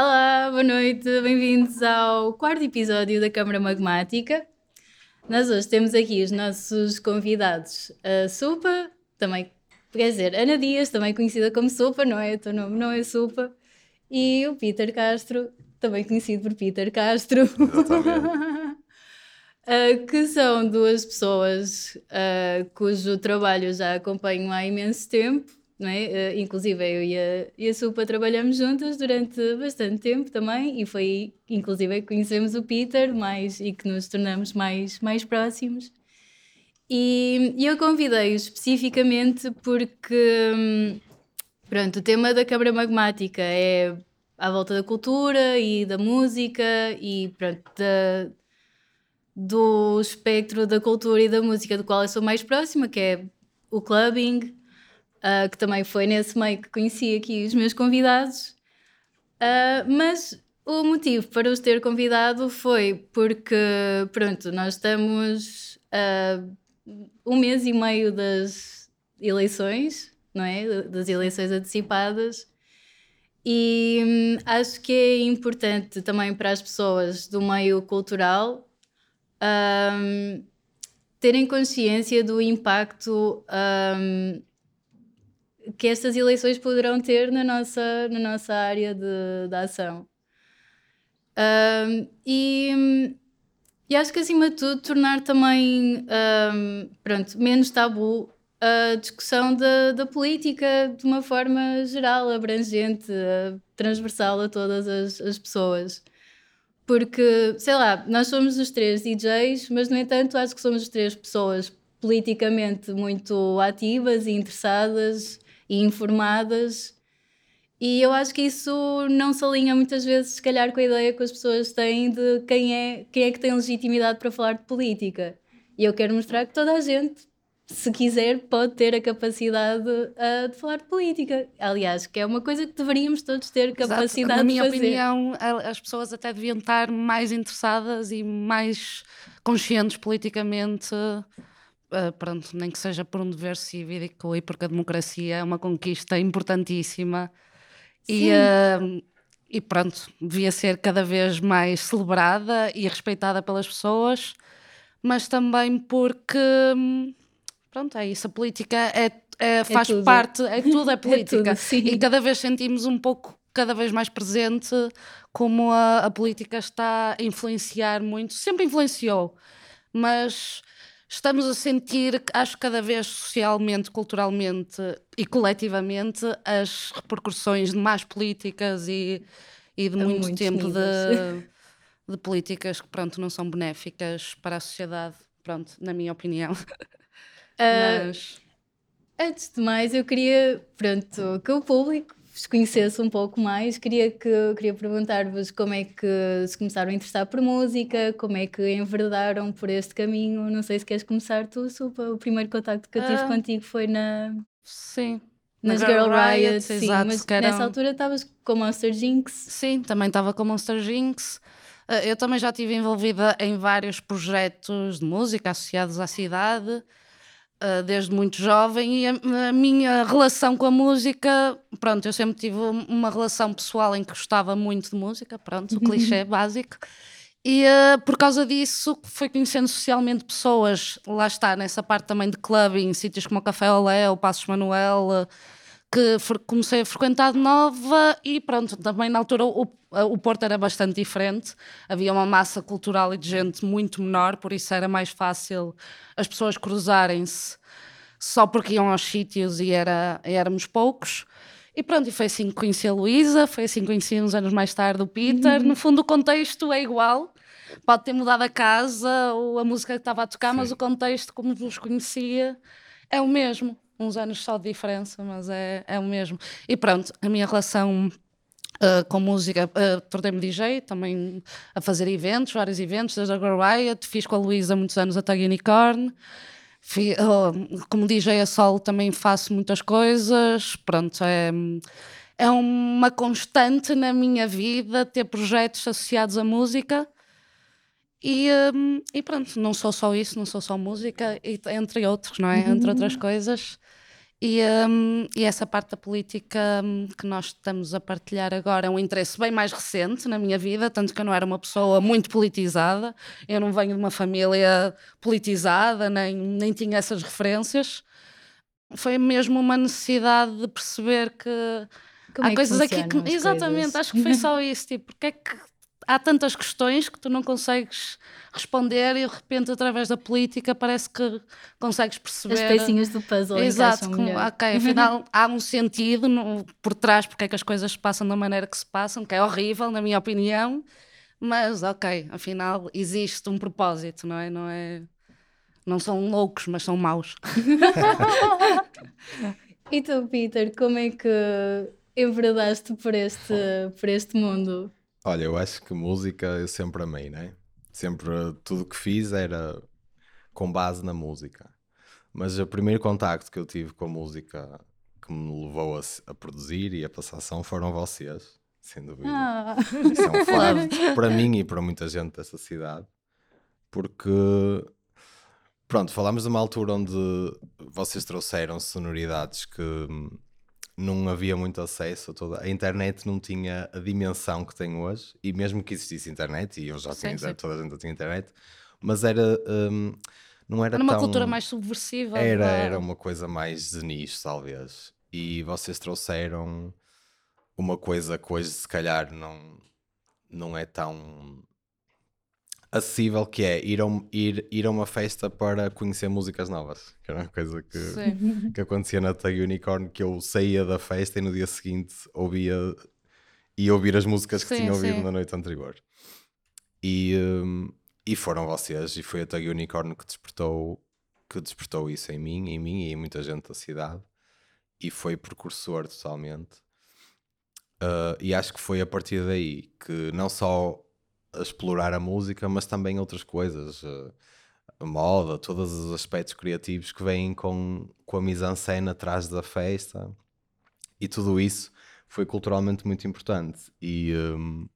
Olá, boa noite, bem-vindos ao quarto episódio da Câmara Magmática. Nós hoje temos aqui os nossos convidados, a Supa, também, quer dizer, Ana Dias, também conhecida como Supa, não é? O teu nome não é Supa, e o Peter Castro, também conhecido por Peter Castro. uh, que são duas pessoas uh, cujo trabalho já acompanho há imenso tempo não é? Uh, inclusive eu e a, e a Supa trabalhamos juntas durante bastante tempo também e foi inclusive que conhecemos o Peter mais, e que nos tornamos mais, mais próximos. E, e eu convidei-o especificamente porque hum, pronto, o tema da Câmara Magmática é à volta da cultura e da música e pronto, da, do espectro da cultura e da música do qual eu sou mais próxima, que é o clubbing, uh, que também foi nesse meio que conheci aqui os meus convidados. Uh, mas o motivo para os ter convidado foi porque, pronto, nós estamos uh, um mês e meio das eleições, não é? Das eleições antecipadas. E hum, acho que é importante também para as pessoas do meio cultural um, terem consciência do impacto um, que estas eleições poderão ter na nossa, na nossa área de, de ação. Um, e, e acho que acima de tudo tornar também um, pronto, menos tabu a discussão da, da política de uma forma geral, abrangente, transversal a todas as, as pessoas. Porque, sei lá, nós somos os três DJs, mas no entanto acho que somos as três pessoas politicamente muito ativas e interessadas e informadas. E eu acho que isso não se alinha muitas vezes, se calhar, com a ideia que as pessoas têm de quem é, quem é que tem legitimidade para falar de política. E eu quero mostrar que toda a gente, se quiser, pode ter a capacidade uh, de falar de política. Aliás, que é uma coisa que deveríamos todos ter capacidade de fazer. Na minha opinião, as pessoas até deviam estar mais interessadas e mais conscientes politicamente uh, pronto, nem que seja por um dever cívico e porque a democracia é uma conquista importantíssima. E, uh, e pronto, devia ser cada vez mais celebrada e respeitada pelas pessoas, mas também porque pronto, é isso, a política é, é, é faz é parte, é tudo, é política. é tudo, e cada vez sentimos um pouco cada vez mais presente como a, a política está a influenciar muito, sempre influenciou, mas estamos a sentir, acho cada vez socialmente, culturalmente e coletivamente, as repercussões de más políticas e, e de muito tempo de, de, políticas que, pronto, não são benéficas para a sociedade, pronto, na minha opinião. Uh, Mas... Antes de mais, eu queria, pronto, que o público vos conhecesse um pouco mais, queria, que, queria perguntar-vos como é que se começaram a interessar por música, como é que enverdaram por este caminho. Não sei se queres começar tu, Supa. O primeiro contacto que eu tive uh, contigo foi na. Sim. Nas Girl, Girl Riot, Riot, sim, exato, mas nessa altura estavas com Monster Jinx. Sim, também estava com Monster Jinx. Ah, eu também já estive envolvida em vários projetos de música associados à cidade. Uh, desde muito jovem e a, a, minha relação com a música, pronto, eu sempre tive uma relação pessoal em que gostava muito de música, pronto, o clichê básico. E uh, por causa disso fui conhecendo socialmente pessoas, lá está, nessa parte também de clubbing, sítios como o Café Olé, o Passos Manuel, uh, que comecei a frequentar de nova e pronto, também na altura o, o Porto era bastante diferente, havia uma massa cultural e de gente muito menor, por isso era mais fácil as pessoas cruzarem-se só porque iam aos sítios e era, éramos poucos. E pronto, e foi assim que conheci a Luísa, foi assim que conheci uns anos mais tarde o Peter. Uhum. No fundo, o contexto é igual. Pode ter mudado a casa ou a música que estava a tocar, Sim. mas o contexto, como vos conhecia, é o mesmo uns anos só de diferença, mas é, é o mesmo. E pronto, a minha relação Uh, com música, uh, tornei-me DJ, também a fazer eventos, vários eventos, desde a Girl Riot, fiz com a Luísa muitos anos a Tag Unicorn, uh, como DJ a solo também faço muitas coisas, pronto, é, é uma constante na minha vida ter projetos associados à música, e, um, e pronto, não sou só isso, não sou só música, entre outros, não é? Uhum. Entre outras coisas. E, um, e, essa parte da política um, que nós estamos a partilhar agora é um interesse bem mais recente na minha vida, tanto que eu não era uma pessoa muito politizada, eu não venho de uma família politizada, nem, nem tinha essas referências. Foi mesmo uma necessidade de perceber que Como há é coisas aqui que. Exatamente, coisas? acho que foi só isso. Tipo, porque é que há tantas questões que tu não consegues responder e de repente, através da política, parece que consegues perceber. As pecinhas do puzzle Exato, ok, afinal há um sentido no- por trás porque é que as coisas se passam da maneira que se passam, que é horrível, na minha opinião, mas ok, afinal existe um propósito, não é? Não é. Não são loucos, mas são maus. E tu, Peter, como é que enveredaste por este, por este mundo? Olha, eu acho que música eu sempre amei, né? Sempre tudo que fiz era com base na música. Mas o primeiro contacto que eu tive com a música que me levou a, a produzir e a passar som foram vocês, sem dúvida. Ah, Isso é um facto para mim e para muita gente desta cidade, porque pronto, falámos de uma altura onde vocês trouxeram sonoridades que hum, não havia muito acesso a toda a internet não tinha a dimensão que tem hoje, e mesmo que existisse internet, e eu já tinha, sim. toda a gente tinha internet, mas era hum, não era Era uma tão... cultura mais subversiva. Era, da- era uma coisa mais de nicho, talvez. E vocês trouxeram uma coisa que hoje, se calhar, não, não é tão acessível, que é ir a, um- ir, ir a uma festa para conhecer músicas novas. Que era uma coisa que, Sim. que acontecia na Tag Unicorn, que eu saía da festa e no dia seguinte ouvia ia ouvir as músicas que Sim, tinha ouvido sim. na noite anterior. E, hum, e foram vocês, e foi a Tag Unicorn que despertou, que despertou isso em mim, em mim e em muita gente da cidade, e foi precursor totalmente. Uh, e acho que foi a partir daí que não só explorar a música, mas também outras coisas, uh, a moda, todos os aspectos criativos que vêm com, com a mise-en-scène atrás da festa, e tudo isso foi culturalmente muito importante. E um,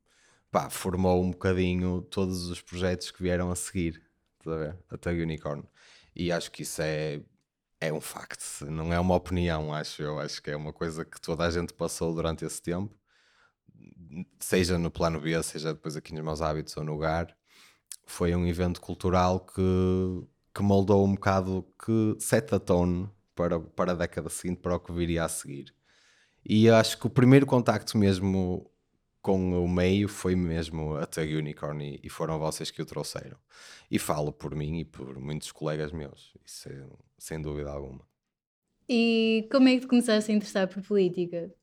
pá, formou um bocadinho todos os projetos que vieram a seguir, a ver? Até o Unicorn. E acho que isso é, é um facto, não é uma opinião, acho eu. Acho que é uma coisa que toda a gente passou durante esse tempo, seja no plano B, seja depois aqui nos meus hábitos ou no lugar. Foi um evento cultural que, que moldou um bocado, que seta tone para, para a década seguinte, para o que viria a seguir. E acho que o primeiro contacto mesmo com o meio foi mesmo a Tag Unicorn e, e foram vocês que o trouxeram. E falo por mim e por muitos colegas meus, isso é, sem dúvida alguma. E como é que te começaste a interessar por política?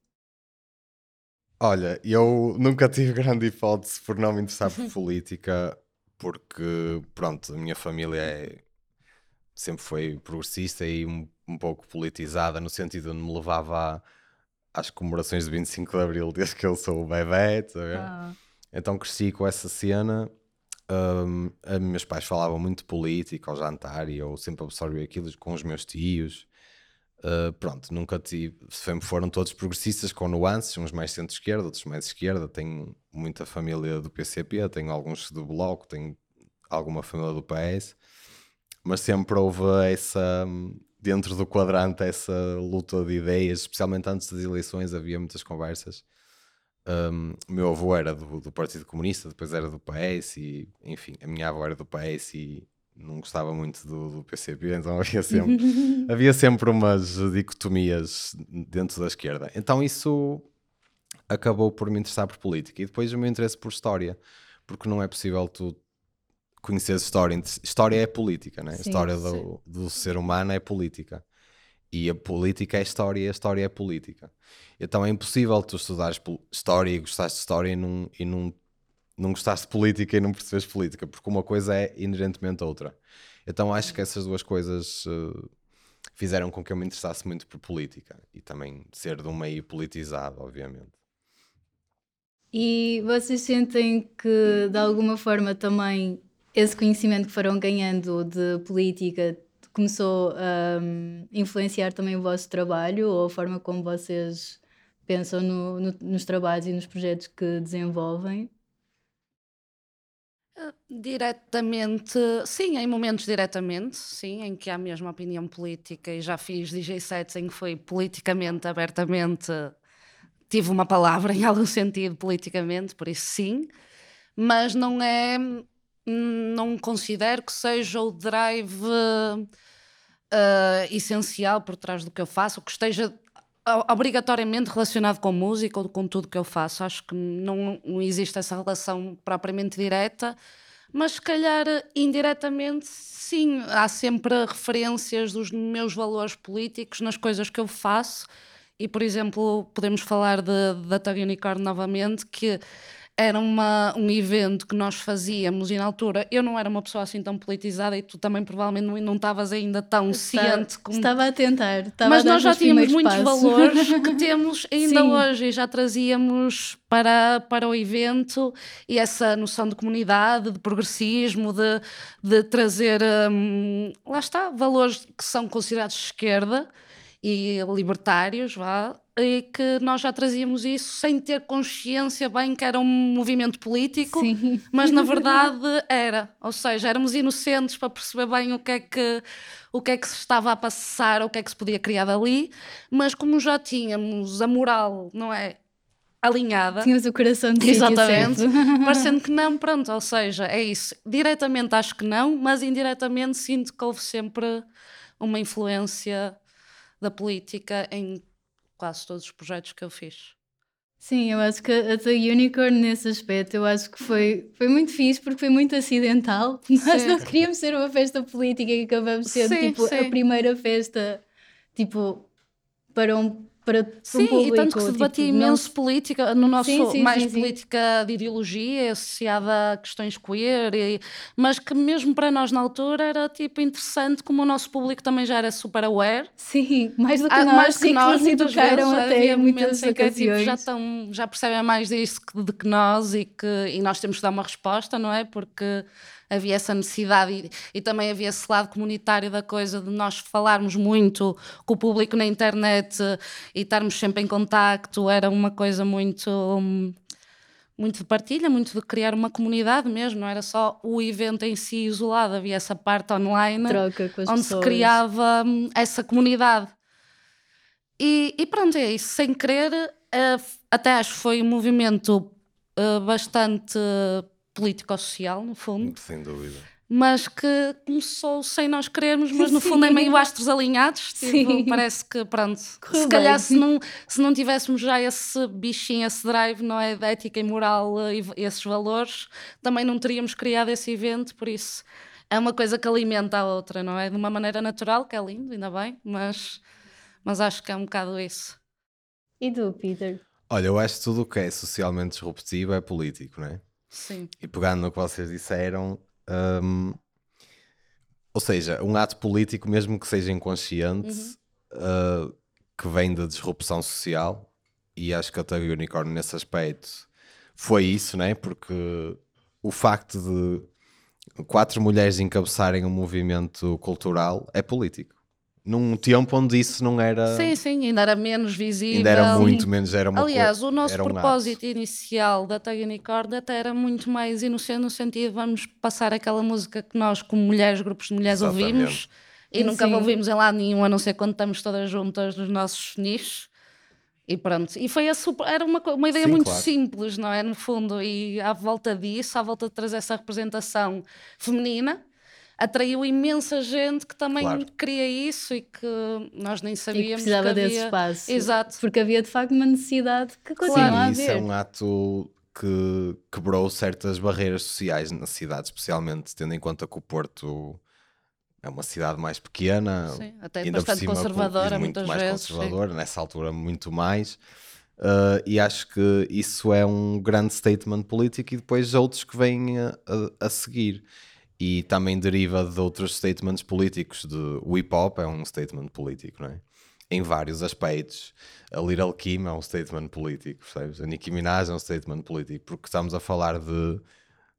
Olha, eu nunca tive grande hipótese por não me interessar por política, porque, pronto, a minha família é- sempre foi progressista e um, um pouco politizada, no sentido de me levava às comemorações de 25 de Abril desde que eu sou o bebê, tá? Ah, Então cresci com essa cena. a- meus pais falavam muito política ao jantar e eu sempre absorvi aquilo com os meus tios. Uh, pronto, nunca tive. Foram todos progressistas com nuances, uns mais centro-esquerda, outros mais esquerda. Tenho muita família do PCP, tenho alguns do Bloco, tenho alguma família do PS, mas sempre houve essa. Dentro do quadrante, essa luta de ideias, especialmente antes das eleições, havia muitas conversas. Um, o meu avô era do, do Partido Comunista, depois era do PS, e enfim, a minha avó era do PS e não gostava muito do, do PCP, então havia sempre, havia sempre umas dicotomias dentro da esquerda. Então isso acabou por me interessar por política e depois o meu interesse por história, porque não é possível tu conheceres história. História é política, né? a Sim, história sim. do, do ser humano é política. E a política é história e a história é política. Então é impossível tu estudares história e gostares de história e não, e não, não gostares de política e não percebes política, porque uma coisa é inerentemente outra. Então acho que essas duas coisas eh, fizeram com que eu me interessasse muito por política e também ser de um meio politizado, obviamente. E vocês sentem que de alguma forma também esse conhecimento que foram ganhando de política começou a hum, influenciar também o vosso trabalho ou a forma como vocês pensam no- no- nos trabalhos e nos projetos que desenvolvem? Diretamente, sim, em momentos diretamente, sim, em que há mesmo opinião política e já fiz DJ sets em que foi politicamente, abertamente, tive uma palavra em algum sentido politicamente, por isso sim, mas não é, não considero que seja o drive uh, essencial por trás do que eu faço, que esteja obrigatoriamente relacionado com música ou com tudo que eu faço. Acho que não, existe essa relação propriamente direta, mas se calhar indiretamente, sim. Há sempre referências dos meus valores políticos nas coisas que eu faço. E, por exemplo, podemos falar da Tag Unicorn novamente, que era uma, um evento que nós fazíamos e na altura eu não era uma pessoa assim tão politizada e tu também provavelmente não estavas ainda tão ciente como... Estava a tentar, estava mas a nós já tínhamos muitos passos. valores que temos ainda Sim. hoje e já trazíamos para, para o evento e essa noção de comunidade, de progressismo, de, de trazer, hum, lá está, valores que são considerados de esquerda e libertários, vá, e que nós já trazíamos isso sem ter consciência bem que era um movimento político, Sim. mas na verdade era. Ou seja, éramos inocentes para perceber bem o que é que o que é que se estava a passar, o que é que se podia criar dali, mas como já tínhamos a moral, não é? Alinhada. Tínhamos o coração de Exatamente. Parecendo que não, pronto, ou seja, é isso. Diretamente acho que não, mas indiretamente sinto que houve sempre uma influência da política em quase todos os projetos que eu fiz. Sim, eu acho que a The Unicorn nesse aspecto, eu acho que foi, foi muito fixe porque foi muito acidental. Nós sim. não queríamos ser uma festa política e acabamos sendo tipo sim. a primeira festa tipo para um para sim, um público. e tanto que se debatia tipo, imenso não... política, no nosso sim, sim, mais sim, política de ideologia associada a questões queer, e, mas que mesmo para nós na altura era tipo interessante como o nosso público também já era super aware. Sim, mais do que ah, nós, mais que nós nos educaram vezes, até muitas em que, tipo, já, estão, já percebem mais disso do que nós e que e nós temos que dar uma resposta, não é? Porque havia essa necessidade e, e, também havia esse lado comunitário da coisa de nós falarmos muito com o público na internet e estarmos sempre em contacto, era uma coisa muito. muito de partilha, muito de criar uma comunidade mesmo, não era só o evento em si isolado, havia essa parte online onde pessoas. se criava hum, essa comunidade. E, e, pronto, é isso, sem querer, uh, até acho que foi um movimento uh, bastante político-social, no fundo. Sem dúvida. Mas que começou sem nós querermos, mas no Sim. fundo é meio astros alinhados. Tipo, parece que, pronto, Correu se calhar se não, se não tivéssemos já esse bichinho, esse drive, não é? De ética e moral e esses valores, também não teríamos criado esse evento, por isso é uma coisa que alimenta a outra, não é? De uma maneira natural, que é lindo, ainda bem, mas, mas acho que é um bocado isso. E tu, Peter? Olha, eu acho que tudo o que é socialmente disruptivo é político, não é? Sim. E pegando no que vocês disseram, um, ou seja, um ato político, mesmo que seja inconsciente, uhum. uh, que vem da disrupção social, e acho que a Tag Unicorn nesse aspecto foi isso, né? Porque o facto de quatro mulheres encabeçarem um movimento cultural é político num tempo onde isso não era. Sim, sim, ainda era menos visível. Ainda era muito menos. Era uma Aliás, o nosso propósito um inicial da Tag Unicorn até era muito mais inocente, no sentido de vamos passar aquela música que nós, como mulheres, grupos de mulheres, Exatamente. ouvimos e nunca sim. ouvimos em lado nenhum, a não ser quando estamos todas juntas nos nossos nichos. E pronto, e foi a super, era uma, uma ideia Sim, muito claro. simples, não é? No fundo, e à volta disso, à volta de trazer essa representação feminina, atraiu imensa gente que também claro. queria isso e que nós nem sabíamos. E que precisava que havia... desse espaço. Exato. Porque havia de facto uma necessidade que continua Sim, a haver. isso é um ato que quebrou certas barreiras sociais na cidade, especialmente tendo em conta que o Porto é uma cidade mais pequena, sim, até ainda bastante cima, conservadora, muito mais vezes, conservadora, sim. nessa altura muito mais. Uh, e acho que isso é um grande statement político e depois outros que vêm a, a, a seguir e também deriva de outros statements políticos. De, o hip hop é um statement político, não é? Em vários aspectos. A Little Kim é um statement político, percebes? A Nicki Minaj é um statement político, porque estamos a falar de,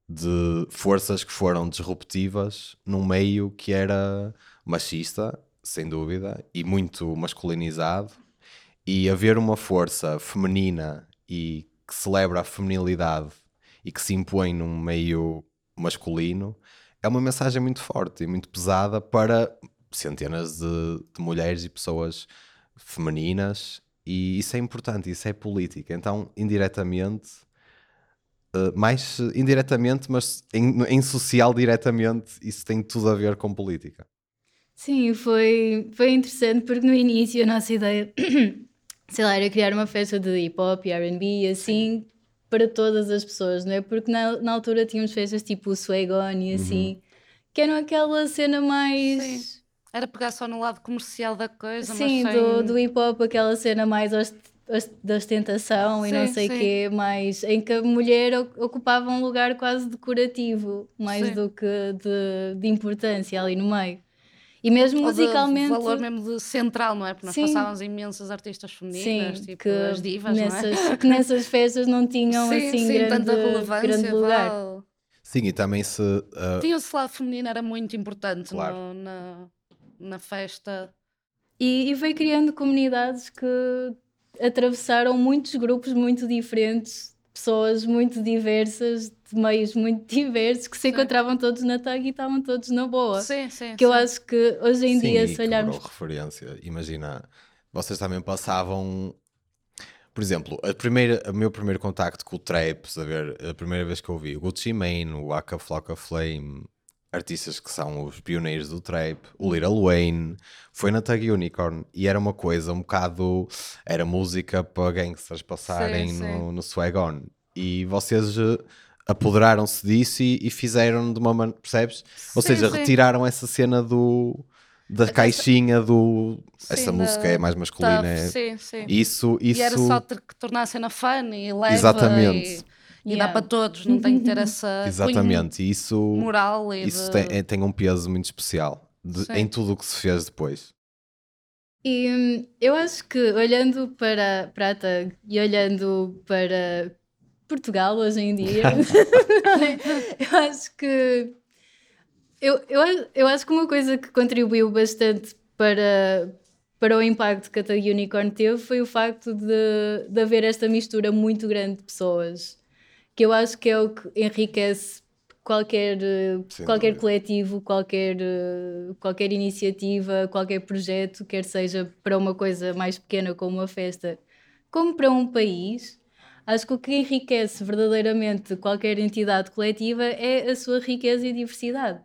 de forças que foram disruptivas num meio que era machista, sem dúvida, e muito masculinizado. E haver uma força feminina e que celebra a feminilidade e que se impõe num meio masculino, é uma mensagem muito forte e muito pesada para centenas de, de mulheres e pessoas femininas, e isso é importante, isso é política. Então, indiretamente, uh, mais indiretamente, mas em, em, social diretamente, isso tem tudo a ver com política. Sim, foi, foi interessante porque no início a nossa ideia, sei lá, era criar uma festa de hip hop e RB assim para todas as pessoas, não é? Porque na, na altura tínhamos festas tipo o Swagon e assim, uhum. que eram aquela cena mais. Sim era pegar só no lado comercial da coisa, Sim, mas sem... do, do hip hop, aquela cena mais da ostentação sim, e não sei o quê, mas em que a mulher ocupava um lugar quase decorativo, mais sim. do que de, de importância ali no meio. E mesmo musicalmente. De valor mesmo de central, não é? Porque nós sim. passávamos imensas artistas femininas, sim, tipo que as divas, nessas, não é? Que nessas festas não tinham sim, assim sim, grande, tanta relevância, grande lugar. Sim, e também se. Uh... Tinha esse lado feminino, era muito importante claro. no, na na festa. E, e veio criando comunidades que atravessaram muitos grupos muito diferentes, pessoas muito diversas, de meios muito diversos, que se sim. encontravam todos na tag e estavam todos na boa. Sim, sim. Que sim. eu acho que hoje em sim, dia, se olharmos. referência, imagina, vocês também passavam. Por exemplo, a primeira, o meu primeiro contacto com o trap, a ver, a primeira vez que eu vi o Gucci Mane, o Aka Flocka Flame, artistas que são os pioneiros do trap, o Lil Wayne, foi na Tag Unicorn e era uma coisa um bocado. Era música para gangsters passarem sim, sim. no, no Swag On. E vocês eh, apoderaram-se disso e, e, fizeram de uma maneira. Percebes? Ou sim, seja, retiraram essa cena do. Da caixinha do. Essa música é mais masculina. É... Sim, sim. Isso, isso... E era só ter que tornar a cena fun e leva. Exatamente. E e yeah. dá para todos, não tem que ter essa Exatamente, isso, moral e isso de... tem, é, tem um peso muito especial de, em tudo o que se fez depois. E hum, eu acho que olhando para, para a TAG e olhando para Portugal hoje em dia, eu acho que eu, eu, eu acho que uma coisa que contribuiu bastante para, para o impacto que a Tag Unicorn teve foi o facto de, de haver esta mistura muito grande de pessoas que eu acho que é o que enriquece qualquer, qualquer coletivo, qualquer, qualquer iniciativa, qualquer projeto, quer seja para uma coisa mais pequena como uma festa, como para um país. Acho que o que enriquece verdadeiramente qualquer entidade coletiva é a sua riqueza e diversidade.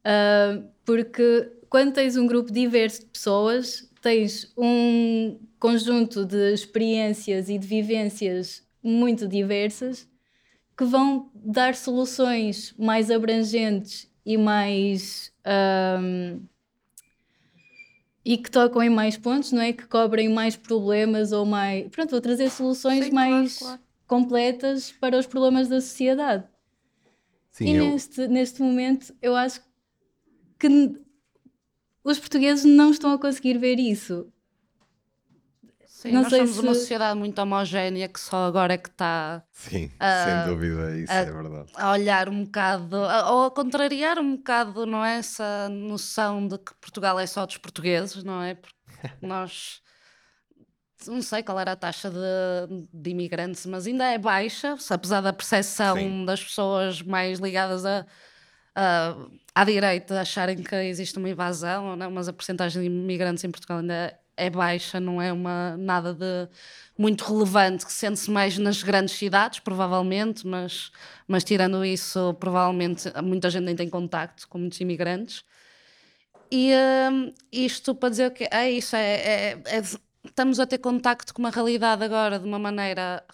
Uh, porque quando tens um grupo diverso de pessoas, tens um conjunto de experiências e de vivências muito diversas que vão dar soluções mais abrangentes e mais. Um, e que tocam em mais pontos, não é? Que cobrem mais problemas ou mais. Pronto, vou trazer soluções Sim, mais claro, claro. completas para os problemas da sociedade. Sim, e eu... neste, neste momento eu acho que os portugueses não estão a conseguir ver isso. Sim, não nós somos se... uma sociedade muito homogénea que só agora é que está. Sim, sem dúvida, isso a, é verdade. A olhar um bocado, a, ou a contrariar um bocado, não é? Essa noção de que Portugal é só dos portugueses, não é? Porque nós. Não sei qual era a taxa de, de imigrantes, mas ainda é baixa, apesar da percepção Sim. das pessoas mais ligadas a, a, à direita acharem que existe uma invasão, não, mas a porcentagem de imigrantes em Portugal ainda é baixa, não é uma nada de muito relevante, que sente-se mais nas grandes cidades, provavelmente, mas, mas tirando isso, provavelmente muita gente nem tem contacto com muitos imigrantes. E uh, isto para dizer que é isso, é, é, é, estamos a ter contacto com uma realidade agora de uma maneira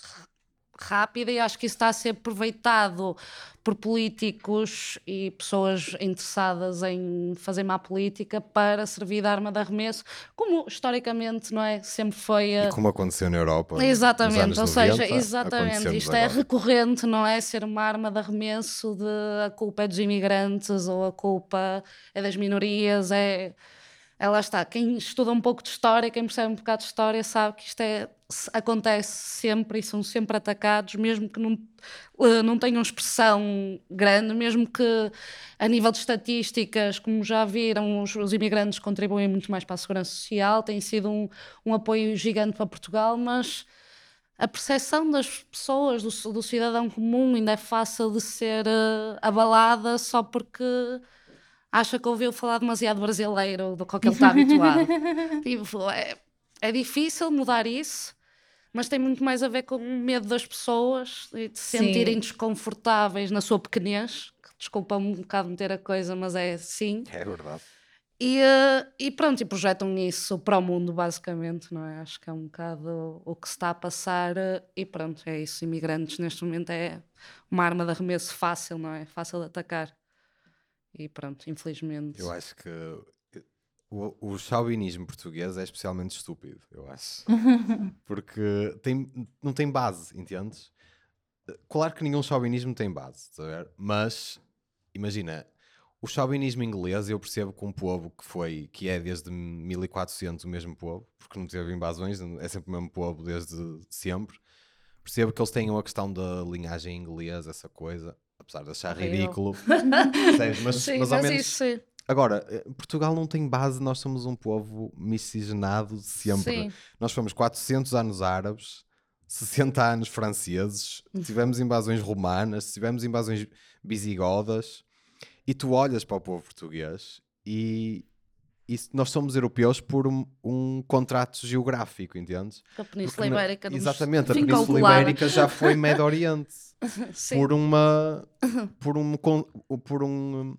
rápida e acho que isso está a ser aproveitado por políticos e pessoas interessadas em fazer má política para servir de arma de arremesso, como historicamente não é? Sempre foi a... e como aconteceu na Europa exatamente, ou 90, seja, exatamente isto é recorrente, não é? Ser uma arma de arremesso de a culpa é dos imigrantes ou a culpa é das minorias, é ela está. Quem estuda um pouco de história, quem percebe um bocado de história, sabe que isto é, acontece sempre e são sempre atacados, mesmo que não, uh, não tenham expressão grande, mesmo que a nível de estatísticas, como já viram, os, os imigrantes contribuem muito mais para a segurança social, tem sido um, um apoio gigante para Portugal, mas a percepção das pessoas, do, do, cidadão comum, ainda é fácil de ser uh, abalada só porque acha que ouviu falar demasiado brasileiro do que ele está habituado. tipo, é, é difícil mudar isso, mas tem muito mais a ver com o medo das pessoas e de se sentirem desconfortáveis na sua pequenez. Desculpa um bocado meter a coisa, mas é assim. É verdade. E, uh, e pronto, e projetam isso para o mundo, basicamente, não é? Acho que é um bocado o que se está a passar. Uh, e pronto, é isso. Imigrantes neste momento é uma arma de arremesso fácil, não é? Fácil de atacar. E pronto, infelizmente. Eu acho que o, o chauvinismo português é especialmente estúpido, eu acho. Porque tem, não tem base, entendes? Claro que nenhum chauvinismo tem base, mas imagina, o chauvinismo inglês, eu percebo que um povo que foi, que é desde 1400 o mesmo povo, porque não teve invasões, é sempre o mesmo povo desde sempre. Percebo que eles tenham a questão da linhagem inglesa, essa coisa, apesar de achar ridículo. mas, sim, mas, ao menos. Isso, Agora, eh, Portugal não tem base, nós somos um povo miscigenado sempre. Sim. Nós fomos 400 anos árabes, 60 anos franceses, tivemos invasões romanas, tivemos invasões visigodas e tu olhas para o povo português e, e nós somos europeus por um, um contrato geográfico, entendes? A Península Porque, Ibérica. Exatamente, a Península Ibérica já foi Médio Oriente. por uma. Por um. Por um.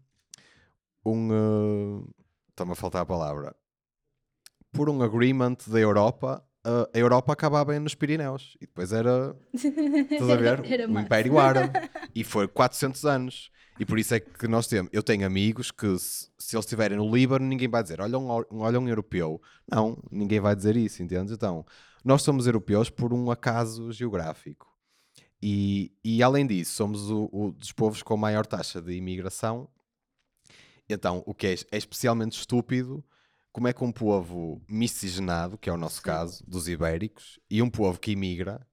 Um uh, Está-me a faltar a palavra. Por um agreement da Europa a Europa acabava nos Pirineus e depois era, estás a ver, o Império Árabe e foi 400 anos e por isso é que nós temos, eu tenho amigos que se, se eles estiverem no Líbano, ninguém vai dizer, olha um, olha um europeu. Não, ninguém vai dizer isso, entende? Então, nós somos europeus por um acaso geográfico. E, e além disso, somos o, o, dos povos com maior taxa de imigração. Então, o que é, é especialmente estúpido, como é que um povo miscigenado, que é o nosso caso, dos ibéricos, e um povo que imigra,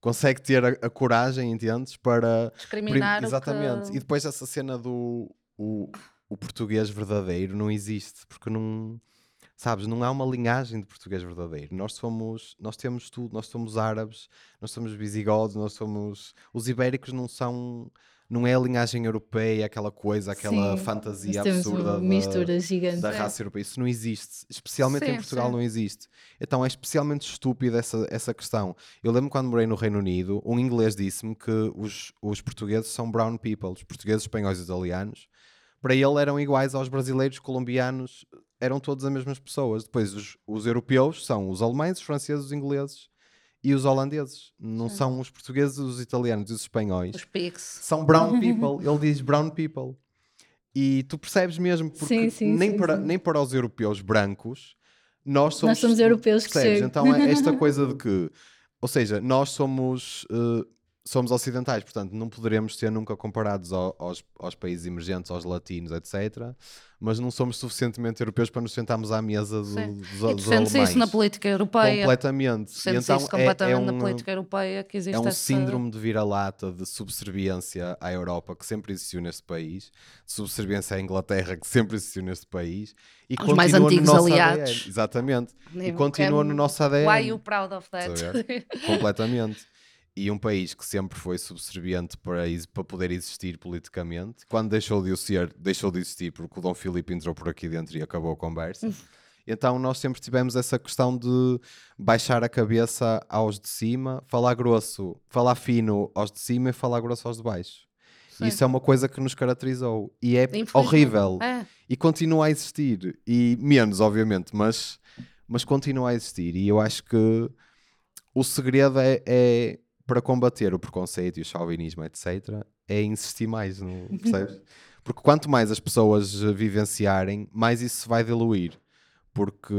consegue ter a, a coragem, entendes? Para discriminar. Exatamente. Que... E depois essa cena do o, o português verdadeiro não existe, porque não. Sabes, não há uma linhagem de português verdadeiro. Nós somos, nós temos tudo, nós somos árabes, nós somos visigodos, nós somos. Os ibéricos não são não é a linhagem europeia, aquela coisa, aquela sim, fantasia absurda gigante. da raça europeia. Isso não existe. Especialmente sim, em Portugal sim. não existe. Então é especialmente estúpida essa, essa questão. Eu lembro quando morei no Reino Unido, um inglês disse-me que os, os portugueses são brown people, os portugueses, espanhóis e italianos. Para ele eram iguais aos brasileiros, colombianos, eram todas as mesmas pessoas. Depois os, os europeus são os alemães, os franceses, os ingleses e os holandeses. Não Sim. são os portugueses, os italianos e os espanhóis. Os pigs. São brown people. Ele diz brown people. E tu percebes mesmo, porque sim, sim, nem, sim, para, nem para os europeus brancos, nós somos, nós somos europeus percebes? que Então é esta coisa de que, ou seja, nós somos, uh, somos ocidentais, portanto não poderemos ser nunca comparados ao, aos, aos países emergentes, aos latinos, etc mas não somos suficientemente europeus para nos sentarmos à mesa do, dos, dos alemães. isso na política europeia. Completamente. Sente então, isso completamente é, é um, na política europeia que existe É um essa... síndrome de vira-lata, de subserviência à Europa que sempre existiu neste país, de subserviência à Inglaterra que sempre existiu neste país. E Os mais antigos aliados. ADN. Exatamente. E continua no nosso ADN. Why you proud of that? Completamente e um país que sempre foi subserviente para, para poder existir politicamente, quando deixou de o ser, deixou de existir porque o Dom Filipe entrou por aqui dentro e acabou a conversa. Então nós sempre tivemos essa questão de baixar a cabeça aos de cima, falar grosso, falar fino aos de cima e falar grosso aos de baixo. Sim. Isso é uma coisa que nos caracterizou e é horrível é. e continua a existir e menos obviamente, mas mas continua a existir e eu acho que o segredo é, é para combater o preconceito e o chauvinismo, etc., é insistir mais, no, percebes? Porque quanto mais as pessoas vivenciarem, mais isso se vai diluir. Porque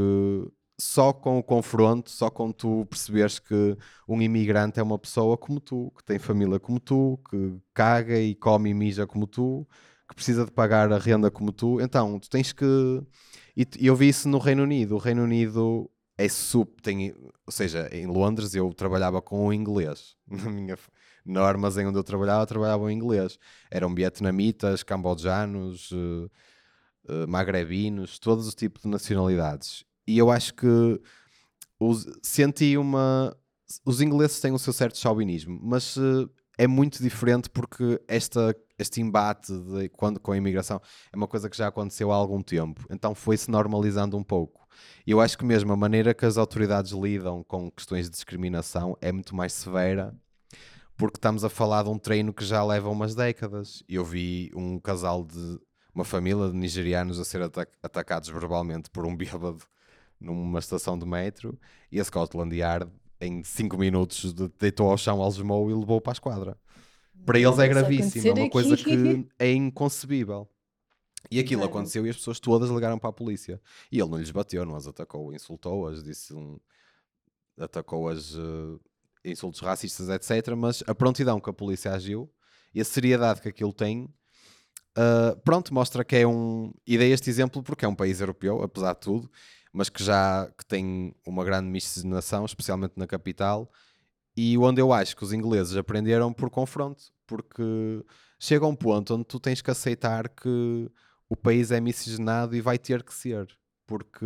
só com o confronto, só com tu perceberes que um imigrante é uma pessoa como tu, que tem família como tu, que caga e come e mija como tu, que precisa de pagar a renda como tu, então tu tens que. E eu vi isso no Reino Unido. O Reino Unido é super. Tem, ou seja, em Londres eu trabalhava com o inglês. Na minha, no armazém onde eu trabalhava, trabalhava em inglês. Eram vietnamitas, cambojanos, uh, uh, magrebinos, todos os tipos de nacionalidades. E eu acho que os, senti uma. os ingleses têm o seu certo chauvinismo, mas uh, é muito diferente porque esta, este embate de, quando, com a imigração é uma coisa que já aconteceu há algum tempo, então foi-se normalizando um pouco. E eu acho que mesmo a maneira que as autoridades lidam com questões de discriminação é muito mais severa porque estamos a falar de um treino que já leva umas décadas. Eu vi um casal de uma família de nigerianos a ser atac atacados verbalmente por um bêbado numa estação de metro e a Scotland Yard em 5 minutos deitou ao chão, algemou e levou para a esquadra. Para eles é gravíssimo, é uma coisa que é inconcebível. E aquilo aconteceu e as pessoas todas ligaram para a polícia. E ele não lhes bateu, não as atacou, insultou-as, disse um, atacou-as uh, insultos racistas, etc. Mas a prontidão que a polícia agiu e a seriedade que aquilo tem, uh, pronto, mostra que é um. E dei este exemplo porque é um país europeu, apesar de tudo, mas que já que tem uma grande miscigenação, especialmente na capital, e onde eu acho que os ingleses aprenderam por confronto, porque chega um ponto onde tu tens que aceitar que o país é miscigenado e vai ter que ser, porque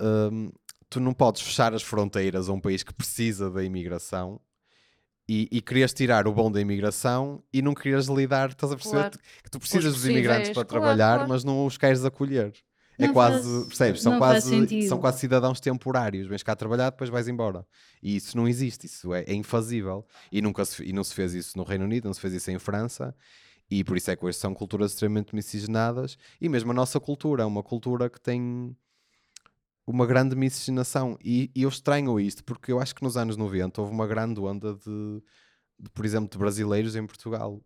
um, tu não podes fechar as fronteiras a um país que precisa da imigração e, e querias tirar o bom da imigração e não querias lidar, estás a perceber claro. que tu precisas dos imigrantes para claro, trabalhar, claro. mas não os queres acolher. É quase, faz, percebes? São quase, são quase cidadãos temporários. Vens cá trabalhar, depois vais embora. E isso não existe, isso é, é infazível. E, nunca se, e não se fez isso no Reino Unido, não se fez isso em França. E por isso é que hoje são culturas extremamente miscigenadas. E mesmo a nossa cultura é uma cultura que tem uma grande miscigenação. E, e eu estranho isto, porque eu acho que nos anos 90 houve uma grande onda de, de por exemplo, de brasileiros em Portugal.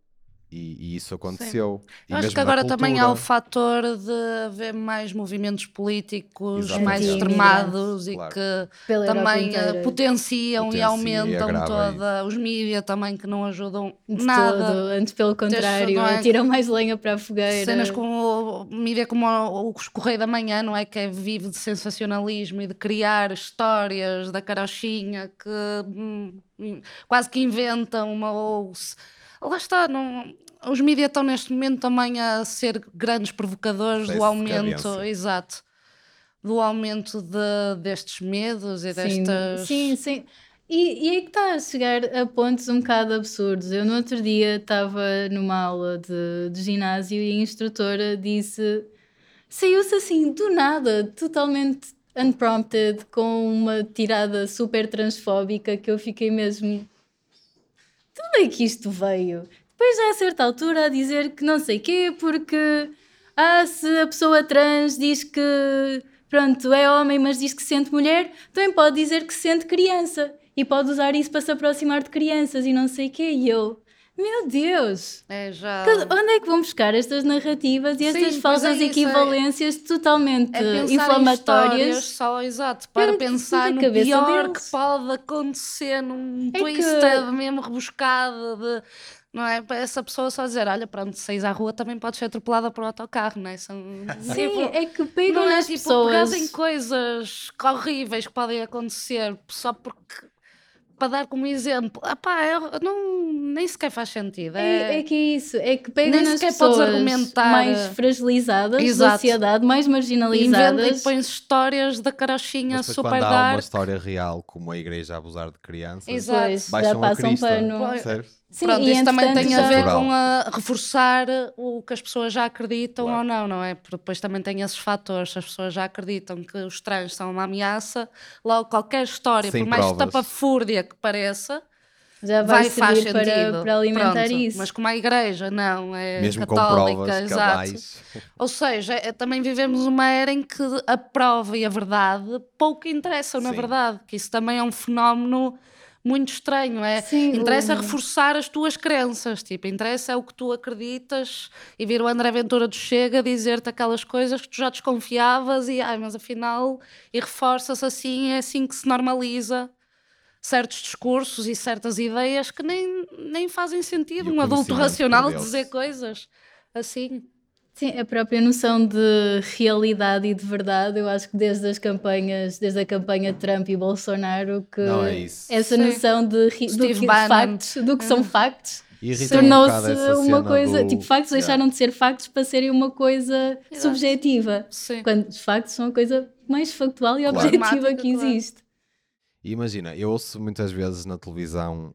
E, e, isso aconteceu. E acho que agora também há o fator de haver mais movimentos políticos Exatamente. mais extremados e claro. que Pela também potenciam Potencia, e aumentam e toda. Os mídias também que não ajudam de nada. Todo. Antes, pelo contrário, é? tiram mais lenha para a fogueira. Cenas como mídia como o, o Correio da Manhã, não é? Que é vive de sensacionalismo e de criar histórias da carochinha que hum, quase que inventam uma. Ou, lá está, não, os mídias estão neste momento também a ser grandes provocadores do aumento, exato, do aumento de, destes medos e sim, destas. Sim, sim. E, e aí que está a chegar a pontos um bocado absurdos. Eu no outro dia estava numa aula de, de ginásio e a instrutora disse. Saiu-se assim do nada, totalmente unprompted, com uma tirada super transfóbica que eu fiquei mesmo onde é que isto veio? Depois, a certa altura, a dizer que não sei quê, porque ah, se a pessoa trans diz que pronto, é homem, mas diz que se sente mulher, também pode dizer que se sente criança e pode usar isso para se aproximar de crianças e não sei o quê. E eu, meu Deus! É já... Onde é que vão buscar estas narrativas e estas Sim, falsas é equivalências é... totalmente é inflamatórias? Só, exato, para pensar no pior deles. que pode acontecer num é twisted que... mesmo rebuscado de não é? Para essa pessoa só dizer, olha, pronto, se saís à rua também pode ser atropelada por um autocarro, não é? São, Sim, tipo, é que pegam não é, nas tipo, pessoas. em coisas horríveis que podem acontecer só porque para dar como exemplo, apá, eu, não, nem sequer faz sentido. É, é, é que é isso, é que pega nas pessoas mais fragilizadas Exato. da sociedade, mais marginalizadas. Inventa e põe histórias da carochinha super quando dark. Há uma história real, como a igreja a abusar de crianças, Exato. já passam pano. Sim, Pronto, isso também tem a ver com a reforçar o que as pessoas já acreditam claro. ou não, não é? Porque depois também tem esses fatores. Se as pessoas já acreditam que os trans são uma ameaça, logo qualquer história, Sem por mais tapafúrdia que pareça, já vai, vai faz sentido. Para, para alimentar Pronto, isso. Mas como a igreja não é Mesmo católica, com provas, exato. Ou seja, é, também vivemos uma era em que a prova e a verdade pouco interessam, Sim. na verdade, que isso também é um fenómeno muito estranho. É, Sim, interessa reforçar as tuas crenças, tipo, interessa é o que tu acreditas e vir o André Ventura do Chega dizer-te aquelas coisas que tu já desconfiavas e, ai, mas afinal, e reforça-se assim, é assim que se normaliza certos discursos e certas ideias que nem, nem fazem sentido. Um adulto racional dizer coisas assim. Sim, a própria noção de realidade e de verdade, eu acho que desde as campanhas, desde a campanha Trump e Bolsonaro, que é essa Sim. noção de, do que, factos, do que são uhum. factos tornou-se um uma coisa, do... tipo, factos yeah. deixaram de ser factos para serem uma coisa Exato. subjetiva, Sim. quando os factos são a coisa mais factual e claro. objetiva que existe. E imagina, eu ouço muitas vezes na televisão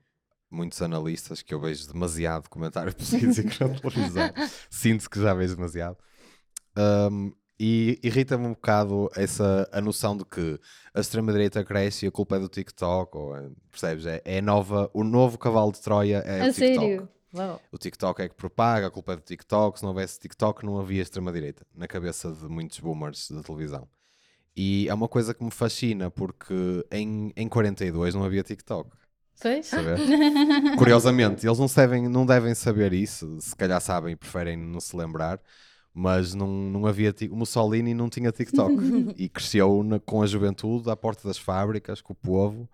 muitos analistas que eu vejo demasiado comentário político na televisão. Sinto que já vejo demasiado. Um, e irrita-me um bocado essa, a noção de que a extrema-direita cresce e a culpa é do TikTok, ou, eh, percebes? É, é nova, o novo cavalo de Troia é A o TikTok. sério? Uau. O TikTok é que propaga, a culpa é do TikTok. Se não houvesse TikTok, não havia extrema-direita na cabeça de muitos boomers da televisão. E é uma coisa que me fascina, porque em, em 42 não havia TikTok. Pois? Curiosamente, eles não, devem, não devem saber isso, se calhar sabem e preferem não se lembrar, mas não, não havia. O Mussolini não tinha TikTok e cresceu na- com a juventude à porta das fábricas, com o povo,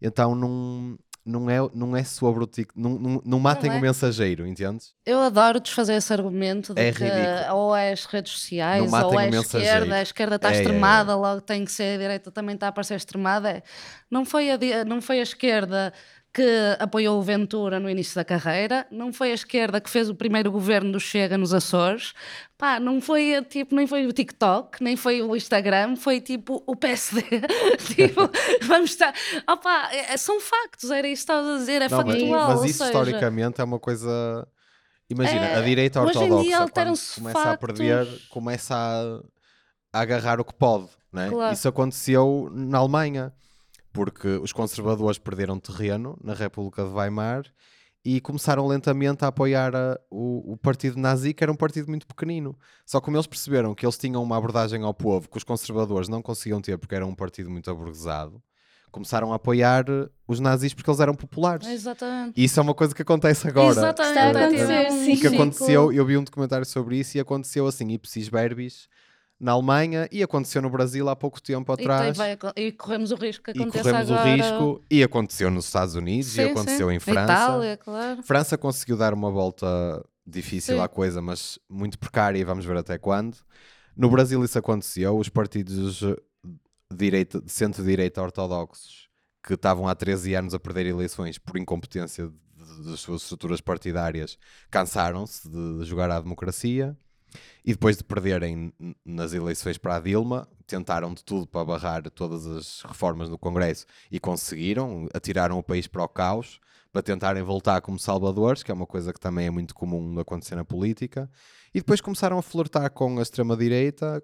então não. Não é, não é sobre o TikTok. Não, não, não matem Não é. o mensageiro, entendes? Eu adoro desfazer esse argumento de É que ridículo. ou é as redes sociais ou é a esquerda, a esquerda está É, é, é. extremada, logo tem que ser a direita também está a parecer extremada. É. Não, foi a, não foi a esquerda que apoiou o Ventura no início da carreira, não foi a esquerda que fez o primeiro governo do Chega nos Açores, pá, não foi a, tipo, nem foi o TikTok, nem foi o Instagram, foi tipo o PSD. tipo, vamos estar. Opá, é- são factos, era isso que estavas a dizer, é Não, mas, factual. mas ou isso seja, historicamente é uma coisa. Imagina, É, a direita ortodoxa, quando começa a factos. perder, começa a, a agarrar o que pode. Né? Claro. Isso aconteceu na Alemanha, porque os conservadores perderam terreno na República de Weimar e começaram lentamente a apoiar a- o, o partido nazi, que era um partido muito pequenino. Só que como eles perceberam que eles tinham uma abordagem ao povo que os conservadores não conseguiam ter porque era um partido muito aburguesado, começaram a apoiar os nazis porque eles eram populares. Exatamente. E isso é uma coisa que acontece agora. Exatamente. Está a Eh, acontecer, eh, sim. que aconteceu, eu vi um documentário sobre isso e aconteceu assim, ipsis verbis, na Alemanha e aconteceu no Brasil há pouco tempo E, atrás. tem- vai e corremos o risco que E aconteça corremos agora. o risco, e aconteceu nos Estados Unidos, Sim, e aconteceu sim. em França. Itália, claro. França conseguiu dar uma volta difícil Sim. à coisa, mas muito precária, e vamos ver até quando. No Brasil isso aconteceu, os partidos eh, de, direita, de centro-direita ortodoxos que estavam há 13 anos a perder eleições por incompetência das suas estruturas partidárias cansaram-se de jogar à democracia e depois de perderem nas eleições para a Dilma, tentaram de tudo para barrar todas as reformas no Congresso e conseguiram, atiraram o país para o caos para tentarem voltar como salvadores, que é uma coisa que também é muito comum de acontecer na política, e depois começaram a flertar com a extrema-direita,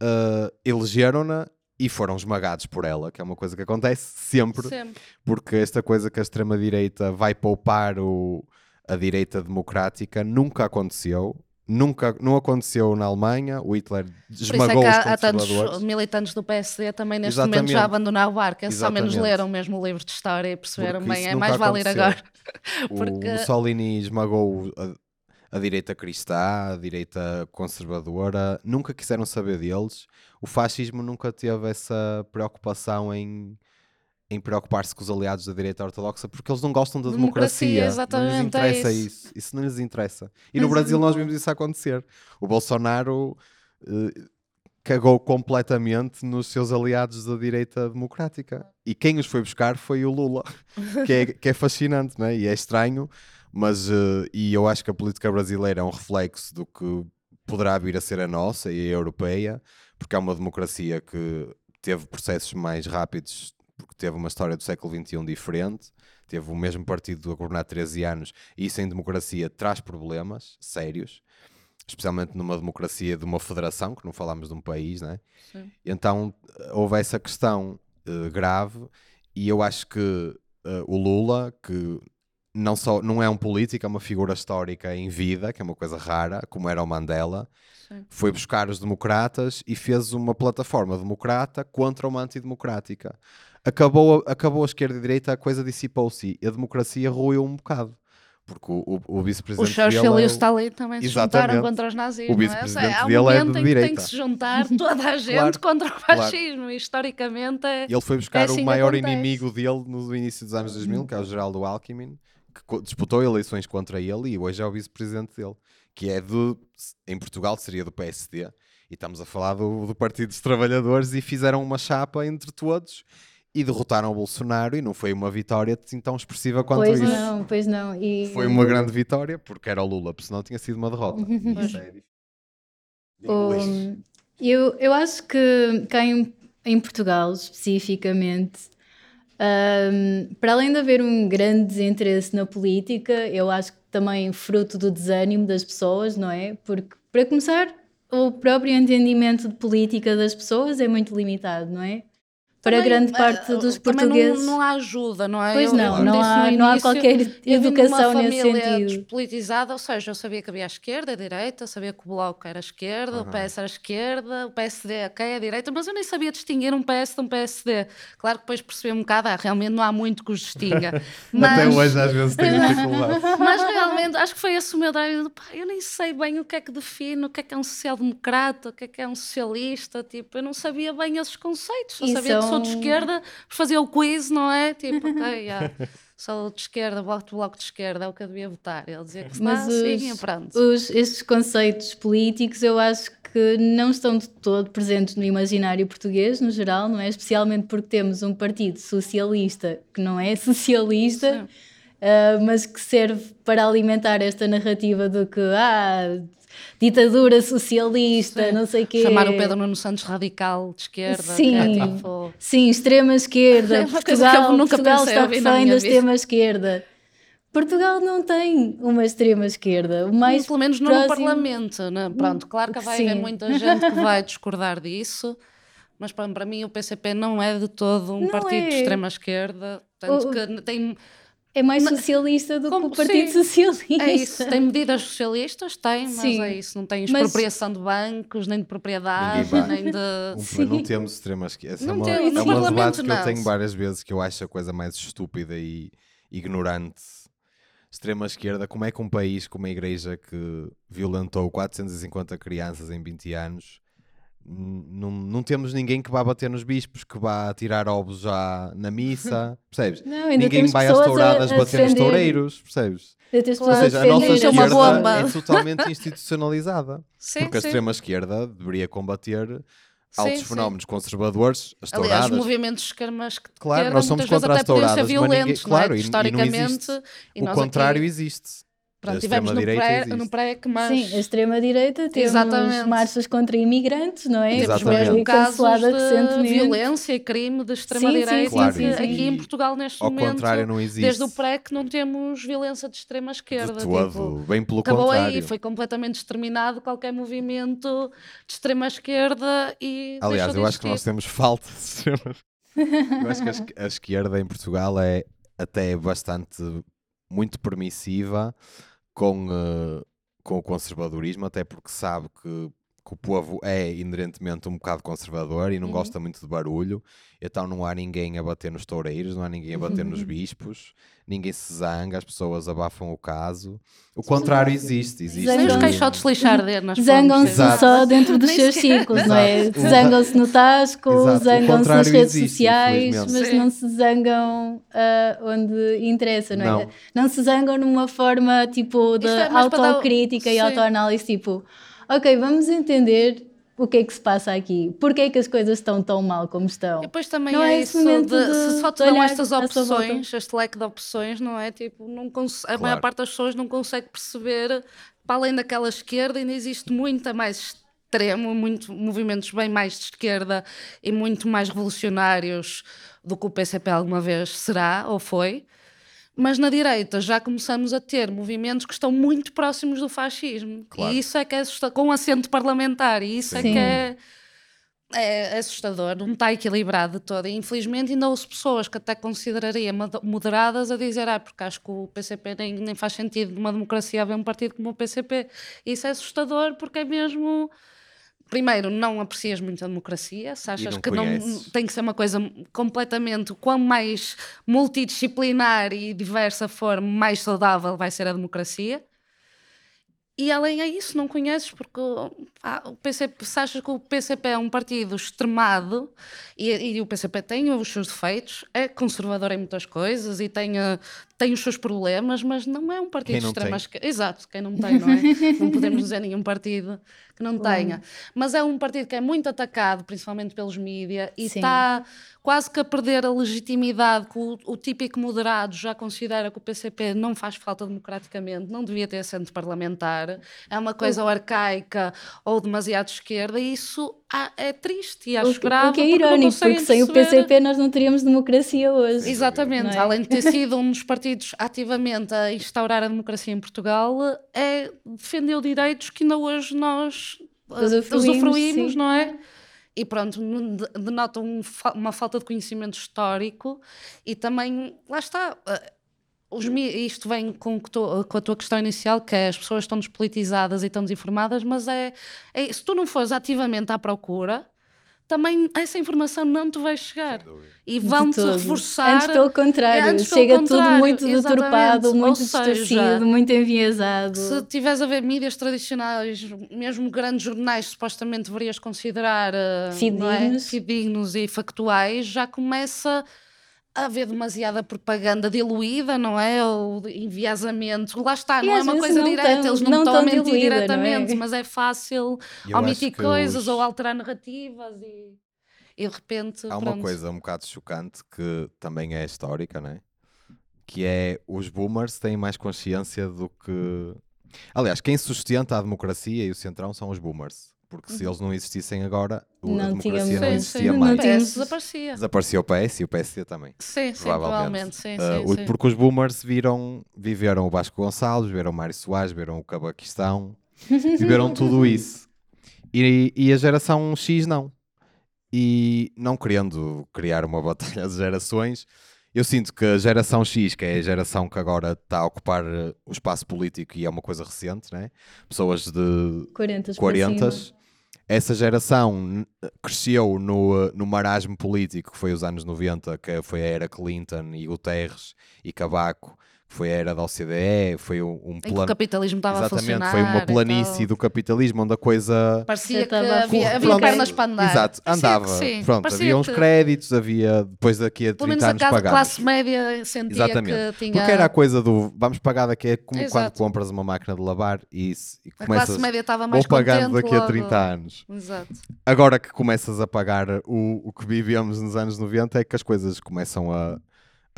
eh, elegeram-na e foram esmagados por ela, que é uma coisa que acontece sempre Sempre. porque esta coisa que a extrema-direita vai poupar o, a direita democrática nunca aconteceu. Nunca, não aconteceu na Alemanha, o Hitler Por isso é esmagou que os há, há tantos militantes do PSD também neste Exatamente. momento já abandonaram o barco. Esses ao menos leram mesmo o livro de história e perceberam Porque bem, é mais vale ir aconteceu. agora. O porque- Mussolini esmagou a, a direita cristã, a direita conservadora, nunca quiseram saber deles. O fascismo nunca teve essa preocupação em, em preocupar-se com os aliados da direita ortodoxa porque eles não gostam da Democracia, democracia. não lhes exatamente, é interessa isso. isso. Isso não lhes interessa. E no Brasil nós vimos isso acontecer. O Bolsonaro eh, cagou completamente nos seus aliados da direita democrática. E quem os foi buscar foi o Lula, que é, que é fascinante, não é? E é estranho, mas eh, e eu acho que a política brasileira é um reflexo do que poderá vir a ser a nossa e a europeia, porque é uma democracia que teve processos mais rápidos, porque teve uma história do século XXI diferente, teve o mesmo partido a governar 13 anos, e isso em democracia traz problemas sérios, especialmente numa democracia de uma federação, que não falamos de um país, né? Sim. Então houve essa questão eh, grave, e eu acho que eh, o Lula, que não, só, não é um político, é uma figura histórica em vida, que é uma coisa rara, como era o Mandela, Sim. foi buscar os democratas e fez uma plataforma democrata contra uma antidemocrática. Acabou a, acabou a esquerda e a direita, a coisa dissipou-se e a democracia ruiu um bocado. Porque o, o, o O vice-presidente Churchill dele e é o Stalin também se juntaram contra os nazis. O não é? um dele é de em que tem direita. que se juntar toda a gente Claro, contra o claro. fascismo. E historicamente é. Ele foi buscar assim o maior inimigo dele no início dos anos 2000, que é o Geraldo Alckmin, que disputou eleições contra ele e hoje é o vice-presidente dele, que é do, em Portugal seria do PSD, e estamos a falar do, do Partido dos Trabalhadores, e fizeram uma chapa entre todos e derrotaram o Bolsonaro, e não foi uma vitória assim tão expressiva quanto Pois isso. não, pois não. E Foi uma grande vitória, porque era o Lula, porque senão tinha sido uma derrota. E isso é difícil. Um, eu, eu acho que cá em, em Portugal, especificamente, Um, para além de haver um grande desinteresse na política, eu acho que também fruto do desânimo das pessoas, não é? Porque, para começar, o próprio entendimento de política das pessoas é muito limitado, não é? Para Também, grande eh, parte dos também portugueses. Não, não há ajuda, não é? Pois Eu- não, eu não há- no não há início, qualquer eu educação uma nesse família sentido. despolitizada, ou seja, eu sabia que havia a esquerda, a direita, sabia que o Bloco era a esquerda, o PS era a esquerda, o PSD ok, é a direita, mas eu nem sabia distinguir um PS de um PSD. Claro que depois percebi um bocado, ah, realmente não há muito que os distinga. Mas, Até hoje às vezes tenho dificuldade. mas realmente acho que foi esse o meu drive. Pá, eu nem sei bem o que é que define, o que é que é um social-democrata, o que é que é um socialista. Tipo, eu não sabia bem esses conceitos. Só E sabia que sou de são- esquerda, fazia o quiz, não é? Tipo, ok, já, sou de esquerda, bloco de bloco de esquerda, é o que eu devia votar. Ele dizia que Mas assim, os- e pronto. Os, estes conceitos políticos eu acho que não estão de todo presentes no imaginário português, no geral, não é? Especialmente porque temos um partido socialista que não é socialista, Sim. ah, mas que serve para alimentar esta narrativa de que ah, ditadura socialista, Sim. não sei o quê. Chamar o Pedro Nuno Santos radical de esquerda. Sim. que é tipo- Sim, extrema esquerda. É Portugal, nunca Portugal pensei está refém da extrema esquerda. Portugal não tem uma extrema esquerda. O mais pelo menos não no próximo- Parlamento. Né? Pronto, claro que vai Sim. haver muita gente que vai discordar disso, mas para, para mim o PCP não é de todo um Não partido é. de extrema esquerda, tanto O- que tem, É mais Mas- socialista do que como- o Partido sim, Socialista. é isso, tem medidas socialistas, tem, mas Sim. é isso, não tem Mas- expropriação de bancos, nem de propriedade, nem de... Um- não temos extrema esquerda. Essa é Não uma, temos, é uma debate que eu não. tenho várias vezes que eu acho a coisa mais estúpida e ignorante. Extrema esquerda, como é que um país com uma igreja que violentou 450 crianças em 20 anos não, não temos ninguém que vá bater nos bispos, que vá tirar ovos já na missa, percebes? Não, ainda Ninguém vai às pessoas a- touradas a bater nos toureiros, percebes? Ou seja, a nossa é esquerda é totalmente institucionalizada. Sim, Porque a sim. extrema esquerda deveria combater altos Sim, fenómenos conservadores, as Aliás, touradas. movimentos de esquermas que Claro, nós somos contra as touradas, mas ninguém- violentos, claro, e- é? e historicamente, existe. e o contrário aqui, existe. Pronto, tivemos no pré, no pré que mais... Sim, a extrema-direita temos Exatamente. marchas contra imigrantes, não é? Temos Exatamente. mesmo casos cancelada de recentemente. violência e crime de extrema-direita Claro, aqui em Portugal neste Ao momento. contrário, não existe. Desde o pré que não temos violência de extrema-esquerda. tipo, Bem pelo acabou contrário. aí, foi completamente exterminado qualquer movimento de extrema-esquerda e Aliás, eu acho que nós temos falta de extrema. eu acho que a esquerda em Portugal é até bastante muito permissiva com, eh, com o conservadorismo, até porque sabe que, que o povo é inerentemente um bocado conservador e não Uhum. gosta muito de barulho, então não há ninguém a bater nos toureiros, não há ninguém a bater nos bispos, ninguém se zanga, as pessoas abafam o caso. O contrário existe, existe. Nem os Zangam-se. caixotes lixar de nas Zangam-se só dentro dos seus círculos, não é? Zangam-se no Tasco, zangam-se nas redes existe, sociais, mas Sim. não se zangam ah, onde interessa, não é? Não. Não se zangam numa forma tipo de é para dar autocrítica e autoanálise, tipo, ok, vamos entender o que é que se passa aqui, porque é que as coisas estão tão mal como estão. E depois também Não é, é esse isso de, momento de- se só te de dão olhar estas opções, este leque de opções, não é? Tipo, não cons- a maior Claro. parte das pessoas não consegue perceber, para além daquela esquerda, ainda existe muita mais extremo, muito, movimentos bem mais de esquerda e muito mais revolucionários do que o PCP alguma vez será ou foi. Mas na direita já começamos a ter movimentos que estão muito próximos do fascismo. Claro. E isso é que é assustador, com assento parlamentar, e isso é Sim. que é é assustador, não está equilibrado de todo. E infelizmente ainda ouço pessoas que até consideraria mod- moderadas a dizer ah, porque acho que o PCP nem, nem faz sentido numa democracia haver um partido como o PCP. Isso é assustador porque é mesmo. Primeiro, não aprecias muito a democracia, se achas não que não tem que ser uma coisa completamente, quão mais multidisciplinar e diversa for, mais saudável vai ser a democracia. E além a isso, não conheces, porque ah, o PCP, se achas que o PCP é um partido extremado, e, e o PCP tem os seus defeitos, é conservador em muitas coisas e tem, ah, tem os seus problemas, mas não é um partido de extrema esquerda. Exato, quem não tem, não é? não podemos dizer nenhum partido que não tenha. Mas é um partido que é muito atacado, principalmente pelos mídias, e está quase que a perder a legitimidade que o, o típico moderado já considera que o PCP não faz falta democraticamente, não devia ter assento parlamentar, lugar, é uma coisa ou arcaica ou demasiado esquerda, e isso ah, é triste e acho grave. o que é porque irónico, conseguem porque sem o PCP nós não teríamos democracia hoje. Exatamente, é? além de ter sido um dos partidos ativamente a instaurar a democracia em Portugal, é defendeu direitos que ainda hoje nós eh, Usufruímos, usufruímos, não é? E pronto, denota um uma falta de conhecimento histórico e também, lá está, eh, os isto vem com, tu- com a tua questão inicial, que é as pessoas estão despolitizadas e estão desinformadas, mas é, é se tu não fores ativamente à procura, também essa informação não te vai chegar. E vão-te reforçar. Antes pelo contrário, É, antes pelo chega contrário, tudo muito exatamente. deturpado, muito seja, distorcido, muito enviesado. Se tiveres a ver mídias tradicionais, mesmo grandes jornais, supostamente deverias considerar eh, não é? Fidedignos. fidedignos e factuais, já começa a haver demasiada propaganda diluída, não é? Ou de enviesamento. Lá está, E não é uma coisa não direta, tão- eles não, não estão a mentir diluída, não é? diretamente, mas é fácil Eu omitir coisas os- ou alterar narrativas e, e de repente. Há uma pronto. coisa um bocado chocante que também é histórica, né? Que é os boomers têm mais consciência do que. Aliás, quem sustenta a democracia e o centrão são os boomers. Porque se eles não existissem agora, o- a Não democracia tínhamos- não existia sim, Não mais. o tínhamos- PS desaparecia. Desapareceu o PS e o PSD também. Sim, sim, provavelmente. provavelmente. Sim, Ah, sim, o- sim. Porque os boomers viram, viveram o Vasco Gonçalves, viveram o Mário Soares, viveram o Cabaquistão, viveram tudo isso. E, e a geração X não. E não querendo criar uma batalha de gerações, eu sinto que a geração X, que é a geração que agora está a ocupar eh, o espaço político e é uma coisa recente, né? pessoas de 40 40 essa geração cresceu no, uh, no marasmo político que foi os anos 90, que foi a era Clinton e Guterres e Cavaco, foi a era da OCDE, foi um, um que o plano. capitalismo estava a Exatamente, funcionar. foi uma e planície do capitalismo onde a coisa. Parecia que a havia, havia Pronto, pernas para andar. Exato, andava. Pronto, Parecia havia uns que, créditos, havia depois daqui a Pelo menos 30 a anos ca- pagamos. classe média sentia Exatamente. que tinha... Porque era a coisa do vamos pagar daqui, é como quando Exato. compras uma máquina de lavar e, e A começas. classe média estava mais Vou pagando daqui a logo. 30 anos. Exato. Agora que começas a pagar o, o que vivíamos nos anos 90 é que as coisas começam a,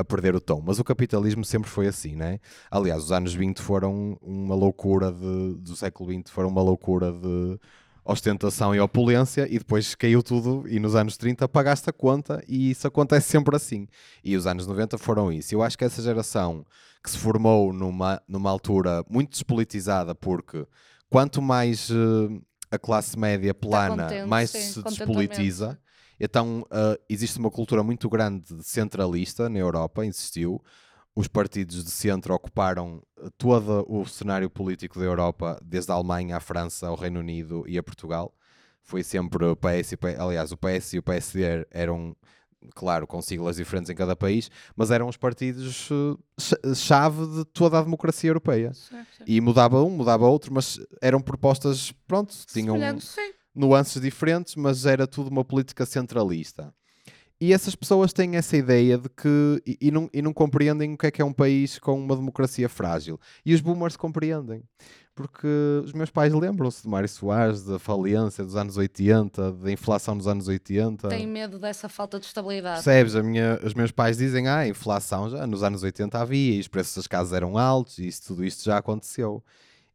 a perder o tom. Mas o capitalismo sempre foi assim, né? Aliás, os anos 20 foram uma loucura de, do século XX, foram uma loucura de ostentação e opulência e depois caiu tudo e nos anos 30 pagaste a conta e isso acontece sempre assim. E os anos 90 foram isso. Eu acho que essa geração que se formou numa, numa altura muito despolitizada porque quanto mais eh, a classe média plana, contente, mais sim, se despolitiza. Então uh, existe uma cultura muito grande de centralista na Europa, existiu. Os partidos de centro ocuparam uh, todo o cenário político da Europa, desde a Alemanha à França, ao Reino Unido e a Portugal. Foi sempre o PS e o aliás, o PS e o PSD eram, claro, com siglas diferentes em cada país, mas eram os partidos ch- chave de toda a democracia europeia. Sim, sim. E mudava um, mudava outro, mas eram propostas, pronto, tinham Semelhante, sim. Nuances diferentes, mas era tudo uma política centralista. E essas pessoas têm essa ideia de que. E, e não, e não compreendem o que é que é um país com uma democracia frágil. E os boomers compreendem. Porque os meus pais lembram-se de Mário Soares, da falência dos anos 80, da inflação dos anos 80. Tem medo dessa falta de estabilidade. Percebes? A minha, os meus pais dizem, ah, a inflação já nos anos 80 havia, e os preços das casas eram altos, e isso, tudo isto já aconteceu.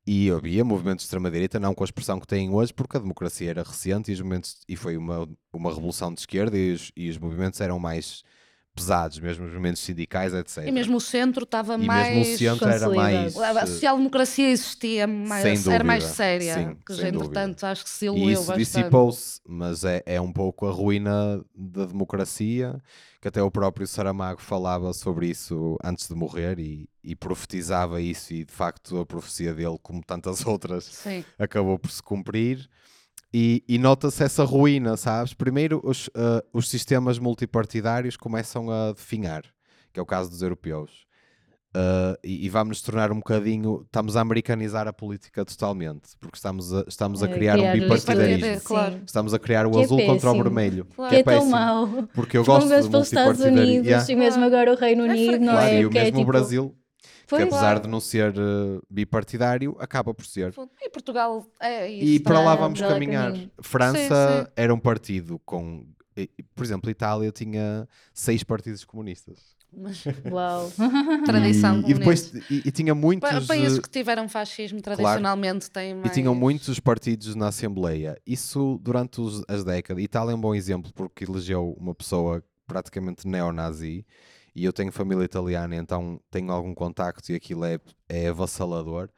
E havia movimentos de extrema-direita, não com a expressão que têm hoje, porque a democracia era recente e, os movimentos, e foi uma, uma revolução de esquerda e os, e os movimentos eram mais pesados, mesmo os movimentos sindicais, etc. E mesmo o centro estava E mais... mesmo o centro era mais... A a social-democracia existia, mais, Sem era mais dúvida. séria. Sim, que sem entretanto acho que se E diluiu isso dissipou-se, mas é, é um pouco a ruína da democracia, que até o próprio Saramago falava sobre isso antes de morrer e, e profetizava isso, e de facto a profecia dele, como tantas outras, Sim. acabou por se cumprir. E, e nota-se essa ruína, sabes? Primeiro, os, ah, os sistemas multipartidários começam a definhar, que é o caso dos europeus. Ah, e, e vamos nos tornar um bocadinho. Estamos a americanizar a política totalmente, porque estamos a, estamos a É, criar, um criar os bipartidarismo. partidos. Claro. Estamos a criar o Que é azul contra o vermelho. Claro. Que é tão péssimo, mau. Porque eu gosto Vamos de Estados multipartidarismo. Unidos Yeah. e mesmo agora o Reino É Unido, não Claro, é? e o que é mesmo o tipo, Brasil, Pois, que apesar de não ser eh, bipartidário, acaba por ser. E Portugal é isso. E para lá está vamos para lá caminhar. caminho. França Sim, sim. era um partido com. Por exemplo, Itália tinha seis partidos comunistas. mas Uau. tradição e, e depois e, e tinha muitos Pa- Países eh, que tiveram fascismo tradicionalmente têm mais... e tinham muitos partidos na Assembleia. Isso durante os- as décadas. Itália é um bom exemplo porque elegeu uma pessoa praticamente neonazi e eu tenho família italiana, então tenho algum contacto e aquilo é, é avassalador.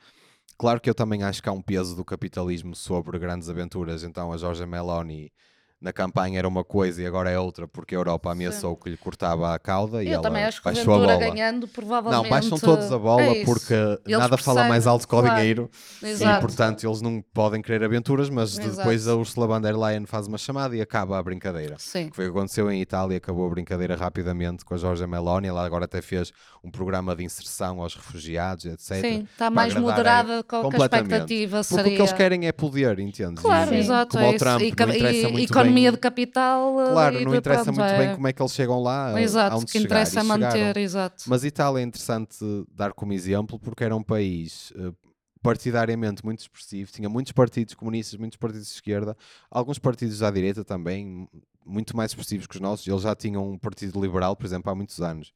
Claro que eu também acho que há um peso do capitalismo sobre grandes aventuras, então a Giorgia Meloni na campanha era uma coisa e agora é outra porque a Europa ameaçou que lhe cortava a cauda e Eu ela também acho que baixou a bola. ganhando provavelmente... Não, baixam todos a bola é porque Eles nada fala mais percebem, alto que o claro. dinheiro e Exato. portanto eles não podem querer aventuras, mas Exato. depois a Ursula von der Leyen faz uma chamada e acaba a brincadeira. Sim. Que foi o que aconteceu em Itália, acabou a brincadeira rapidamente com a Giorgia Meloni, ela agora até fez um programa de inserção aos refugiados, etc. Sim, está mais moderada com a expectativa Porque seria... o que eles querem é poder, entendes? Claro, E exato. Como é ao. Trump, e, não interessa e- muito economia bem... de capital. Claro, e não interessa pronto, muito é- bem como é que eles chegam lá, Exato, aonde que interessa e manter, chegaram. exato. Mas Itália é interessante dar como exemplo porque era um país eh, partidariamente muito expressivo, tinha muitos partidos comunistas, muitos partidos de esquerda, alguns partidos à direita também, muito mais expressivos que os nossos. Eles já tinham um partido liberal, por exemplo, há muitos anos.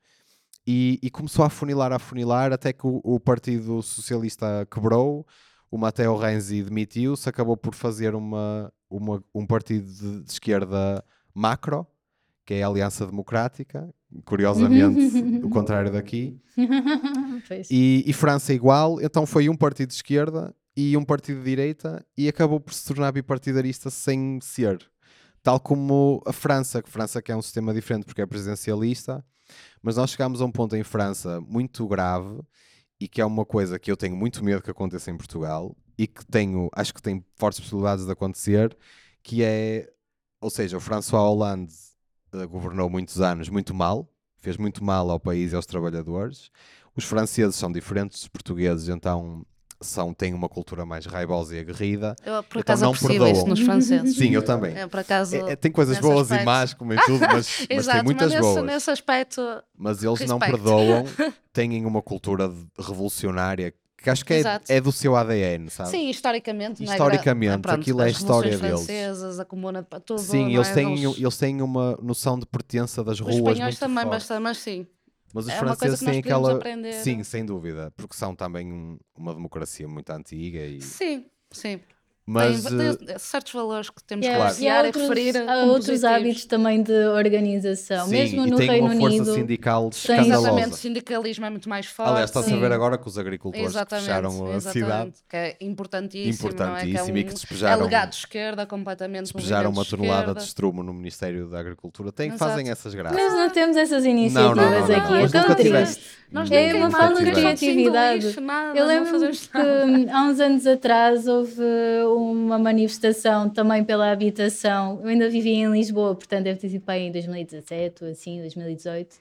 E, e começou a afunilar, a afunilar, até que o, o Partido Socialista quebrou, o Matteo Renzi demitiu-se, acabou por fazer uma, uma- um partido de, de esquerda macro, que é a Aliança Democrática, curiosamente o contrário daqui. E, e França igual, então foi um partido de esquerda e um partido de direita e acabou por se tornar bipartidarista sem ser. Tal como a França, que França que é um sistema diferente porque é presidencialista, mas nós chegámos a um ponto em França muito grave e que é uma coisa que eu tenho muito medo que aconteça em Portugal e que tenho, acho que tem fortes possibilidades de acontecer, que é, ou seja, o François Hollande eh, governou muitos anos muito mal, fez muito mal ao país e aos trabalhadores. Os franceses são diferentes dos portugueses, então são, têm uma cultura mais raivosa e aguerrida. Eu, por Então acaso, não apercebo perdoam. isso nos franceses. Sim, eu também. É, por acaso... É- é- tem coisas boas e aspecto. más, como em tudo, mas, mas tem Exato, muitas mas nesse, boas. nesse aspecto... Mas eles não Respeito. perdoam, têm uma cultura revolucionária que acho que é, Exato. é do seu ADN, sabe? Sim, historicamente. não é? Historicamente, Pronto, aquilo é a história deles. a comuna, tudo. Sim, não eles, é? têm, Eles- eles têm uma noção de pertença das Os ruas espanhóis muito também, forte. bastante, mas sim. Mas os É franceses têm aquela. aprender. Sim, sem dúvida, porque são também um- uma democracia muito antiga e. Sim, sim. Mas tem, eh, tem certos valores que temos Yeah, que apreciar e há e referir outros, há outros positivos. hábitos também de organização. sim, Mesmo e no tem Reino uma força Unido. sindical tem- Exatamente, o escandalosa. sindicalismo é muito mais forte. Aliás, está-se a ver agora que os agricultores que Exatamente, fecharam a exatamente, cidade, que é importantíssimo, Importantíssimo, não é? e Que que é um despejaram- é legado de esquerda, completamente despejaram uma de tonelada de estrumo no Ministério da Agricultura. Tem, Exato. fazem essas graças. Nós não temos essas Não, não, iniciativas não, não, aqui, mas é tão triste. Nós É uma falta de criatividade. Eu não lembro que hum, há uns anos atrás houve uma manifestação também pela habitação. Eu ainda vivia em Lisboa, portanto deve ter sido para aí em 2017 ou assim, 2018.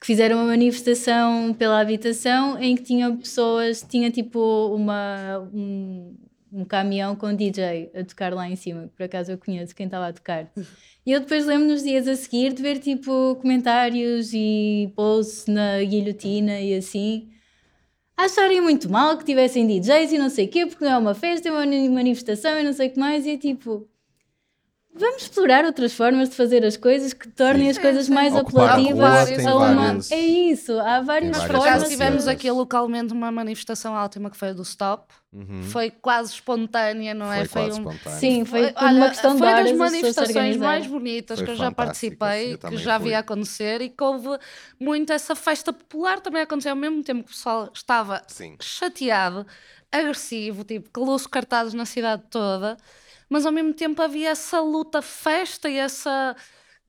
Que fizeram uma manifestação pela habitação em que tinham pessoas, tinha tipo uma, um, um caminhão com DJ a tocar lá em cima. Por acaso eu conheço quem estava a tocar. E eu depois lembro nos dias a seguir de ver tipo comentários e posts na guilhotina e assim acharem muito mal que tivessem DJs e não sei o quê, porque não é uma festa, é uma mani- manifestação e não sei o que mais, e é tipo. Vamos explorar outras formas de fazer as coisas que tornem Sim. as coisas Sim, mais. Ocupar apelativas a uma- várias- É isso, há várias várias formas. tivemos facetas. aqui localmente uma manifestação ótima que foi a do Stop. Uhum. Foi quase espontânea, não é? Foi quase um... Sim, foi Olha, uma questão de foi horas das manifestações mais bonitas Foi que eu já participei, eu que já fui. havia acontecer e que houve muito essa festa popular também aconteceu ao mesmo tempo que o pessoal estava Sim. chateado, agressivo, tipo, calou-se cartazes na cidade toda, mas ao mesmo tempo havia essa luta, festa e essa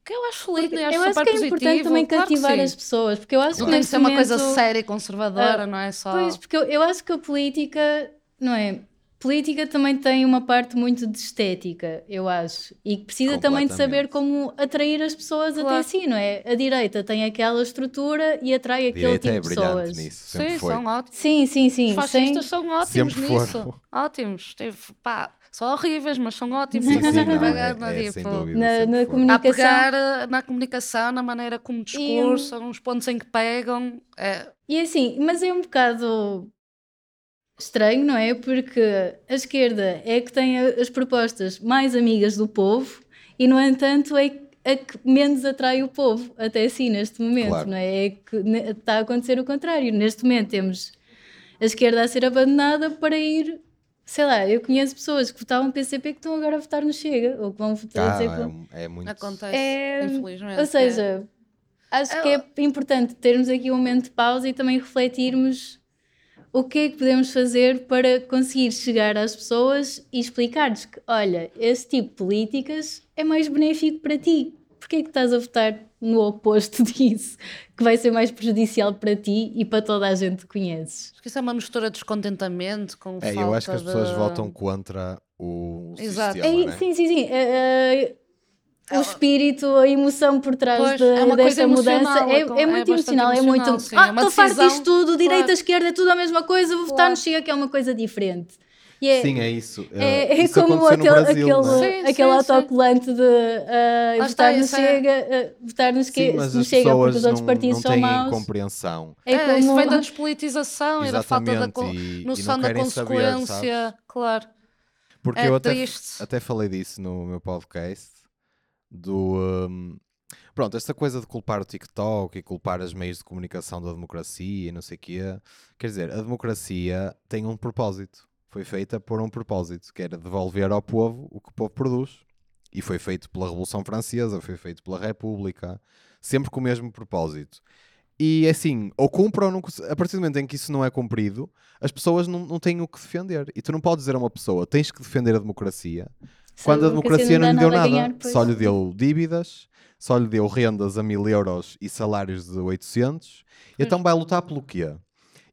que eu acho lindo e acho Eu acho super que é positivo. importante também claro que cativar sim. as pessoas, porque eu acho Não que tem que ser uma coisa séria e conservadora, Ah, não é só. Pois, porque eu, eu acho que a política, não é? Política também tem uma parte muito de estética, eu acho, e que precisa também de saber como atrair as pessoas até Claro. si, não é? A direita tem aquela estrutura e atrai A aquele direita tipo é de brilhante pessoas. nisso, Sim, foi. são ótimos. Sim, sim, sim. Os fascistas sem- são ótimos Sempre nisso. foram. Ótimos. Teve, pá, são horríveis, mas são ótimos. Sim, sim, não, é, é, sem tipo, dúvida. Na- na comunicação- A pegar na comunicação, na maneira como discursam, os pontos em que pegam. É, E assim, mas é um bocado estranho, não é? Porque a esquerda é que tem as propostas mais amigas do povo e, no entanto, é, a que menos atrai o povo, até assim, neste momento, Claro. não é? É que está a acontecer o contrário. Neste momento temos a esquerda a ser abandonada para ir, sei lá, eu conheço pessoas que votavam PCP que estão agora a votar no Chega, ou que vão votar Ah, dizer é, que- é muito. Acontece, É, infelizmente. Ou seja, acho que é importante termos aqui um momento de pausa e também refletirmos o que é que podemos fazer para conseguir chegar às pessoas e explicar-lhes que, olha, esse tipo de políticas é mais benéfico para ti. Porquê é que estás a votar no oposto disso, que vai ser mais prejudicial para ti e para toda a gente que conheces? Acho que isso é uma mistura de descontentamento com É, falta eu acho que as pessoas de- votam contra o Exato. sistema, É, né? sim, sim, sim. É, é, o espírito, a emoção por trás Pois, de- é uma coisa desta mudança é, é é é muito bastante emocional. É muito. emocional, sim, ah, é estou farto decisão. disto tudo, direita, Claro. esquerda, é tudo a mesma coisa, vou votar Claro. no Chega, que é uma coisa diferente. E é, Sim, é isso. é, é Isso como aquele, Brasil, aquele, é? Sim, aquele sim, sim. autocolante de ah, Lá votar no isso é- Chega, ah, votar no, Sim, Chega, mas no as Chega porque os outros não, partidos não são têm maus. compreensão. É, É, isso como- vem da despolitização e da falta da co- Exatamente, e- noção da querem saber, consequência. claro. Porque É eu até, até falei disso no meu podcast do hum, pronto, esta coisa de culpar o TikTok e culpar os meios de comunicação da democracia e não sei o quê. Quer dizer, a democracia tem um propósito. Foi feita por um propósito, que era devolver ao povo o que o povo produz. E foi feito pela Revolução Francesa, foi feito pela República, sempre com o mesmo propósito. E assim, ou cumpre ou não. A partir do momento em que isso não é cumprido, as pessoas não, não têm o que defender. E tu não podes dizer a uma pessoa: tens que defender a democracia, Se quando a democracia não lhe deu nada. ganhar, só lhe deu dívidas, só lhe deu rendas a mil euros e salários de 800. Então vai lutar pelo quê?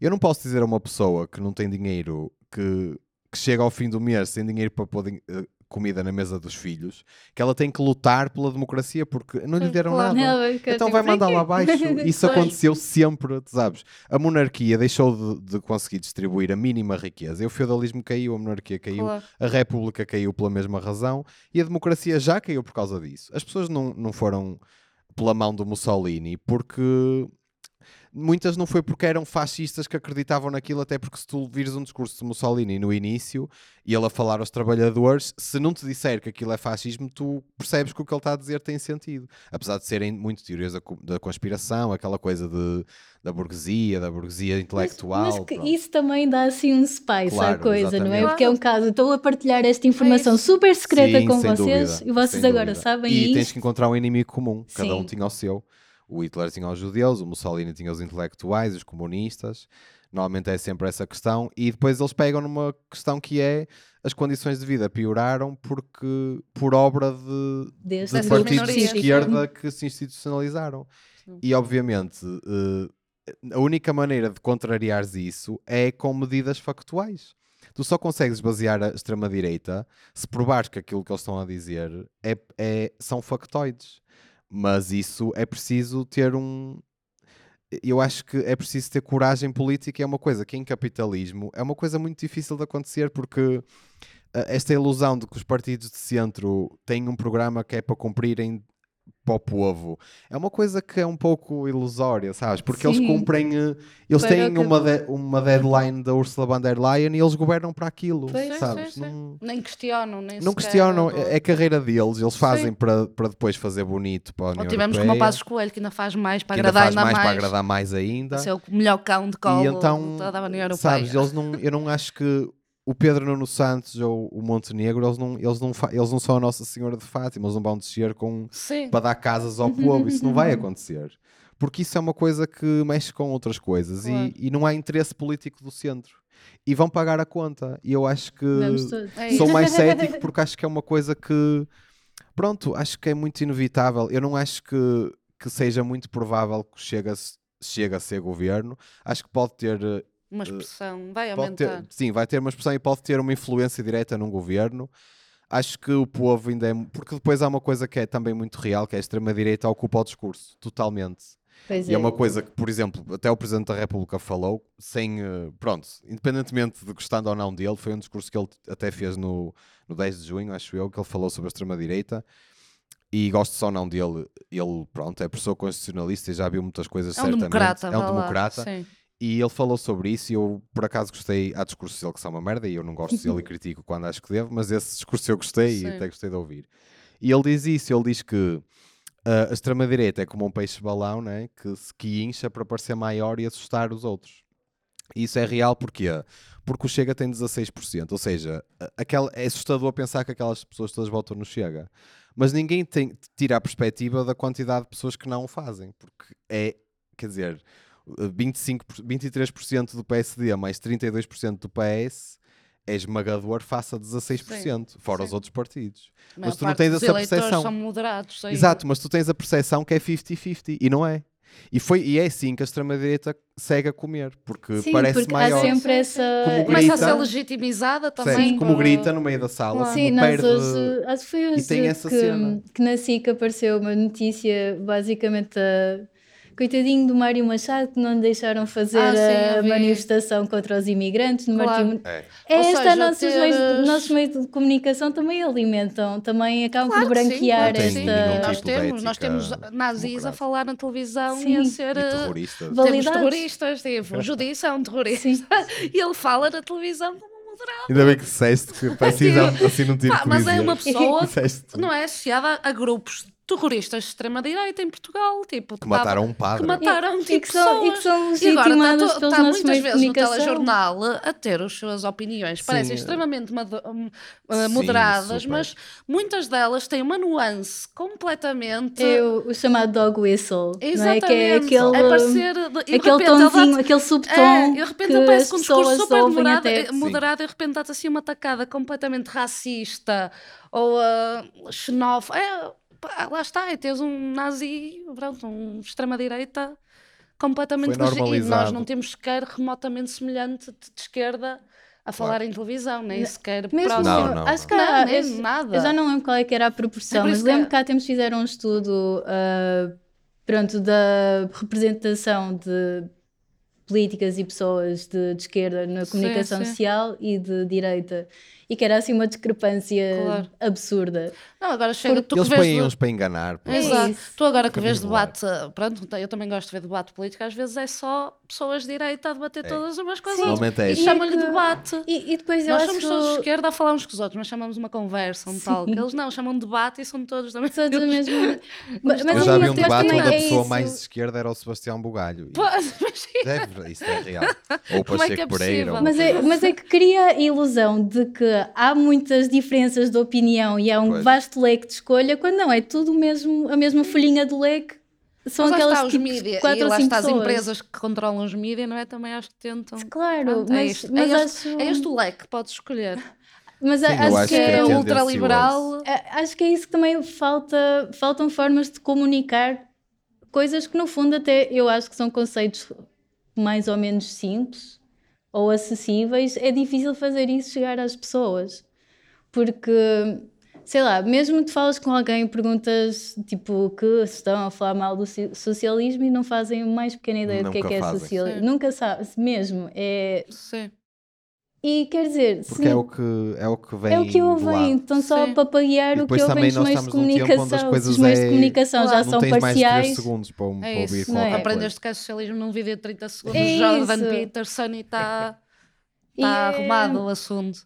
Eu não posso dizer a uma pessoa que não tem dinheiro, que, que chega ao fim do mês sem dinheiro para pôr eh, comida na mesa dos filhos, que ela tem que lutar pela democracia porque não lhe deram claro. nada. Então dizer, vai mandar lá abaixo. Isso aconteceu sempre, sabes? A monarquia deixou de, de conseguir distribuir a mínima riqueza. E o feudalismo caiu, a monarquia caiu, Claro. a república caiu pela mesma razão e a democracia já caiu por causa disso. As pessoas não, não foram pela mão do Mussolini porque muitas não foi porque eram fascistas que acreditavam naquilo, até porque se tu vires um discurso de Mussolini no início e ele a falar aos trabalhadores, se não te disser que aquilo é fascismo, tu percebes que o que ele está a dizer tem sentido. Apesar de serem muito teorias da, da conspiração, aquela coisa de, da burguesia, da burguesia intelectual. Mas, mas que pronto. isso também dá assim um spice Claro, à coisa, não é? exatamente. Porque é um caso, estou a partilhar esta informação isso. super secreta Sim, com vocês dúvida, e vocês agora dúvida. sabem E tens isto. que encontrar um inimigo comum. Cada um Sim. tinha o seu. O Hitler tinha os judeus, o Mussolini tinha os intelectuais, os comunistas. Normalmente é sempre essa questão. E depois eles pegam numa questão que é as condições de vida pioraram porque por obra de, Deste de partidos de esquerda que se institucionalizaram. Sim. E obviamente eh, a única maneira de contrariares isso é com medidas factuais. Tu só consegues basear a extrema-direita se provares que aquilo que eles estão a dizer é, é- são factoides. Mas isso é preciso ter um. Eu acho que é preciso ter coragem política. É uma coisa que em capitalismo é uma coisa muito difícil de acontecer porque eh, esta ilusão de que os partidos de centro têm um programa que é para cumprirem para o povo é uma coisa que é um pouco ilusória, sabes? Porque eles Sim. cumprem, eh, eles Para têm uma, de- uma deadline da Ursula von der Leyen e eles governam para aquilo, Pois. Sabes? sim, sim. Não, Nem questionam, nem não questionam, é é a carreira deles, eles fazem para, para depois fazer bonito para a União Ou tivemos Europeia, como o Passos Coelho, que ainda faz mais para agradar faz ainda mais, mais. para agradar mais ainda. Esse é o melhor cão de colo E então, União Europeia. sabes, eles não, eu não acho que o Pedro Nuno Santos ou o Montenegro, eles não, eles, não eles não são a Nossa Senhora de Fátima, eles não vão descer com, Sim. para dar casas ao povo, isso não vai acontecer. Porque isso é uma coisa que mexe com outras coisas Claro. e, e não há interesse político do centro. E vão pagar a conta. E eu acho que. É sou mais cético porque acho que é uma coisa que, pronto, acho que é muito inevitável. Eu não acho que, que seja muito provável que chegue a, se- chegue a ser governo. Acho que pode ter eh, Uma expressão, vai pode ter, aumentar. sim, vai ter uma expressão e pode ter uma influência direta num governo. Acho que o povo ainda é. Porque depois há uma coisa que é também muito real, que é a extrema-direita ocupa o discurso, totalmente. Pois E é uma coisa que, por exemplo, até o Presidente da República falou, sem. eh, Pronto, independentemente de gostando ou não dele, foi um discurso que ele até fez no, no 10 de junho, acho eu, que ele falou sobre a extrema-direita. E gosto só ou não dele, ele, pronto, é professor constitucionalista e já viu muitas coisas É um certamente. democrata. é um vá lá. democrata. Sim. E ele falou sobre isso e eu, por acaso, gostei. Há discursos dele que são uma merda e eu não gosto dele e critico quando acho que devo, mas esse discurso eu gostei Sim. e até gostei de ouvir. E ele diz isso: ele diz que a extrema-direita é como um peixe-balão né? que, se- que incha para parecer maior e assustar os outros. E isso é real porquê? Porque o Chega tem 16%. Ou seja, aquela, é assustador pensar que aquelas pessoas todas votam no Chega. Mas ninguém tem, tira a perspectiva da quantidade de pessoas que não o fazem. Porque é, quer dizer, 25, 23% do PSD mais 32% do PS é esmagador face a 16%, fora os sim. outros partidos. Mas maior tu não tens essa percepção. são moderados. sim. Exato, mas tu tens a percepção que é 50-50 e não é. E, foi, e é assim que a extrema-direita segue a comer, porque Sim, parece porque maior. há sempre essa. Como Começa a grita. ser legitimizada também. Como por- grita no meio da sala, Claro. Sim, nós perde... hoje, acho que foi hoje tem essa que, cena. que na SIC apareceu uma notícia, basicamente, a, coitadinho do Mário Machado, que não deixaram fazer Ah, sim, a manifestação contra os imigrantes no Claro. Martim. É. É Ou esta, seja, nossos, teres- meios, nossos meios de comunicação também alimentam, também acabam Claro por branquear sim. Esta. E nós tipo temos, nós temos nazis a falar na televisão e Sim. a ser. E eh, terroristas. Val- Temos Validados. terroristas, tipo, o judice é um terrorista. E ele fala na televisão como moderado. Ainda bem que disseste que parecia assim não tive Pá, mas é uma pessoa não é associada a grupos terroristas de extrema-direita em Portugal, tipo, Que tava- mataram um padre. que mataram E tipo, que são, e que são E agora está, está nossos muitas vezes no telejornal a ter as suas opiniões, parecem Sim. extremamente hum, uh, Sim, moderadas, super. mas muitas delas têm uma nuance completamente. É o, o chamado dog whistle, não é? Exatamente, Que é aquele, é parecer. de- e aquele repente ele tonzinho, dá-te- aquele subtom É, e de repente que ele parece com um discurso super moderado, eh, moderado e de repente dá-te assim uma tacada completamente racista ou uh, xenófoba. É, pá, lá está, e tens um nazi, pronto, um extrema-direita completamente E nós não temos sequer remotamente semelhante de, de esquerda a falar em televisão, nem sequer Mesmo, próximo. Não, não, acho que não. há, eu, nada. eu já não lembro qual é que era a proporção, É mas que lembro é- que há tempos fizeram um estudo ah, pronto, da representação de políticas e pessoas de, de esquerda na Sim, comunicação sim. social e de direita e que era assim uma discrepância Claro. absurda. Não, agora chega, tu Eles põem de- uns para enganar. É Exato. isso. Tu agora que vês debate, pronto, eu também gosto de ver debate político, às vezes é só pessoas de direita a debater É. todas umas com as Sim. outras. Normalmente é E assim. chamam-lhe E que- debate. E, e depois eu Nós acho somos todos de que esquerda a falar uns com os outros, mas chamamos uma conversa, um tal. Que eles não, chamam de debate e são todos da do mesmo. Mas, Eu mas já ao vi um debate onde a é pessoa isso. mais de esquerda era o Sebastião Bugalho. E imagina. Deve, isso é real. Ou o é Pacheco é Pereira. Mas é, mas é que cria a ilusão de que há muitas diferenças de opinião e há um Pois. vasto leque de escolha, quando não, é tudo mesmo, a mesma folhinha do leque. São Mas lá aquelas está os tipo, mídias, quatro e lá está as empresas que controlam os mídias, não é? Também acho que tentam. Claro, Pronto, é mas, isto. mas é, este, acho, é este o leque que podes escolher. mas Sim, eu acho, acho que que é, é ultraliberal. é- acho que é isso que também falta, faltam formas de comunicar coisas que no fundo até eu acho que são conceitos mais ou menos simples ou acessíveis, é difícil fazer isso chegar às pessoas. Porque, sei lá, mesmo que falas com alguém e perguntas tipo que estão a falar mal do so- socialismo e não fazem a mais pequena ideia do que é Nunca que é socialismo. Nunca sabes, mesmo. É... Sim. E quer dizer, Porque se- é o que, é o que vem é o que do ouvem, lado. estão só Sim. a papaguear E o que ouvem também dos meios de comunicação. coisas Os meios de é- comunicação já não são tens mais de 3 parciais. segundos para, um- É para ouvir isso. não é? Aprendeste que é socialismo num vídeo de 30 segundos. É Jordan isso. Peterson e está tá é- arrumado o assunto.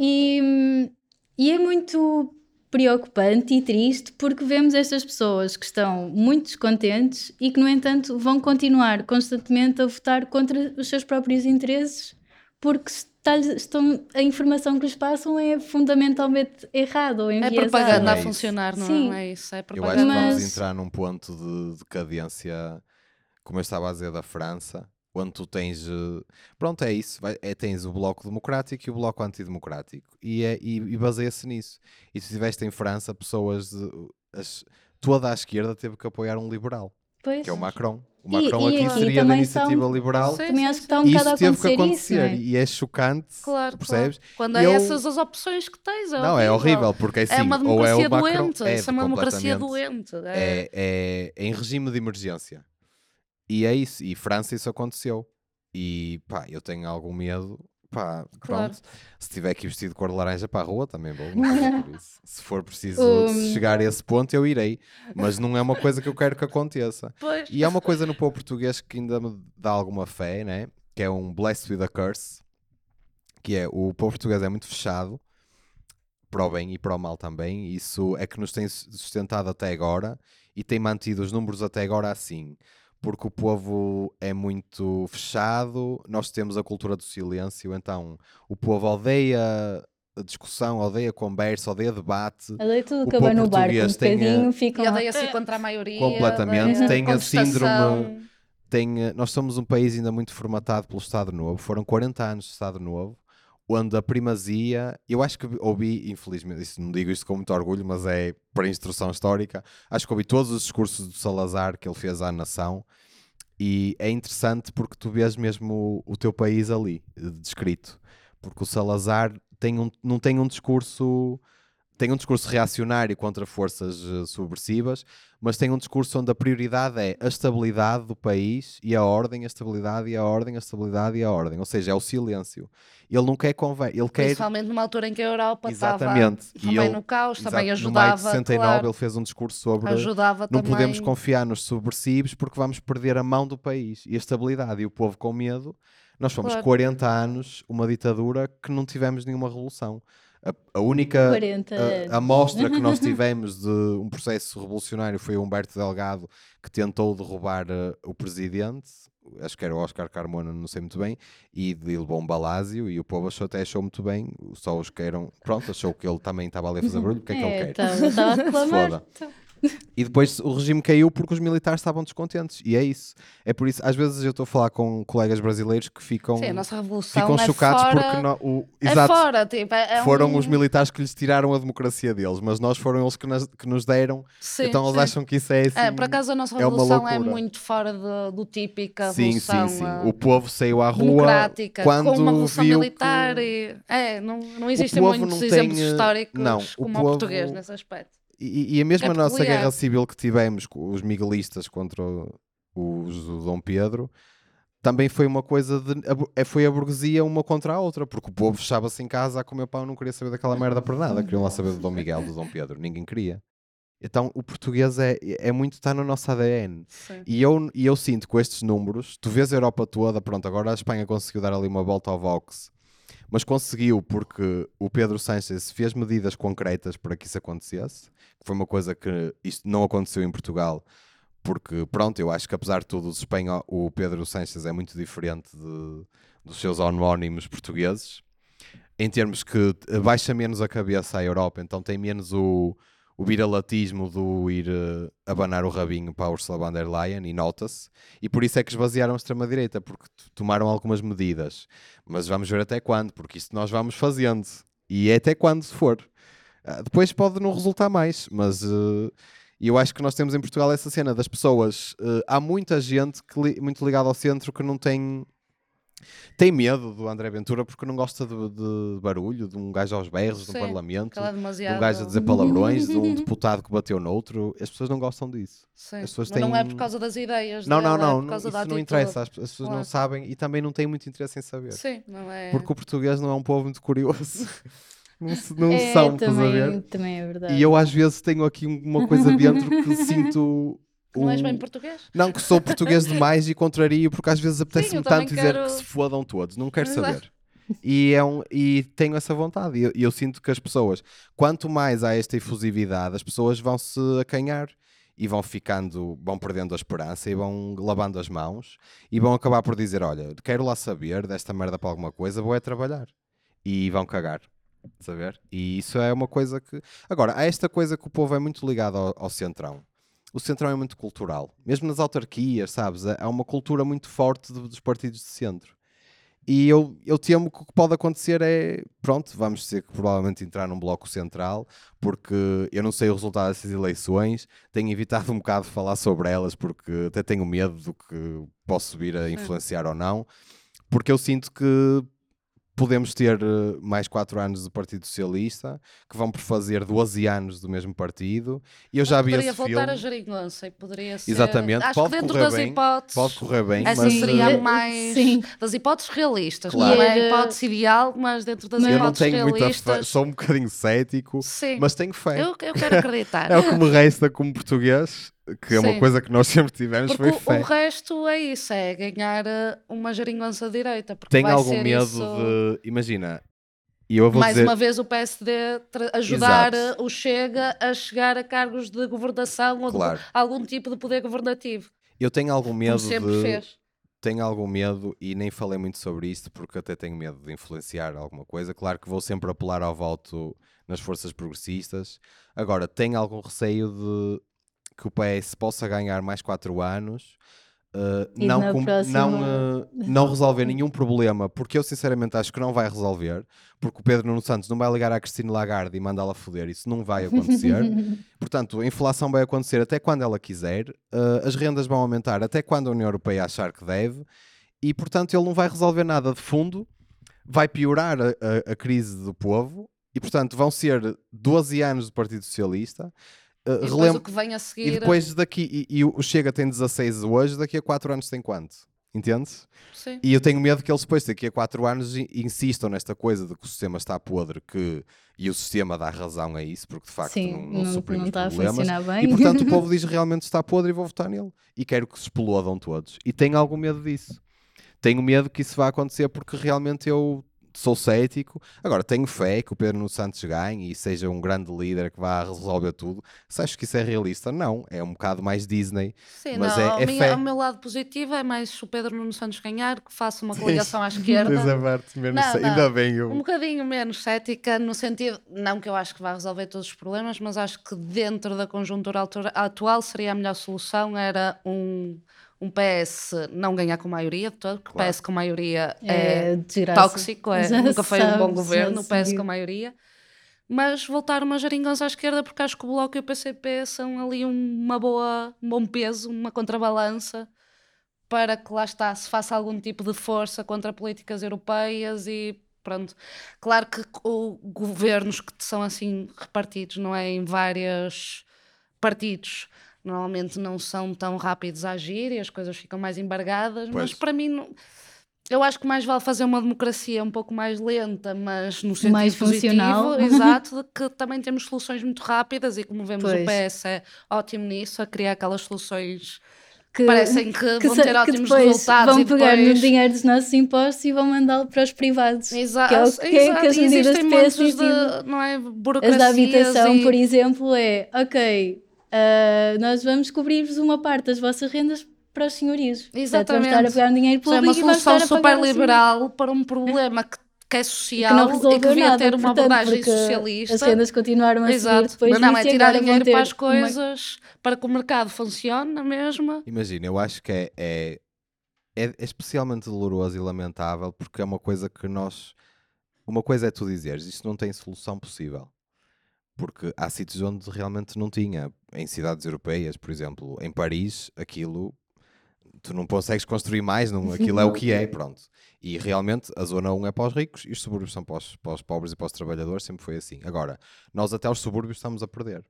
E, e é muito preocupante e triste porque vemos estas pessoas que estão muito descontentes e que, no entanto, vão continuar constantemente a votar contra os seus próprios interesses porque está-lhes- estão, a informação que lhes passam é fundamentalmente errada ou É propaganda É a funcionar, não Sim. é? Não é isso, é Eu acho propaganda. que vamos entrar num ponto de decadência, como eu estava a dizer, da França, onde tu tens. eh, Pronto, é isso. é, tens o Bloco Democrático e o Bloco Antidemocrático. E, é, e, e baseia-se nisso. E se estiveste em França, pessoas. de- as- toda a esquerda teve que apoiar um liberal, Pois. que é o Macron. O E- Macron e aqui aqui seria da iniciativa são- liberal. Sim, Também acho que está um E bocado a isso teve que acontecer isso, acontecer. é? E é chocante, Claro, percebes? claro. Quando E é eu- essas as opções que tens, é Não, é horrível. porque é assim, É uma ou é democracia o Macron, doente. é Isso é uma democracia doente. É. é, é em regime de emergência. E é isso. E França isso aconteceu. E pá, eu tenho algum medo. Pá, Claro. pronto. Se tiver aqui vestido de cor de laranja para a rua, também vou. Se for preciso Um, chegar a esse ponto, eu irei. Mas não é uma coisa que eu quero que aconteça. Pois. E há uma coisa no povo português que ainda me dá alguma fé, né? Que é um blessed with a curse. Que é o povo português é muito fechado para o bem e para o mal também. Isso é que nos tem sustentado até agora e tem mantido os números até agora assim. Porque o povo é muito fechado, nós temos a cultura do silêncio, então o povo odeia a discussão, odeia conversa, odeia debate. Odeia tudo O que vai no barco, um bocadinho, eh, ficam E odeia-se contra a maioria. Completamente. odeia Tem a síndrome- tem, nós somos um país ainda muito formatado pelo Estado Novo. Foram 40 anos de Estado Novo, onde a primazia, eu acho que ouvi, infelizmente, isso, não digo isto com muito orgulho, mas é para instrução histórica, acho que ouvi todos os discursos do Salazar que ele fez à nação. E é interessante porque tu vês mesmo o, o teu país ali, eh, descrito. Porque o Salazar tem um, não tem um discurso tem um discurso reacionário contra forças eh, subversivas, mas tem um discurso onde a prioridade é a estabilidade do país e a ordem, a estabilidade e a ordem, a estabilidade e a ordem. Ou seja, é o silêncio. Ele não quer conver, ele quer Principalmente numa altura em que a Europa Exatamente. estava também ele- no caos, também Exato, no maio de ajudava. 69 claro, ele fez um discurso sobre ajudava não também. podemos confiar nos subversivos porque vamos perder a mão do país e a estabilidade e o povo com medo. Nós fomos Claro. 40 anos uma ditadura que não tivemos nenhuma revolução. A, a única 40 a, anos. a mostra que nós tivemos de um processo revolucionário foi o Humberto Delgado que tentou derrubar eh, o presidente, acho que era o Oscar Carmona, não sei muito bem, e de um balásio e o povo achou, até achou muito bem, só os que eram, pronto, achou que ele também estava ali a fazer barulho, o que é que ele quer? Estava estava a reclamar. E depois o regime caiu porque os militares estavam descontentes. E é isso. É por isso, às vezes eu estou a falar com colegas brasileiros que ficam, Sim, a nossa revolução ficam é chocados fora, porque no- o, é exato, fora, tipo, é, é foram um... os militares que lhes tiraram a democracia deles, mas nós foram eles que, nas- que nos deram. Sim, então eles sim. acham que isso é assim. É, por acaso a nossa é revolução é, muito fora do, do típica Sim, revolução sim, sim. ah, O povo saiu à rua quando com uma revolução viu militar que... e... É, não, não existem muitos exemplos tem, eh, históricos não, o como o povo- português nesse aspecto. E, e a mesma É nossa guerra civil que tivemos os miguelistas contra os do Dom Pedro também foi uma coisa de. é- Foi a burguesia uma contra a outra, porque o povo fechava-se em casa a comer pão, não queria saber daquela merda por nada, queriam lá saber do Dom Miguel, do Dom Pedro, ninguém queria. Então o português é, é muito, está no nosso ADN. Sim. E eu, e eu sinto com estes números, tu vês a Europa toda, pronto, agora a Espanha conseguiu dar ali uma volta ao Vox, mas conseguiu porque o Pedro Sánchez fez medidas concretas para que isso acontecesse, que foi uma coisa que isto não aconteceu em Portugal, porque pronto, eu acho que apesar de tudo, os espanhol, o Pedro Sánchez é muito diferente de- dos seus homónimos portugueses, em termos que baixa menos a cabeça à Europa, então tem menos o, o viralatismo do ir eh, abanar o rabinho para a Ursula von der Leyen, e nota-se, e por isso é que esvaziaram a extrema-direita, porque tomaram algumas medidas. Mas vamos ver até quando, porque isto nós vamos fazendo, e é até quando se for. Ah, depois pode não resultar mais, mas eh, eu acho que nós temos em Portugal essa cena das pessoas. eh, há muita gente que li- muito ligada ao centro que não tem. Tem medo do André Ventura porque não gosta de, de barulho, de um gajo aos berros, no Parlamento, é de um gajo a dizer palavrões, de um deputado que bateu noutro. As pessoas não gostam disso. Sim, as pessoas mas não é têm- por causa das ideias Não, não, dele, é não, por não causa isso da não interessa. As, as pessoas não sabem e também não têm muito interesse em saber. Sim, não é... Porque o português não é um povo muito curioso. não não É, são, estás a ver? também, também é verdade. E eu às vezes tenho aqui uma coisa dentro que sinto. Não és bem português? Não, que sou português demais e contrario, porque às vezes apetece-me tanto dizer quero- que se fodam todos, não quero Exato. saber. E, é um, e tenho essa vontade. E eu, eu sinto que as pessoas, quanto mais há esta efusividade, as pessoas vão se acanhar e vão ficando, vão perdendo a esperança e vão lavando as mãos e vão acabar por dizer: Olha, quero lá saber desta merda para alguma coisa, vou é trabalhar. E vão cagar. Saber? E isso é uma coisa que. Agora, há esta coisa que o povo é muito ligado ao, ao centrão o Centrão é muito cultural. Mesmo nas autarquias, sabes? Há uma cultura muito forte dos partidos de centro. E eu, eu temo que o que pode acontecer é, pronto, vamos ter que provavelmente entrar num bloco central, porque eu não sei o resultado dessas eleições, tenho evitado um bocado de falar sobre elas, porque até tenho medo do que posso vir a influenciar ou não, porque eu sinto que podemos ter eh, mais 4 anos do Partido Socialista, que vão por fazer 12 anos do mesmo partido, e eu já vi poderia esse voltar filme. a geringonça e poderia ser... Exatamente, Acho pode que dentro correr das bem, hipóteses... Pode correr bem, Essa mas seria eh, a mais... Sim. Das hipóteses realistas. Claro. Não é a hipótese ideal, mas dentro das eu não hipóteses tenho muita fé, realistas... sou um bocadinho cético, Sim, mas tenho fé. eu, eu quero acreditar. É o que me resta como português, que é uma Sim. coisa que nós sempre tivemos, Porque foi o, o fé. resto é isso, é ganhar eh, uma geringonça direita. Porque vai algum medo isso... de. Imagina, E eu vou Mais dizer, uma vez o PSD ajudar Exato. eh, o Chega a chegar a cargos de governação ou de Claro. algum tipo de poder governativo, eu tenho algum medo como sempre de... fez. tenho algum medo e nem falei muito sobre isto porque até tenho medo de influenciar alguma coisa. Claro que vou sempre apelar ao voto nas forças progressistas. Agora, tenho algum receio de que o PS possa ganhar mais 4 anos. uh, não, com- próxima- não, uh, não resolver nenhum problema, porque eu sinceramente acho que não vai resolver, porque o Pedro Nuno Santos não vai ligar à Cristina Lagarde e mandá-la foder, isso não vai acontecer. Portanto, a inflação vai acontecer até quando ela quiser, uh, as rendas vão aumentar até quando a União Europeia achar que deve, e portanto ele não vai resolver nada de fundo, vai piorar a, a- a crise do povo, e portanto vão ser 12 anos do Partido Socialista. Uh, E depois relem- o que vem a e seguir. depois daqui, e, e o Chega tem 16 hoje, daqui a 4 anos tem quanto? Entendes? Sim. E eu tenho medo que eles depois, daqui a 4 anos, in- insistam nesta coisa de que o sistema está podre que, e o sistema dá razão a isso, porque de facto Sim, não, não, não, não está a problemas. funcionar bem. E portanto o povo diz realmente está podre e vou votar nele. E quero que se explodam todos. E tenho algum medo disso. Tenho medo que isso vá acontecer porque realmente eu sou cético. Agora, tenho fé que o Pedro Nuno Santos ganhe e seja um grande líder que vá resolver tudo. Se acho que isso é realista, não. É um bocado mais Disney. Sim, Mas não, é- ao é meu- fé. ao meu lado positivo é mais o Pedro Nuno Santos ganhar, que faça uma coligação à esquerda. menos Não, não. Ainda bem eu. Um bocadinho menos cética, no sentido, não que eu acho que vai resolver todos os problemas, mas acho que dentro da conjuntura atual seria a melhor solução era um, um PS não ganhar com maioria de todo, porque Claro. o PS com maioria é, É tóxico, é, Já nunca foi um bom governo, o PS com maioria. Mas voltar uma geringonça à esquerda, porque acho que o Bloco e o PCP são ali uma boa, um bom peso, uma contrabalança para que lá está, se faça algum tipo de força contra políticas europeias e pronto. Claro que o, governos que são assim repartidos, não é? Em vários partidos, normalmente não são tão rápidos a agir e as coisas ficam mais embargadas, Pois. mas para mim não- eu acho que mais vale fazer uma democracia um pouco mais lenta, mas no sentido Mais positivo, funcional. exato, de que também temos soluções muito rápidas e como vemos Pois. o PS é ótimo nisso, a criar aquelas soluções que, parecem que, que vão ter que ótimos resultados vão e pegar no depois... dinheiro dos nossos impostos e vão mandá-lo para os privados. Exato, que é o que, é exato. que as medidas de PS de, não é, As da habitação, e- por exemplo, é ok, ah, nós vamos cobrir-vos uma parte das vossas rendas para os senhorios. Portanto, Exatamente. Vamos estar a pegar dinheiro Isso é público uma e solução super liberal para um problema que, que é que social não e que devia nada, ter uma portanto, abordagem socialista. As rendas continuaram a subir Exato. depois Mas não, é disso tirar dinheiro para as uma- coisas, para que o mercado funcione na mesma. Imagina, eu acho que é, é, é, é especialmente doloroso e lamentável porque é uma coisa que nós. Uma coisa é tu dizeres, isto não tem solução possível. Porque há sítios onde realmente não tinha. Em cidades europeias, por exemplo, em Paris, aquilo. Tu não consegues construir mais, não, aquilo é o que é, pronto. E realmente a zona 1 é para os ricos e os subúrbios são para os, para os pobres e para os trabalhadores, sempre foi assim. Agora, nós até os subúrbios estamos a perder.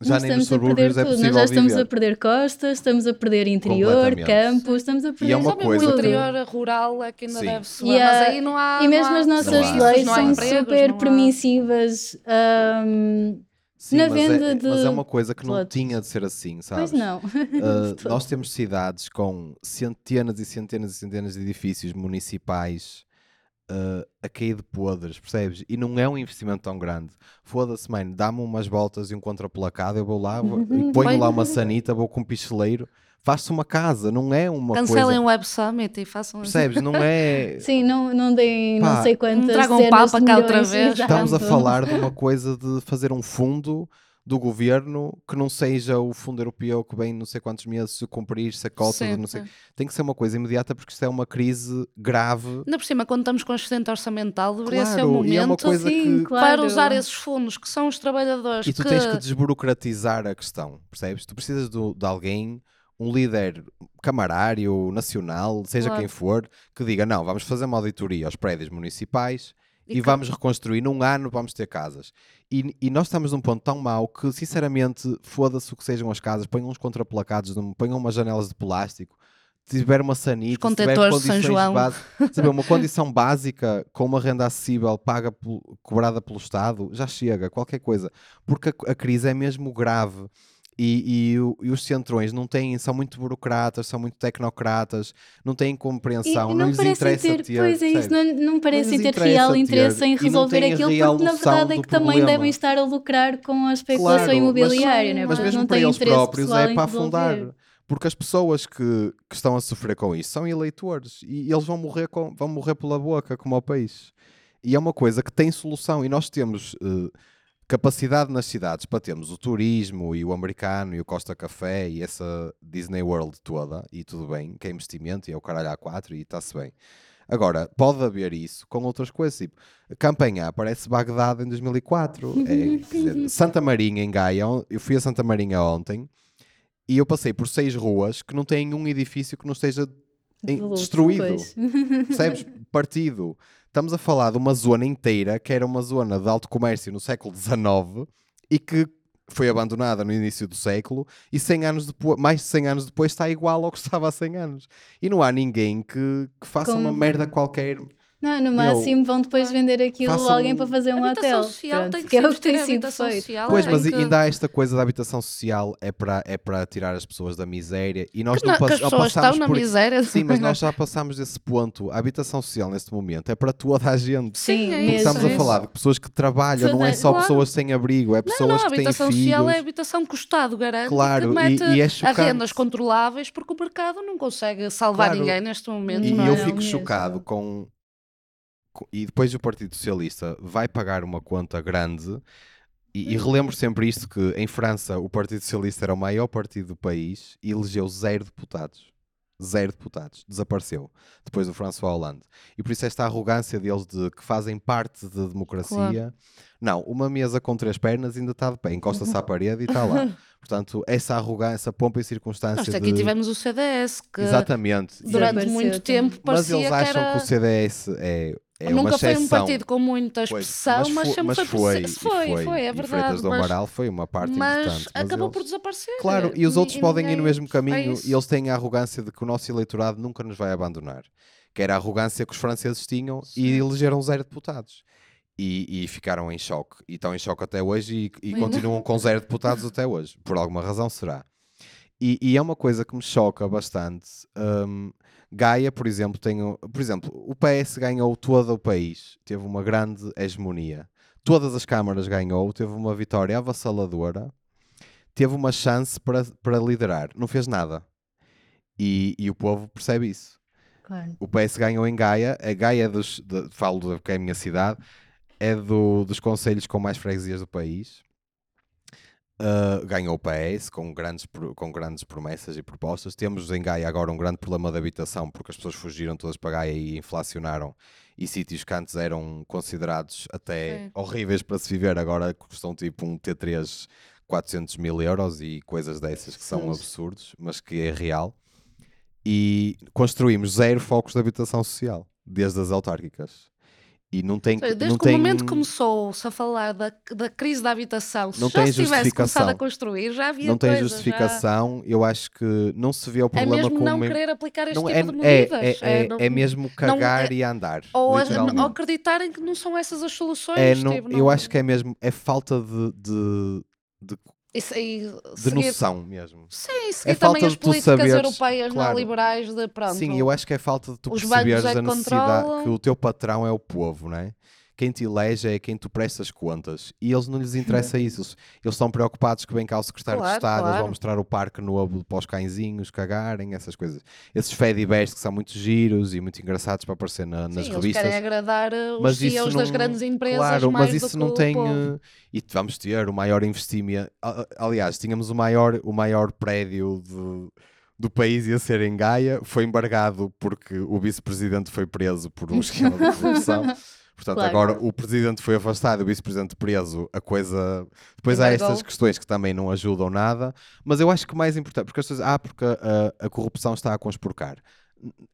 Já Nós nem nos subúrbios é tudo. possível Nós já estamos viver. a perder costas, estamos a perder interior, campos, estamos a perder é uma coisa o que- interior rural é que ainda Sim. deve ser. E, mas aí não há. E mesmo há as nossas leis são empregos, super não há- permissivas. Sim, na mas, venda é, mas de é uma coisa que não tinha de ser assim, sabes? pois não. Uh, nós temos cidades com centenas e centenas e centenas de edifícios municipais uh, a cair de podres, percebes? E não é um investimento tão grande. Foda-se, mãe, dá-me umas voltas e um contraplacado, eu vou lá, vou, e ponho lá uma sanita, vou com um picheleiro, faz-se uma casa, não é uma Cancelem coisa. o Web Summit e façam. Percebes? Não é. Sim, não, não deem Pá, não sei quantas tragam dezenas papa cá outra vez. Estamos a falar de uma coisa de fazer um fundo do governo que não seja o fundo europeu que vem não sei quantos meses se cumprir, se a cota, não sei. Tem que ser uma coisa imediata porque isto é uma crise grave. Ainda por cima, quando estamos com excedente orçamental, deveria ser Claro, o e é uma momento coisa Sim, que- claro. para usar esses fundos, que são os trabalhadores E tu que... tens que desburocratizar a questão, percebes? Tu precisas do- de alguém, um líder camarário, nacional, seja Claro. quem for, que diga: não, vamos fazer uma auditoria aos prédios municipais e, que- vamos reconstruir. Num ano vamos ter casas. E, e nós estamos num ponto tão mau que, sinceramente, foda-se o que sejam as casas, ponham uns contraplacados, ponham umas janelas de plástico. Se tiver uma sanita, se tiver condições João. básicas, uma condição básica com uma renda acessível paga cobrada pelo Estado, já chega, qualquer coisa. Porque a, a crise é mesmo grave. E, e o- e os centrões não têm, são muito burocratas, são muito tecnocratas, não têm compreensão, e não, não lhes interessa ter, ter. pois é isso, não, não parecem ter real ter, interesse em resolver aquilo, porque na verdade é que também problema. devem estar a lucrar com a especulação Claro, mas- imobiliária, né? Mas Portanto, mesmo não para têm eles próprios é para afundar. Porque as pessoas que, que estão a sofrer com isso são eleitores e eles vão morrer, com, vão morrer pela boca, como ao país. E é uma coisa que tem solução. E nós temos eh, capacidade nas cidades para termos o turismo e o americano e o Costa Café e essa Disney World toda, e tudo bem, que é investimento e é o caralho A4 e está-se bem. Agora, pode haver isso com outras coisas, tipo, Campanhá parece Bagdade em 2004. É, dizer, Santa Marinha em Gaia, eu fui a Santa Marinha ontem e eu passei por seis ruas que não têm um edifício que não esteja em- destruído. Percebes? Partido. Estamos a falar de uma zona inteira que era uma zona de alto comércio no século XIX e que foi abandonada no início do século e 100 anos depois, mais de 100 anos depois está igual ao que estava há 100 anos. E não há ninguém que, que faça Com- uma merda qualquer. Não, no máximo vão depois vender aquilo a alguém para fazer um habitação hotel. social Pronto, tem que, que é o que tem sido habitação feito. social, Pois, tem mas que- ainda há esta coisa da habitação social é para é para tirar as pessoas da miséria e nós que não, não- que as pessoas estão na por miséria. Sim, mas nós já passámos desse ponto. A habitação social neste momento é para toda a gente. Sim, Sim, é mesmo. isso, Estamos a é falar de pessoas que trabalham, não é só claro. pessoas sem abrigo, é pessoas Não, não, a que têm habitação filhos. social é a habitação que o Estado garante Claro, que e- mete e é a rendas controláveis porque o mercado não consegue salvar Claro. ninguém neste momento. E eu é? Fico chocado com- E depois o Partido Socialista vai pagar uma conta grande. E, e relembro sempre isto: que em França o Partido Socialista era o maior partido do país e elegeu zero deputados. Zero deputados. Desapareceu. Depois do François Hollande. E por isso esta arrogância deles de que fazem parte da democracia. Não, uma mesa com três pernas ainda está de pé, encosta-se à parede e está lá. Portanto, essa arrogância, pompa em circunstância. Nós aqui de... tivemos o CDS que Exatamente. E- durante Desapareceu muito tempo mas parecia eles que acham era... que o CDS é, é Nunca foi um partido com muita Pois, expressão, mas, fo- sempre mas foi, foi, e foi, foi, é e verdade. Freitas do mas- Amaral foi uma parte mas importante. mas acabou eles- por desaparecer. Claro, e os outros E podem ir no ninguém- mesmo é caminho isso. e eles têm a arrogância de que o nosso eleitorado nunca nos vai abandonar. Que era a arrogância que os franceses tinham e Sim. elegeram zero deputados. E, e ficaram em choque. E estão em choque até hoje e, e continuam com zero deputados até hoje. Por alguma razão será. E, e é uma coisa que me choca bastante. hum, Gaia, por exemplo, tem. o- Por exemplo, o PS ganhou todo o país. Teve uma grande hegemonia. Todas as câmaras ganhou, teve uma vitória avassaladora, teve uma chance para, para liderar. Não fez nada. E, e o povo percebe isso. Claro. O PS ganhou em Gaia. A Gaia é dos. de- falo de, que é a minha cidade. É do, dos conselhos com mais freguesias do país. Uh, ganhou o PS com grandes, com grandes promessas e propostas. Temos em Gaia agora um grande problema de habitação porque as pessoas fugiram todas para Gaia e inflacionaram. E sítios que antes eram considerados até Sim. horríveis para se viver, agora custam tipo um T3 400 mil euros e coisas dessas que são Pois. absurdos, mas que é real. E construímos zero focos de habitação social, desde as autárquicas. E não tem. Desde não que tem... o momento começou-se a falar da, da crise da habitação, se Não já se tivesse começado a construir, já havia não tem coisa, já- justificação, eu acho que não se vê o É problema mesmo com não uma- querer aplicar este não, tipo é, de é, medidas. é, é, não- é mesmo cagar é- e andar. ou, ou acreditarem que não são essas as soluções. É, não- tipo, eu não- acho que é mesmo é falta de, de, de, Isso aí, de seguir- noção mesmo. Sim, É seguir falta também as políticas saberes, europeias claro. neoliberais de pronto. Sim, eu acho que é falta de tu perceberes é a necessidade controlam. que o teu patrão é o povo, não é? Quem te elege é quem tu prestas contas. E eles não lhes interessa isso. Eles, eles estão preocupados que vem cá o secretário de Claro, Estado, eles claro. vão mostrar o parque novo para os cãezinhos cagarem, essas coisas. Esses fedibears que são muito giros e muito engraçados para aparecer na- nas Sim, eles revistas. querem agradar uh, os mas CEOs não, das grandes empresas claro, mas isso não tem eh, e vamos ter o maior investimento aliás, tínhamos o maior o maior prédio de- do país ia ser em Gaia, foi embargado porque o vice-presidente foi preso por um esquema de corrupção Portanto, Claro. agora o presidente foi afastado, o vice-presidente preso, a coisa. Depois há estas questões que também não ajudam nada, mas eu acho que mais importante, porque as pessoas, ah, porque a, a corrupção está a conspurcar.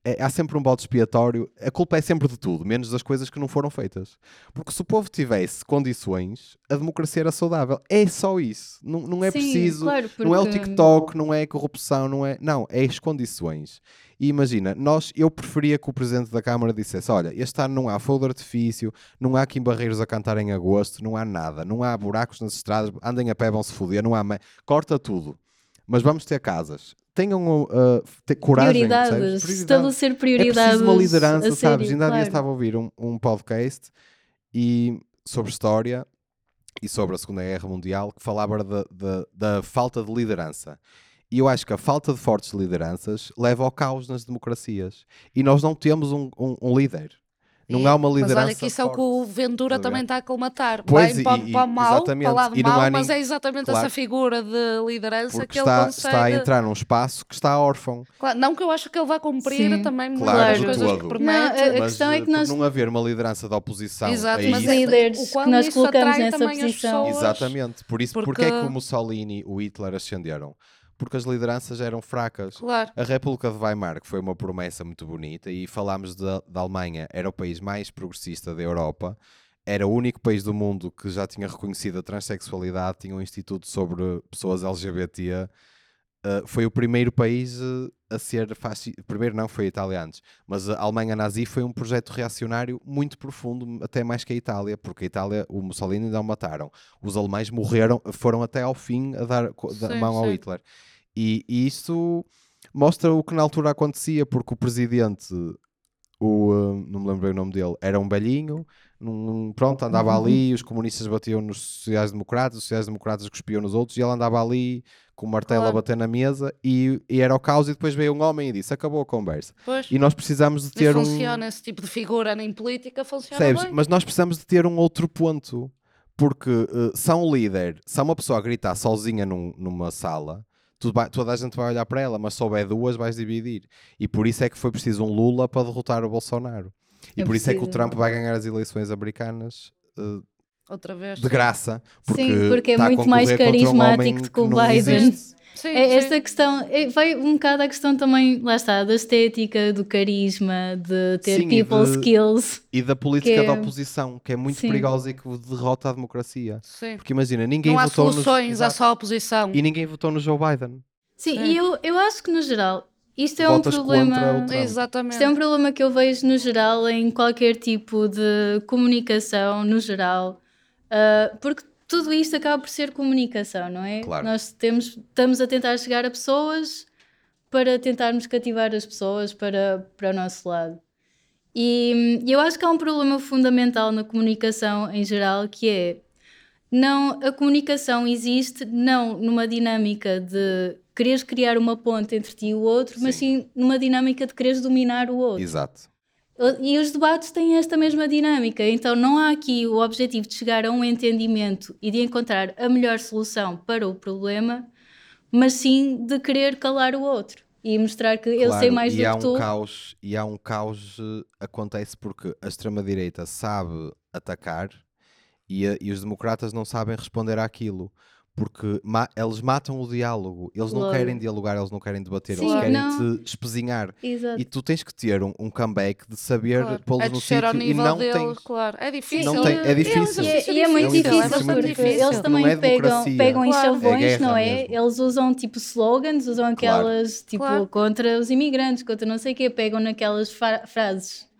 É- há sempre um bode expiatório. A culpa é sempre de tudo, menos das coisas que não foram feitas. Porque se o povo tivesse condições, a democracia era saudável. É só isso. Não, não é Sim, preciso. claro, Não é o porque- TikTok, não é a corrupção, não é. Não, é as condições. E imagina, nós, eu preferia que o Presidente da Câmara dissesse: olha, este ano não há fogo de artifício, não há aqui barreiros a cantar em agosto, não há nada, não há buracos nas estradas, andem a pé, vão se foder, não há. Corta tudo. Mas vamos ter casas. Tenham uh, ter coragem. prioridades, Prioridade. estabelecer É prioridades. preciso uma liderança, a sabes? Ainda claro. estava a ouvir um, um podcast e, sobre história e sobre a Segunda Guerra Mundial que falava da, da, da falta de liderança. E eu acho que a falta de fortes lideranças leva ao caos nas democracias. E nós não temos um, um- um líder. Não há uma liderança Mas olha que isso é o que o Ventura a ver? também está a colmatar. Pois, Vai para, e- para o e- mal, para o lado não mau, mas é exatamente Claro. essa figura de liderança porque que ele está, consegue. está a entrar num espaço que está órfão. Claro, não que eu acho que ele vá cumprir Sim. também Claro, muitas coisas que Não, promete. a Mas questão é eh, que nós- não haver uma liderança da oposição Exato, a mas isso, é- líderes o que quanto nós colocamos nessa posição. Exatamente. Por isso, Porque- porque é que o Mussolini e o Hitler ascenderam? Porque as lideranças eram fracas. Claro. A República de Weimar, que foi uma promessa muito bonita, e falámos da, da Alemanha, era o país mais progressista da Europa, era o único país do mundo que já tinha reconhecido a transexualidade, tinha um instituto sobre pessoas LGBT, eh, foi o primeiro país eh, a ser fascista. Primeiro não, foi a Itália antes, mas a Alemanha nazi foi um projeto reacionário muito profundo, até mais que a Itália, porque a Itália, o Mussolini ainda o mataram. Os alemães morreram, foram até ao fim a dar Sim, mão ao sim. Hitler. E, e isso mostra o que na altura acontecia, porque o presidente, o, eh, não me lembro bem o nome dele, era um velhinho, num- pronto, andava Uhum. ali, os comunistas batiam nos sociais-democratas, os sociais-democratas cuspiam nos outros, e ele andava ali com o martelo Claro. a bater na mesa, e, e era o caos, e depois veio um homem e disse, acabou a conversa. Pois. E nós precisamos de E ter um... funciona esse tipo de figura em política, funciona Percebes? bem. Mas nós precisamos de ter um outro ponto. Porque se há um líder, se há uma pessoa a gritar sozinha num- numa sala, tu toda a gente vai olhar para ela, mas houver duas, vais dividir. E por isso é que foi preciso um Lula para derrotar o Bolsonaro. E É por isso é que o. Trump vai ganhar as eleições americanas eh, Outra vez. de graça. Porque, Sim, porque é está a muito mais um carismático do que o não Biden. Sim, É sim. esta questão, é- vai um bocado a questão também, lá está, da estética, do carisma, de ter Sim, e people de- skills. E da política Que é- da oposição, que é muito Sim. perigosa e que derrota a democracia. Sim. Porque imagina, ninguém Não há votou nos- soluções, há só oposição. E ninguém votou no Joe Biden. Sim, Sim. e eu, eu acho que no geral, isto é Votas um problema. Exatamente. Isto é um problema que eu vejo no geral em qualquer tipo de comunicação, no geral, ah, porque tudo isto acaba por ser comunicação, não é? Claro. Nós temos, estamos a tentar chegar a pessoas para tentarmos cativar as pessoas para, para o nosso lado. E hum, eu acho que há um problema fundamental na comunicação em geral que é não a comunicação existe não numa dinâmica de quereres criar uma ponte entre ti e o outro, mas sim numa dinâmica de quereres dominar o outro. Exato. E os debates têm esta mesma dinâmica, então não há aqui o objetivo de chegar a um entendimento e de encontrar a melhor solução para o problema, mas sim de querer calar o outro e mostrar que eu sei Claro, mais e do há que um tu. caos E há um caos, eh, acontece porque a extrema-direita sabe atacar e, a- e os democratas não sabem responder àquilo. Porque ma- eles matam o diálogo, eles não Claro. querem dialogar, eles não querem debater, Sim, eles querem não. te espezinhar. Exato. E tu tens que ter um, um comeback de saber Claro. pô-los É no sítio e não deles, tens. claro. É difícil. Não tem- é difícil. E é, é muito É um difícil, muito porque difícil. eles também é pegam, pegam em Claro. chavões, É guerra não é? mesmo. Eles usam tipo slogans, usam aquelas tipo Claro. contra os imigrantes, contra não sei o quê, pegam naquelas fra- frases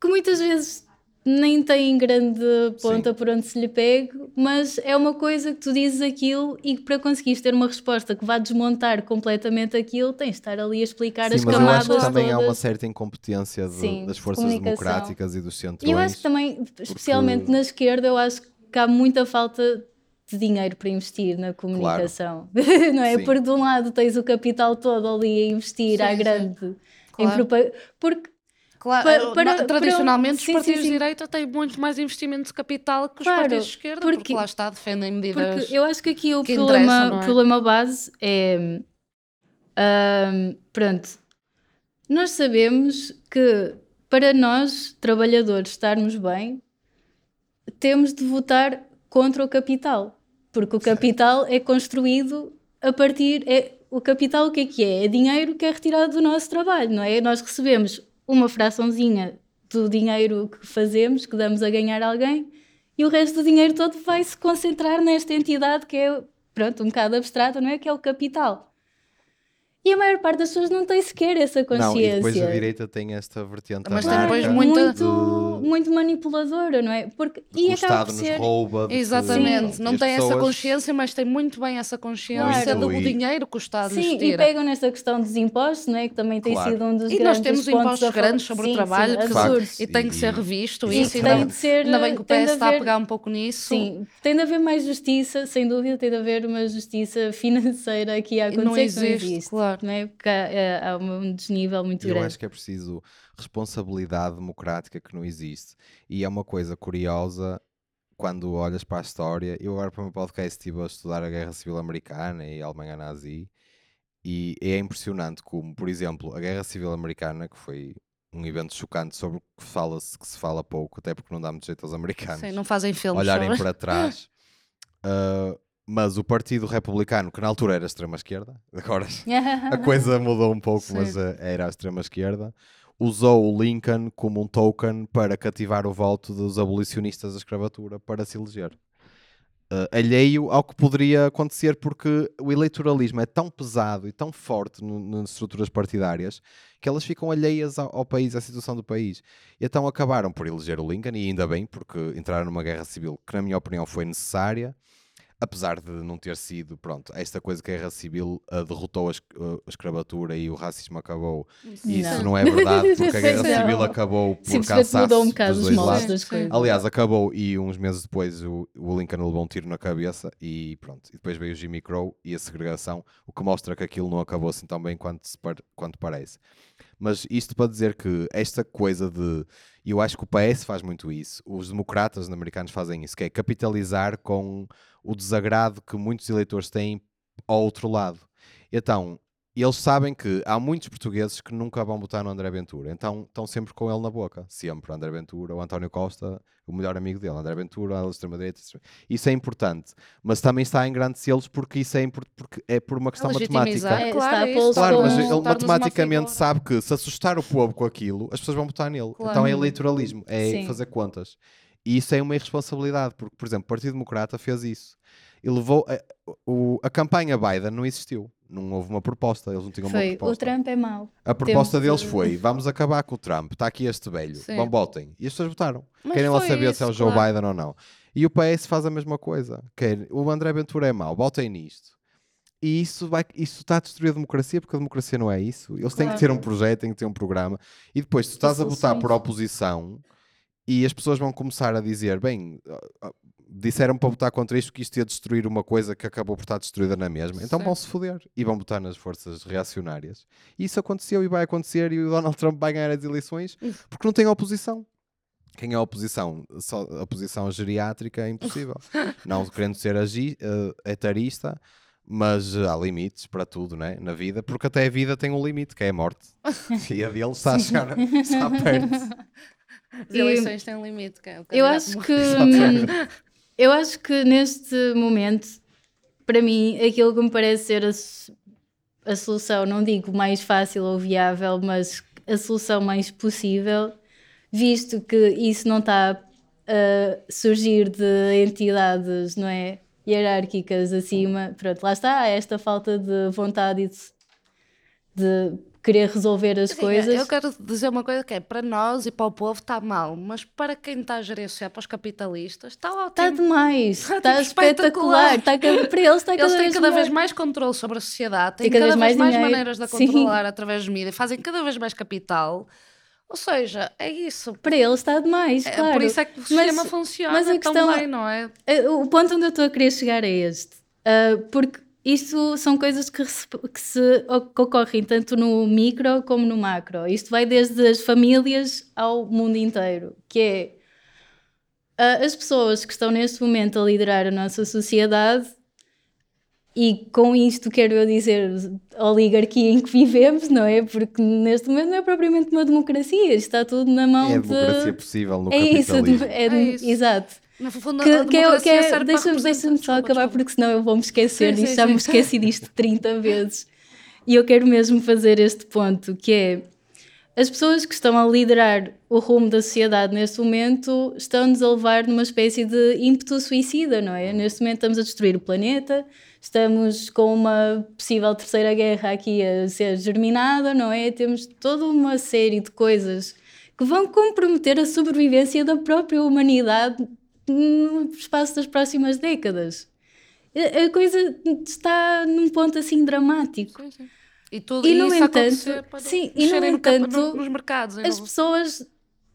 que muitas vezes nem têm grande ponta por onde se lhe pegue, mas é uma coisa que tu dizes aquilo e que para conseguires ter uma resposta que vá desmontar completamente aquilo, tens de estar ali a explicar Sim, as mas eu camadas acho que também há uma todas. certa incompetência de- Sim, das forças democráticas e dos centrões. E eu acho que também, especialmente na esquerda, eu acho que há muita falta de dinheiro para investir na comunicação. não é? Sim. Porque de um lado tens o capital todo ali a investir Sim, à sim. grande em Claro. propa- Porque Claro, Pa- para- na- tradicionalmente para- sim, os partidos sim, sim. de direita têm muito mais investimento de capital que os Claro, partidos de esquerda, porque, porque- lá está, defendem medidas. Porque eu acho que aqui o que problema, é? problema base é. ahm, pronto. Nós sabemos que para nós, trabalhadores, estarmos bem, temos de votar contra o capital. Porque o capital é construído a partir. É, o capital o que é que é? É dinheiro que é retirado do nosso trabalho, não é? Nós recebemos uma fraçãozinha do dinheiro que fazemos, que damos a ganhar alguém, e o resto do dinheiro todo vai se concentrar nesta entidade que é, pronto, um bocado abstrata, não é? Que é o capital. E a maior parte das pessoas não tem sequer essa consciência. Não, e depois a direita tem esta vertente Mas anarca depois muito, muita- muito, muito manipuladora, não é? Porque, de que e o acaba Estado por nos ser... rouba. de Exatamente, Sim. não E tem essa pessoas- consciência, mas tem muito bem essa consciência Claro. do E- dinheiro que o Estado Sim, e tira. pegam nesta questão dos impostos, não é? Que também tem Claro. sido um dos E grandes nós temos impostos a grandes sobre Sim, o trabalho sim, que absurdos. e tem que ser E- revisto. e Isso tem de ser- ainda bem que o tem de PS está a haver- pegar um pouco nisso. Sim, tem de haver mais justiça, sem dúvida, tem de haver uma justiça financeira aqui a E acontecer não existe, existe. Claro. Não é? Porque há, há um desnível muito eu grande. acho que é preciso responsabilidade democrática que não existe. E é uma coisa curiosa quando olhas para a história. Eu agora para o meu podcast estive a estudar a Guerra Civil Americana e a Alemanha Nazi. E é impressionante como, por exemplo, a Guerra Civil Americana, que foi um evento chocante sobre o que fala-se, que se fala pouco, até porque não dá muito jeito aos americanos Sim, não fazem filmes olharem sobre- para trás. Uh, mas o Partido Republicano, que na altura era extrema-esquerda, agora a coisa mudou um pouco, Sim. mas uh, era a extrema-esquerda, usou o Lincoln como um token para cativar o voto dos abolicionistas da escravatura para se eleger. Uh, alheio ao que poderia acontecer, porque o eleitoralismo é tão pesado e tão forte no- nas estruturas partidárias que elas ficam alheias ao, ao país, à situação do país. E então acabaram por eleger o Lincoln, e ainda bem, porque entraram numa guerra civil que, na minha opinião, foi necessária, apesar de não ter sido, pronto, esta coisa que a guerra civil uh, derrotou a, es- uh, a escravatura e o racismo acabou. E isso Não. não é verdade, porque a guerra civil acabou por cansaço mudou um bocado dos os dois moldes lados. das coisas. Aliás, acabou e uns meses depois o, o Lincoln levou um tiro na cabeça e pronto. E depois veio o Jimmy Crow e a segregação, o que mostra que aquilo não acabou assim tão bem quanto, se par- quanto parece. Mas isto para dizer que esta coisa de. E eu acho que o PS faz muito isso, os democratas americanos fazem isso, que é capitalizar com o desagrado que muitos eleitores têm ao outro lado. Então, eles sabem que há muitos portugueses que nunca vão votar no André Ventura, então estão sempre com ele na boca. Sempre André Ventura, o António Costa, o melhor amigo dele, André Ventura, a extrema-direita. extrema- Isso é importante, mas também está a engrandecê-los porque isso é, porque é por uma questão matemática. É, claro, isso, Claro, mas ele matematicamente sabe que se assustar o povo com aquilo, as pessoas vão votar nele. Claro. Então é eleitoralismo, é Sim. fazer contas. E isso é uma irresponsabilidade, porque, por exemplo, o Partido Democrata fez isso. E levou. A, o- a campanha Biden não existiu. Não houve uma proposta, eles não tinham uma Foi, o proposta. Trump é mau. A proposta Temos deles de- foi: vamos acabar com o Trump, está aqui este velho, Sim. vão votem. E as pessoas votaram. Mas Querem lá saber se é o isso, Joe claro. Biden ou não. E o PS faz a mesma coisa. Quer, o André Ventura é mau, votem nisto. E isso, vai, isso está a destruir a democracia, porque a democracia não é isso. Eles têm que ter um projeto, têm que ter um programa. E depois, se tu estás a votar por oposição e as pessoas vão começar a dizer: bem, disseram para votar contra isto que isto ia destruir uma coisa que acabou por estar destruída na mesma. Então Sim. vão se foder e vão votar nas forças reacionárias. E isso aconteceu e vai acontecer. E o Donald Trump vai ganhar as eleições porque não tem oposição. Quem é a oposição? Só a oposição geriátrica é impossível. não querendo ser agi, eh, etarista, mas eh, há limites para tudo né? na vida, porque até a vida tem um limite, que é a morte. e a dele está a chegar, está perto. As E- eleições têm um limite. que é o Eu acho que eu acho que neste momento, para mim, aquilo que me parece ser a, a solução, não digo mais fácil ou viável, mas a solução mais possível, visto que isso não está a surgir de entidades, não é? Hierárquicas acima, pronto, lá está, esta falta de vontade e de, de querer resolver as Sim, coisas. Eu quero dizer uma coisa que é para nós e para o povo está mal, mas para quem está a sociedade, para os capitalistas, está ótimo. Está demais, Está, está tipo, espetacular, está, para eles está cada Eles têm vez cada vez mais controle sobre a sociedade, têm cada cada, vez mais mais, maneiras de a Sim. controlar através dos mídias, fazem cada vez mais capital. Ou seja, é isso. Para eles está demais, É, claro. Por isso é que o sistema funciona mas a tão questão- bem, não é? Eh, O ponto onde eu estou a querer chegar é este. Ah, porque isto são coisas que se, que se que ocorrem tanto no micro como no macro. Isto vai desde as famílias ao mundo inteiro. Que é as pessoas que estão neste momento a liderar a nossa sociedade e com isto quero eu dizer a oligarquia em que vivemos, não é? Porque neste momento não é propriamente uma democracia, está tudo na mão É a de... democracia possível no É isso, capitalismo. é, É isso. exato. Fundo, Que, que é, que é- deixa-me deixa-me só acabar desculpa. porque senão eu vou-me esquecer Sim, disto, sim, já me sim. esqueci disto 30 vezes. E eu quero mesmo fazer este ponto, que é as pessoas que estão a liderar o rumo da sociedade neste momento estão-nos a levar numa espécie de ímpeto suicida, não é? Neste momento estamos a destruir o planeta, estamos com uma possível terceira guerra aqui a ser germinada, não é? Temos toda uma série de coisas que vão comprometer a sobrevivência da própria humanidade no espaço das próximas décadas. A coisa está num ponto assim dramático. Sim, sim. E, tudo, E, no isso entanto, acontecer para sim, e no entanto, no- nos mercados. As pessoas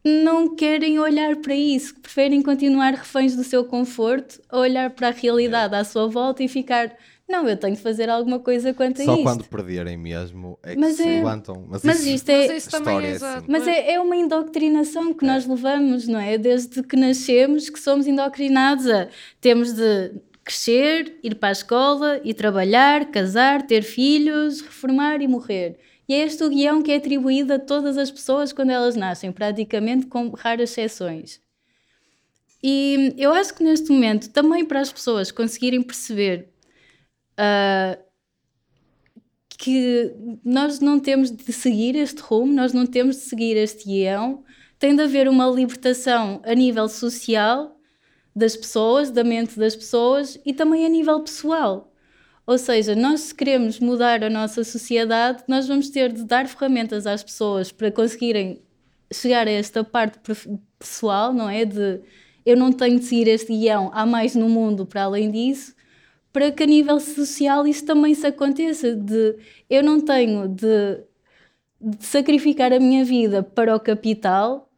não querem olhar para isso, preferem continuar reféns do seu conforto a olhar para a realidade à sua volta e ficar, não, eu tenho de fazer alguma coisa quanto a Só isto. quando perderem mesmo é que Mas se é- levantam. Mas, mas isso, isto é- Mas isso também é é assim. Mas é, é uma indoctrinação que nós levamos, não é? Desde que nascemos que somos indoctrinados a temos de crescer, ir para a escola, ir trabalhar, casar, ter filhos, reformar e morrer. E é este o guião que é atribuído a todas as pessoas quando elas nascem, praticamente com raras exceções. E eu acho que neste momento, também para as pessoas conseguirem perceber ah, que nós não temos de seguir este rumo, nós não temos de seguir este guião, tem de haver uma libertação a nível social das pessoas, da mente das pessoas e também a nível pessoal. Ou seja, nós se queremos mudar a nossa sociedade, nós vamos ter de dar ferramentas às pessoas para conseguirem chegar a esta parte pessoal, não é? De eu não tenho de seguir este guião, há mais no mundo para além disso, para que a nível social isso também se aconteça, de eu não tenho de, de sacrificar a minha vida para o capital,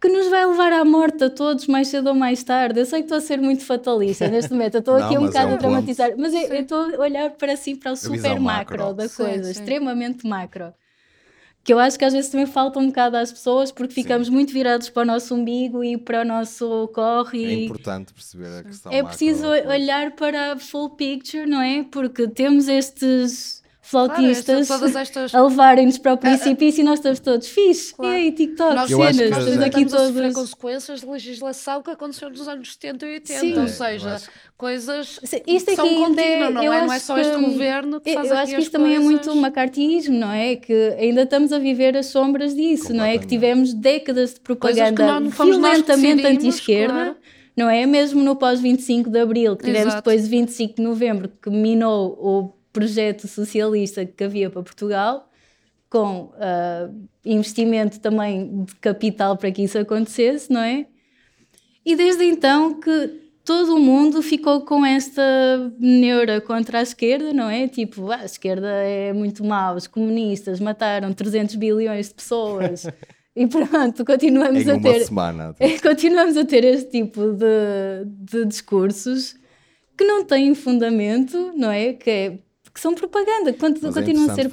que nos vai levar à morte a todos mais cedo ou mais tarde. Eu sei que estou a ser muito fatalista neste momento, estou aqui um é bocado um a dramatizar, mas eu Sim. eu estou a olhar para assim para o super macro, macro. da Sim, coisa, sim. extremamente macro. Que eu acho que às vezes também falta um bocado às pessoas porque Sim. ficamos muito virados para o nosso umbigo e para o nosso corre É importante perceber a questão é preciso olhar para a full picture, não é? Porque temos estes flautistas esta- todas estas a levarem-nos para o precipício e nós estamos todos fixe. Claro. E aí, TikTok, Nós, cenas, que- nós estamos aqui estamos a todos. consequências de legislação que aconteceu nos anos 70 e 80. Sim. Ou É, seja, acho- coisas Se- Isto são ainda é- contínuas, não é? Não é só este que- governo que faz eu aqui acho que isto também é muito coisas. macartismo, não é? Que ainda estamos a viver as sombras disso, não é? Que tivemos décadas de propaganda Coisas violentamente anti-esquerda, claro. não é? Mesmo no pós-25 de Abril, que tivemos Exato. depois de 25 de Novembro, que minou o projeto socialista que havia para Portugal, com ah, investimento também de capital para que isso acontecesse, não é? E desde então que todo o mundo ficou com esta neura contra a esquerda, não é? Tipo, ah, a esquerda é muito mau, os comunistas mataram 300 bilhões de pessoas. e pronto, continuamos Em a uma ter semana. é, continuamos a ter este tipo de, de discursos que não têm fundamento, não é? Que, é- que são propaganda, quant- Mas é continuam a ser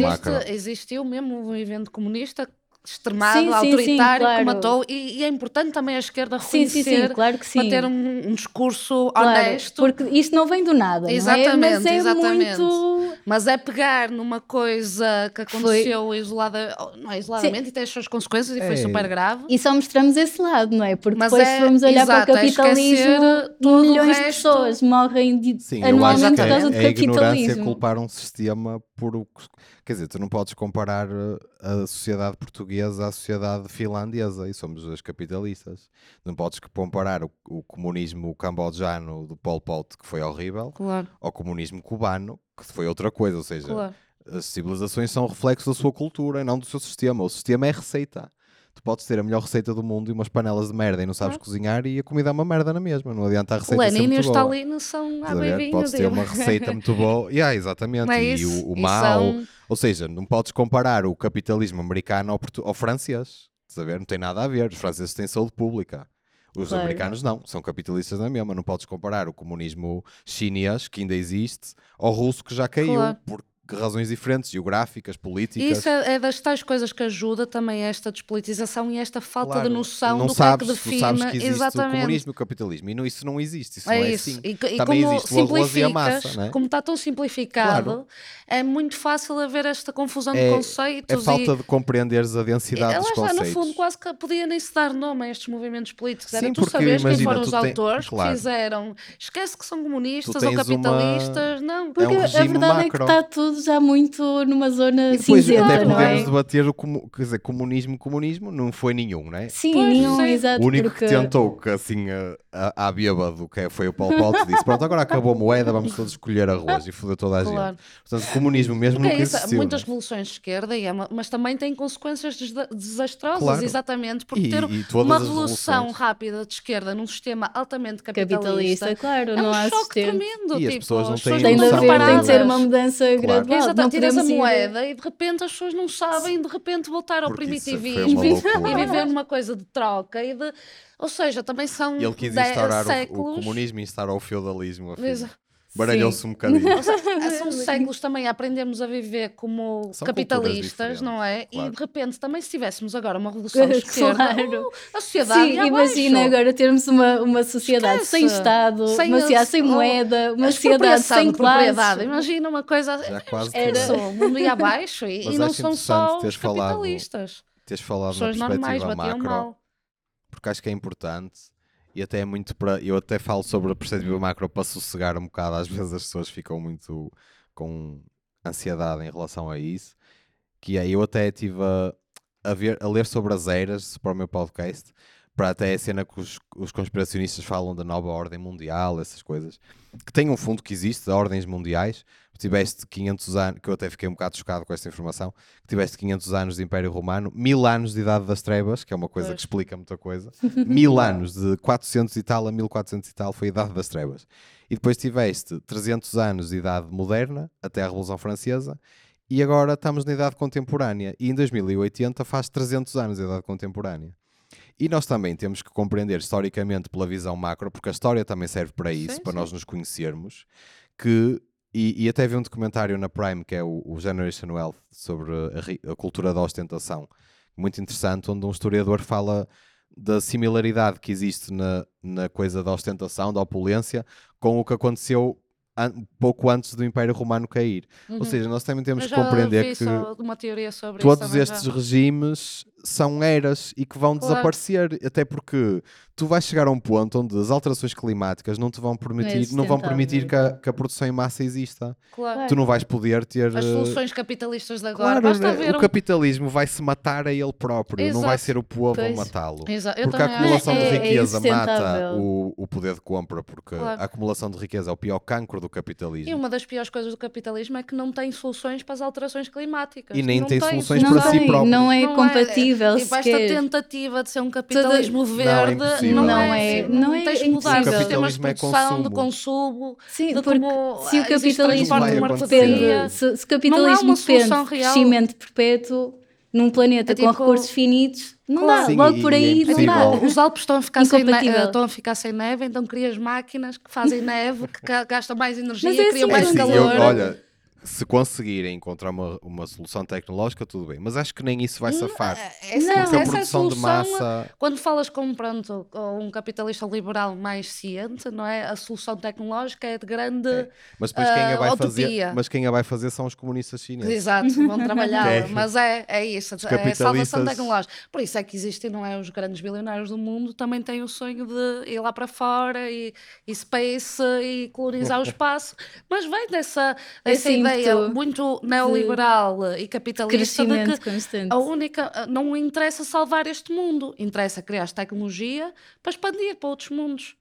macro. Existe, existiu mesmo um movimento comunista extremado, Sim, sim, sim, autoritário, claro. que matou, e, e é importante também a esquerda Sim, sim, reconhecer sim, claro que sim. para ter um, um discurso Claro, honesto, porque isto não vem do nada, não é? Exatamente, Mas é exatamente. muito... mas é pegar numa coisa que aconteceu isolada, não é isoladamente, e tem as suas consequências, e foi É. super grave. E só mostramos esse lado, não é? Porque Mas depois é- se vamos olhar exato, para é o capitalismo, esquecer todo o milhões de pessoas morrem de- anualmente por causa é, do é ignorância capitalismo. culpar um sistema por o que- Quer dizer, tu não podes comparar uh, a sociedade portuguesa à sociedade finlandesa e somos dois capitalistas. Não podes comparar o, o comunismo cambodjano do Pol Pot, que foi horrível, Claro, ao comunismo cubano, que foi outra coisa. Ou seja, claro. as civilizações são reflexo da sua cultura e não do seu sistema. O sistema é receita. Tu podes ter a melhor receita do mundo e umas panelas de merda e não sabes cozinhar e a comida é uma merda na mesma. Não adianta a O receita ser Lenin e o muito boa. Stalin são Estás a a ver? beibinho Podes ter uma receita muito boa. Yeah, exatamente. Não é e o, o E mau. são- Ou seja, não podes comparar o capitalismo americano ao, ao francês. Estás? Não tem nada a ver. Os franceses têm saúde pública. Os Claro. americanos não, são capitalistas na mesma. Não podes comparar o comunismo chinês, que ainda existe, ao russo, que já caiu, Claro. por razões diferentes, geográficas, políticas. isso é, é das tais coisas que ajuda também esta despolitização e esta falta Claro, de noção não do sabes, que é que tu define sabes que existe exatamente. o comunismo e o capitalismo. E não, isso não existe, isso É não é isso. assim. E, e Também como existe o arroz e a massa, não é? como está tão simplificado, Claro. é muito fácil haver esta confusão É- de É conceitos falta e de compreenderes a densidade ela dos está, no conceitos. fundo, quase que podia nem se dar nome a estes movimentos políticos. Era Sim, tu porque sabes quem foram os tu tem- autores claro. que fizeram. Esquece que são comunistas Tu ou tens uma- capitalistas, não. É Porque a verdade é que está tudo tudo já muito numa zona E depois cinzenta, até podemos é? debater o comu- quer dizer, comunismo, comunismo, não foi nenhum, não é? Sim, Pois, nenhum, sim. exato. O único porque... que tentou, que assim, a, à bêbado, que é- foi o Paulo Paulo, disse: Pronto, agora acabou a moeda, vamos todos escolher arroz. E fodeu toda a Claro. gente. Portanto, comunismo mesmo Porque é nunca isso, existiu. muitas não é? revoluções de esquerda, e é uma- mas também têm consequências desastrosas, Claro. exatamente, porque E- ter e uma as revolução rápida de esquerda num sistema altamente capitalista, Capitalista, claro, é não um há choque tremendo. E as tipo, pessoas não têm Tem noção haver, tem de ser uma mudança gradual. Exato, não tiras a podemos ir- moeda e de repente as pessoas não sabem de repente voltar ao Porque primitivismo e, e viver numa coisa de troca e de, ou seja, também são ele quis dez instaurar o- o, séculos. comunismo e instaurar o feudalismo. Baralhou-se um bocadinho. São séculos também a aprendermos a viver como São capitalistas, não é? diferentes, E de repente também se tivéssemos agora uma revolução de esquerda, Claro. uh, a sociedade Sim, imagina abaixo. agora termos uma, uma sociedade Esquece. sem Estado, Sem uma sociedade sem oh, moeda, uma A sociedade sem de propriedade. Imagina uma coisa. Já quase Era o mundo ia abaixo e, e não são só os falado- capitalistas. Teres falado na Pessoas perspectiva batiam macro. mal. Porque acho que é importante e até é muito para. Eu até falo sobre a perspectiva macro para sossegar um bocado. Às vezes as pessoas ficam muito com ansiedade em relação a isso. Que é, eu até estive a, a, ver, a ler sobre as eras para o meu podcast, para até a cena que os, os conspiracionistas falam da nova ordem mundial, essas coisas, que tem um fundo que existe, de ordens mundiais. Tiveste 500 anos, que eu até fiquei um bocado chocado com esta informação, que tiveste 500 anos de Império Romano, mil anos de Idade das Trevas, que é uma coisa Pois. que explica muita coisa, mil anos, de 400 e tal a 1400 e tal, foi a Idade das Trevas. E depois tiveste 300 anos de Idade Moderna, até a Revolução Francesa, e agora estamos na Idade Contemporânea. E em 2080 faz 300 anos de Idade Contemporânea. E nós também temos que compreender historicamente pela visão macro, porque a história também serve para isso, Sim, para sim. nós nos conhecermos, que e, e até vi um documentário na Prime que é o, o Generation Wealth sobre a, a cultura da ostentação, muito interessante, onde um historiador fala da similaridade que existe na, na coisa da ostentação, da opulência, com o que aconteceu an- pouco antes do Império Romano cair. Ou seja, nós também temos que Uhum. compreender que só uma teoria sobre todos estes já. regimes são eras e que vão Claro. desaparecer, até porque tu vais chegar a um ponto onde as alterações climáticas não te vão permitir, não, vão sustentável. permitir que a, que a produção em massa exista. Claro. Tu não vais poder ter As eh, soluções capitalistas de agora. Claro, Basta ver o um- capitalismo vai se matar a ele próprio, não vai Exato. ser o povo a Pois. matá-lo. Exa- eu Porque a acumulação acho. de É- é riqueza mata o, o poder de compra, porque Claro. a acumulação de riqueza é o pior cancro do capitalismo. E uma das piores coisas do capitalismo é que não tem soluções para as alterações climáticas. E nem não tem soluções Não para si tem, próprio. não é Não compatível tipo, esta tentativa de ser um capitalismo Não, é verde impossível. não, Não é, é- não é tens de mudar impossível. os sistemas de Capitalismo é produção, de consumo. consumo, Sim, de porque como se o capitalismo depende, se, se o capitalismo uma depende crescimento perpétuo num planeta É com tipo- recursos finitos, não Claro. dá. Sim, Logo e- por e é aí não impossível. dá. Os Alpes estão a, ficar sem neve, estão a ficar sem neve, então crias máquinas que fazem neve, que ga- gastam mais energia, Mas é criam assim, mais É assim, calor. eu- olha, se conseguirem encontrar uma, uma solução tecnológica, tudo bem. Mas acho que nem isso vai safar. É Não, a essa é a produção de solução. massa. Quando falas com pronto, um capitalista liberal mais ciente, não é? A solução tecnológica é de grande. Mas depois quem a Ah, vai fazer, utopia. mas quem a vai fazer são os comunistas chineses. Exato, vão trabalhar, É. mas é, é isso, Os é a salvação capitalistas- tecnológica. Por isso é que existem, não é? Os grandes bilionários do mundo também têm o sonho de ir lá para fora e, e space e colonizar o espaço, mas vem dessa, dessa Esse ideia muito neoliberal e capitalista de que constante. a única, não interessa salvar este mundo, interessa criar tecnologia para expandir para outros mundos.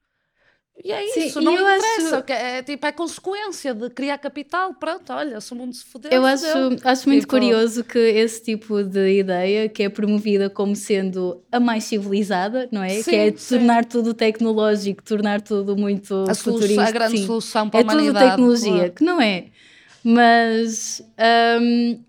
E é Sim, isso, não interessa, acho- que é, tipo, é consequência de criar capital, pronto, olha, se o mundo se fodeu, Eu acho, acho muito Tipo- curioso que esse tipo de ideia, que é promovida como sendo a mais civilizada, não é? Sim, que é sim. tornar tudo tecnológico, tornar tudo muito a, futurista. a grande sim. solução para É a tudo humanidade. tecnologia, claro. que não é. Mas hum,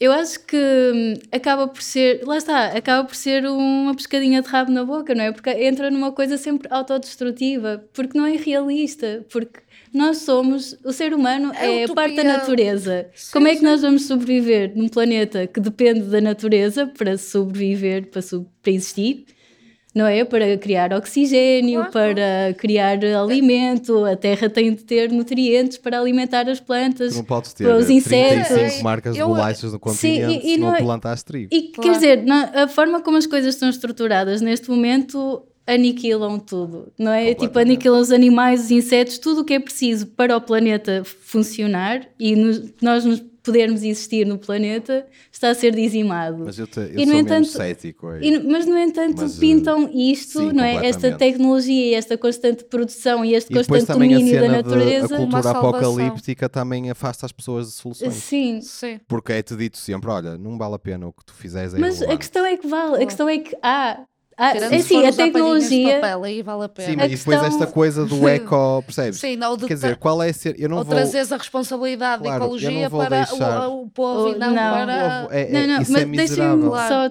eu acho que acaba por ser, lá está, acaba por ser uma pescadinha de rabo na boca, não é? Porque entra numa coisa sempre autodestrutiva, porque não é realista, porque nós somos, o ser humano É é, parte da natureza. Sim, Como é que nós vamos sobreviver num planeta que depende da natureza para sobreviver, para, para existir? Não é? Para criar oxigênio, Claro, para criar alimento, a terra tem de ter nutrientes para alimentar as plantas. Não podes ter para os 35 insetos. marcas de bolachas no continente e- e se não não é- plantaste trigo. E Claro. quer dizer, na- a forma como as coisas estão estruturadas neste momento aniquilam tudo, não é? Tipo, aniquilam os animais, os insetos, tudo o que é preciso para o planeta funcionar e nos- nós nos podermos existir no planeta está a ser dizimado. Mas eu, te, eu E, sou entanto- cético. aí. E mas, no entanto, Mas, eh, pintam isto, sim, não é? Esta tecnologia e esta constante produção e este E constante domínio da cena de a natureza. Cultura apocalíptica também afasta as pessoas de soluções. Sim, Sim. Porque é-te dito sempre, olha, não vale a pena o que tu fizeres é mas a questão é que vale, a questão é que há. Tirando é for a de tecnologia. papel, aí vale a pena. Sim, A mas e depois questão- esta coisa do eco, percebes? Sim, não, de Quer dizer, qual é a ser. Eu não ou vou. trazeres a responsabilidade Claro, da ecologia para deixar- o, o povo Oh, e não, não. para. Povo, é- Não, é- não, isso mas é deixem-me só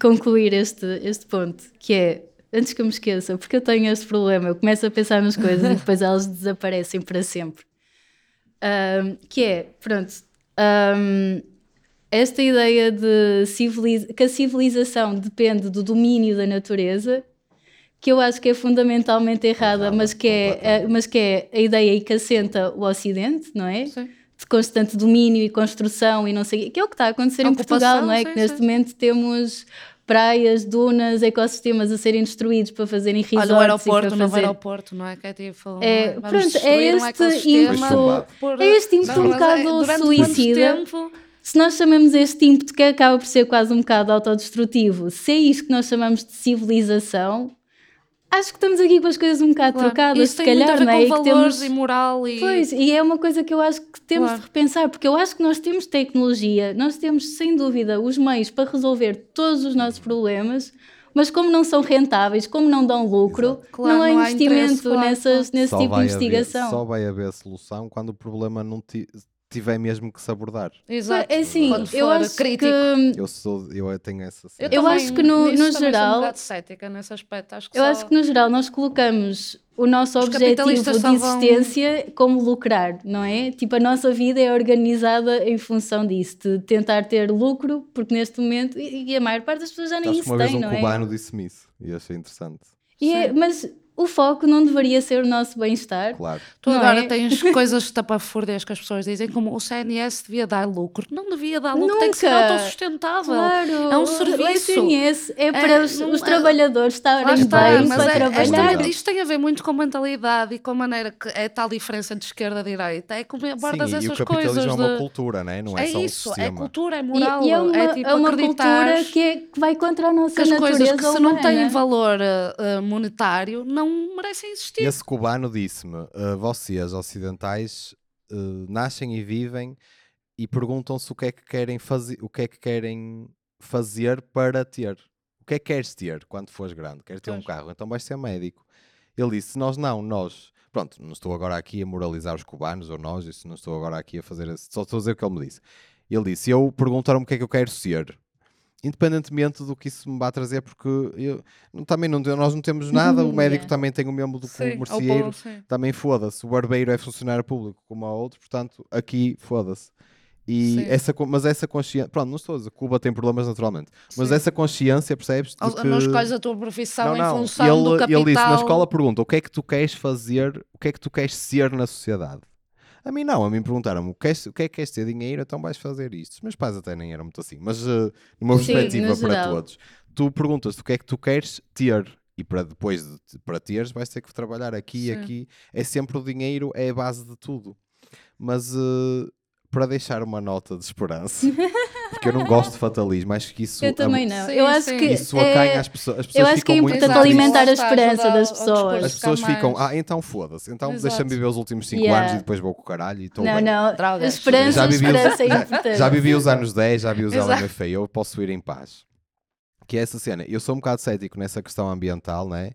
concluir este, este ponto, que é, antes que eu me esqueça, porque eu tenho este problema, eu começo a pensar nas coisas e depois elas desaparecem para sempre. Ahm, que é, pronto, ahm, esta ideia de civiliz- que a civilização depende do domínio da natureza, que eu acho que é fundamentalmente errada, mas, que é, completamente. mas que é a ideia aí que assenta o Ocidente, não é? Sim. de constante domínio e construção e não sei que é o que está a acontecer em Ocupação, Portugal, não é? sim, que neste sim. momento temos praias, dunas, ecossistemas a serem destruídos para fazerem resorts Olha o e aeroporto, para novo fazer... aeroporto, não é? Que é tipo. É, pronto, é um este ímpeto- por- é este ímpeto Não, um bocado suicida. tempo- Se nós chamamos este ímpeto que acaba por ser quase um bocado autodestrutivo, se é isto que nós chamamos de civilização, acho que estamos aqui com as coisas um bocado Claro. trocadas, Isso se tem muito calhar, a ver não é? com E valores temos- e moral e. Pois, e é uma coisa que eu acho que temos Claro. de repensar, porque eu acho que nós temos tecnologia, nós temos sem dúvida os meios para resolver todos os nossos problemas, mas como não são rentáveis, como não dão lucro. Claro, não há não há investimento claro, nessas, nesse Só tipo de vai haver- investigação. só vai haver solução quando o problema não ti- tiver mesmo que se abordar. Exato. É assim, Quando eu acho crítico. que Eu sou, eu tenho essa. Eu também, acho que no- no também sou geral- um cética nesse aspecto. Acho que eu só- acho que no geral nós colocamos o nosso Os objetivo de só vão- existência como lucrar, não é? Tipo, a nossa vida é organizada em função disso, de tentar ter lucro, porque neste momento, e, e a maior parte das pessoas já nem Acho que isso uma vez tem, um não é? cubano disse-me isso e achei interessante. E é- mas o foco não deveria ser o nosso bem-estar. Claro. Tu não agora é? tens coisas tapafúrdias que as pessoas dizem, como o CNS devia dar lucro. Não devia dar lucro, tem que ser Nunca. autossustentável. Claro, É um o serviço. SNS é para os, não os é- trabalhadores estarem está, bem mas para é- trabalhar. esta- isto tem a ver muito com mentalidade e com a maneira que é tal diferença de esquerda a direita. É como abordas Sim, e o essas capitalismo coisas. é uma de- cultura, né? não é, é só isso, um é sistema. cultura, é E- moral. e, é uma, é tipo é uma cultura que, é- que vai contra a nossa que as natureza coisas que se não têm valor eh, monetário não merecem existir. Esse cubano disse-me: "Uh, vocês ocidentais uh, nascem e vivem e perguntam-se o que é que querem fazer, o que é que querem fazer para ter. O que é que queres ter quando fores grande? Queres ter um Pois. carro? Então vais ser médico. Ele disse: nós não, nós. Pronto, não estou agora aqui a moralizar os cubanos ou nós, isso não estou agora aqui a fazer. esse- Só estou a dizer o que ele me disse. Ele disse: eu perguntaram-me o que é que eu quero ser. Independentemente do que isso me vai trazer, porque eu, não- também não, nós não temos nada, o médico Yeah. também tem o mesmo do que o merceeiro, também foda-se. O barbeiro é funcionário público como há outro, portanto, aqui foda-se. E Sim. essa, mas essa consciência, pronto, não estou a dizer, Cuba tem problemas naturalmente, mas Sim. essa consciência, percebes? Ao- que- Não escolhes a tua profissão não, em não. função ele, do capital. ele disse na escola pergunta o que é que tu queres fazer, o que é que tu queres ser na sociedade. A mim não, a mim perguntaram-me o que, és- o que é que queres ter dinheiro, então vais fazer isto. Os meus pais até nem eram muito assim, mas uh, numa Sim, perspectiva para geral. todos, tu perguntas o que é que tu queres ter e para depois de, para teres vais ter que trabalhar aqui e aqui. É sempre o dinheiro, é a base de tudo. Mas uh, para deixar uma nota de esperança, porque eu não gosto de fatalismo, acho que isso Eu também não. Sim, eu acho sim. que isso acanha é, as pessoas. As pessoas eu acho que é ficam muito importante alimentar a esperança das pessoas. As pessoas ficam, ah, então foda-se, então deixa-me viver os últimos 5 Yeah. anos e depois vou com o caralho e estou Não, bem. não. A esperança, Já a vivi, esperança é os, importante. já vivi os anos 10, já vi os Exato. LMFAO, posso ir em paz. Que é essa cena. Eu sou um bocado cético nessa questão ambiental, né?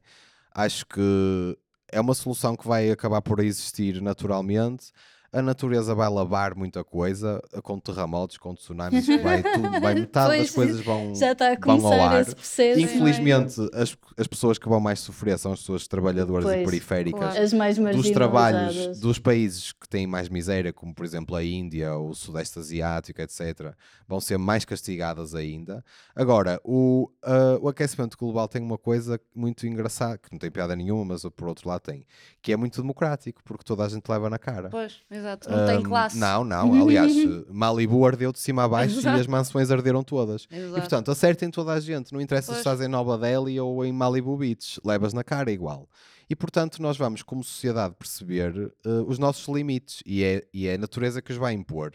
Acho que é uma solução que vai acabar por existir naturalmente. A natureza vai lavar muita coisa, com terremotos, com tsunamis, vai tudo, vai metade das Pois, coisas vão, Já está a vão ao começar ar. esse processo. é? Infelizmente, as, as pessoas que vão mais sofrer são as pessoas trabalhadoras e Pois, periféricas claro. As mais dos trabalhos dos países que têm mais miséria, como por exemplo a Índia, o Sudeste Asiático, etc., vão ser mais castigadas ainda. Agora, o, ah, o aquecimento global tem uma coisa muito engraçada, que não tem piada nenhuma, mas por outro lado tem, que é muito democrático, porque toda a gente leva na cara. Pois, E Exato, não tem classe. Não, não. Aliás, Malibu ardeu de cima a baixo Exato. e as mansões arderam todas. E Exato. portanto, acertem toda a gente. Não interessa se Pois. estás em Nova Delhi ou em Malibu Beach. Levas na cara igual. E portanto, nós vamos, como sociedade, perceber eh, os nossos limites. E é, e é a natureza que os vai impor.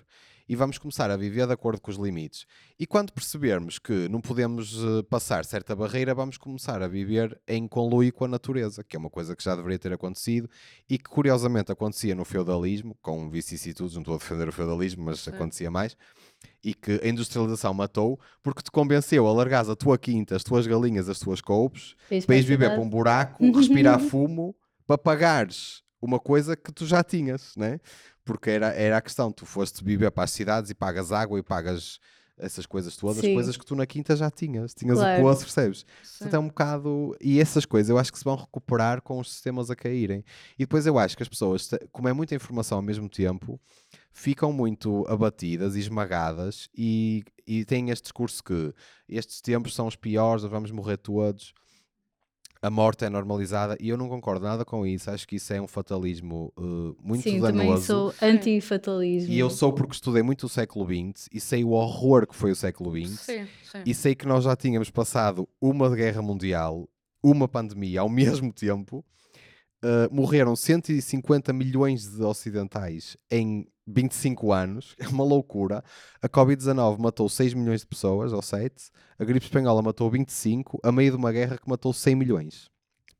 E vamos começar a viver de acordo com os limites. E quando percebermos que não podemos eh, passar certa barreira, vamos começar a viver em conluio com a natureza, que é uma coisa que já deveria ter acontecido e que curiosamente acontecia no feudalismo, com vicissitudes, não estou a defender o feudalismo, mas acontecia mais, e que a industrialização matou porque te convenceu a largares a tua quinta, as tuas galinhas, as tuas coupes, para ires viver para um buraco, respirar fumo, para pagares uma coisa que tu já tinhas, né? Porque era, era a questão, tu foste viver para as cidades e pagas água e pagas essas coisas todas, Sim. coisas que tu na quinta já tinhas, tinhas Claro. o poço, percebes? Sim. Portanto, é um bocado. E essas coisas eu acho que se vão recuperar com os sistemas a caírem. E depois eu acho que as pessoas, como é muita informação ao mesmo tempo, ficam muito abatidas e esmagadas e, e têm este discurso que estes tempos são os piores, nós vamos morrer todos. A morte é normalizada e eu não concordo nada com isso. Acho que isso é um fatalismo uh, muito Sim, também danoso. sou anti-fatalismo. E eu sou porque estudei muito o século XX e sei o horror que foi o século XX. Sim, sim. E sei que nós já tínhamos passado uma guerra mundial, uma pandemia ao mesmo tempo. Uh, morreram 150 milhões de ocidentais em 25 anos. É uma loucura. A Covid-19 matou 6 milhões de pessoas, ou 7. A gripe espanhola matou 25, a meio de uma guerra que matou 100 milhões.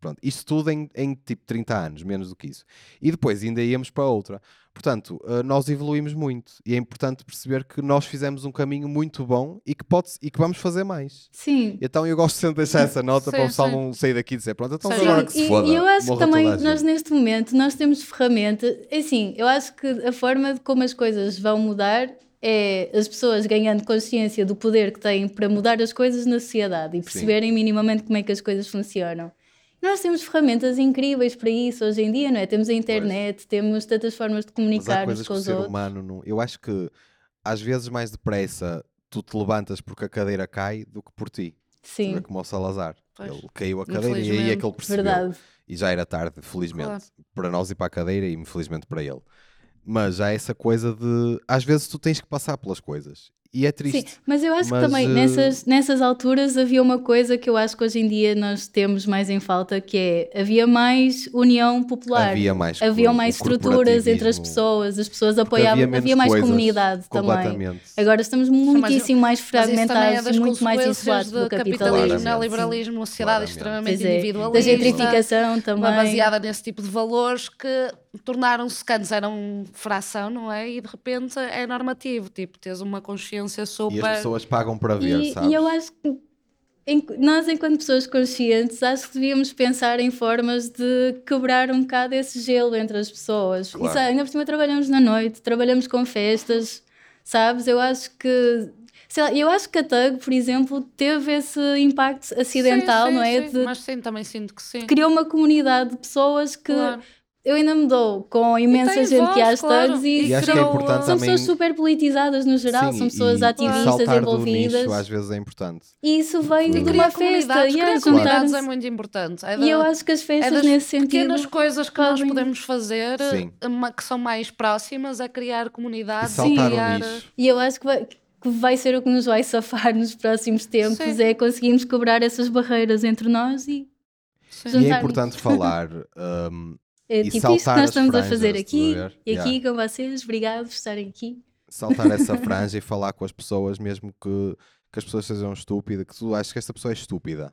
Pronto, isto tudo em, em tipo 30 anos, menos do que isso. E depois ainda íamos para outra. Portanto, uh, nós evoluímos muito e é importante perceber que nós fizemos um caminho muito bom e que, pode, e que vamos fazer mais. Sim. Então eu gosto sempre de deixar essa nota para o Sim, pessoal sim. não sair daqui e dizer pronto, então Sim, agora que se foda. e eu acho que também nós neste momento nós temos ferramentas. Assim, eu acho que a forma de como as coisas vão mudar é as pessoas ganhando consciência do poder que têm para mudar as coisas na sociedade e perceberem minimamente como é que as coisas funcionam. Nós temos ferramentas incríveis para isso hoje em dia, não é? Temos a internet, temos tantas formas de Mas há comunicar coisas uns que com o os ser outros. humano não... Eu acho que às vezes mais depressa tu te levantas porque a cadeira cai do que por ti. Sim, É como o Salazar. Pois. Ele caiu a cadeira e aí é que ele percebeu. verdade. E já era tarde, felizmente. Claro. Para nós e para a cadeira e infelizmente para ele. Mas já há essa coisa de às vezes tu tens que passar pelas coisas. E é triste. Sim, mas eu acho Mas, que também eh, nessas, nessas alturas havia uma coisa que eu acho que hoje em dia nós temos mais em falta, que é havia mais união popular. Havia mais Havia co- mais estruturas entre as pessoas, as pessoas apoiavam, menos havia mais coisas, comunidade também. Agora estamos muitíssimo mais é fragmentados, das muito mais isolados do do capitalismo. Claramente. neoliberalismo, uma sociedade Claramente. extremamente é, individualista. da gentrificação também. Uma baseada nesse tipo de valores que tornaram-se, antes eram fração, não é? E de repente é normativo, tipo, tens uma consciência super... E as pessoas pagam para ver, E, sabes? e eu acho que em- nós, enquanto pessoas conscientes, acho que devíamos pensar em formas de quebrar um bocado esse gelo entre as pessoas. Claro. E sabe, ainda por cima trabalhamos na noite, trabalhamos com festas, sabes? Eu acho que. Sei lá, eu acho que a TUG, por exemplo, teve esse impacto acidental, Sim, sim, não é? sim, De- Mas sim, também sinto que sim. criou uma comunidade de pessoas que Claro. Eu ainda me dou com a imensa gente que há voz, claro. E, E acho que é importante são também- pessoas super politizadas no geral, Sim, são pessoas e- ativistas e envolvidas. Nicho, às vezes é importante. E isso vem E de criar uma festa. e criar a comunidades é muito importante. É E eu da- acho que as é festas das nesse sentido. pequenas coisas que nós podem- podemos fazer Sim. que são mais próximas a criar E comunidades saltar criar... o nicho. E eu acho que vai, que vai ser o que nos vai safar nos próximos tempos Sim. é conseguirmos quebrar essas barreiras entre nós e Sim. E é importante falar. um, é E tipo isto que saltar nós estamos a franjas, fazer estás aqui a e aqui Yeah. com vocês. Obrigado por estarem aqui. saltar essa franja e falar com as pessoas, mesmo que, que as pessoas sejam estúpidas, que tu achas que esta pessoa é estúpida.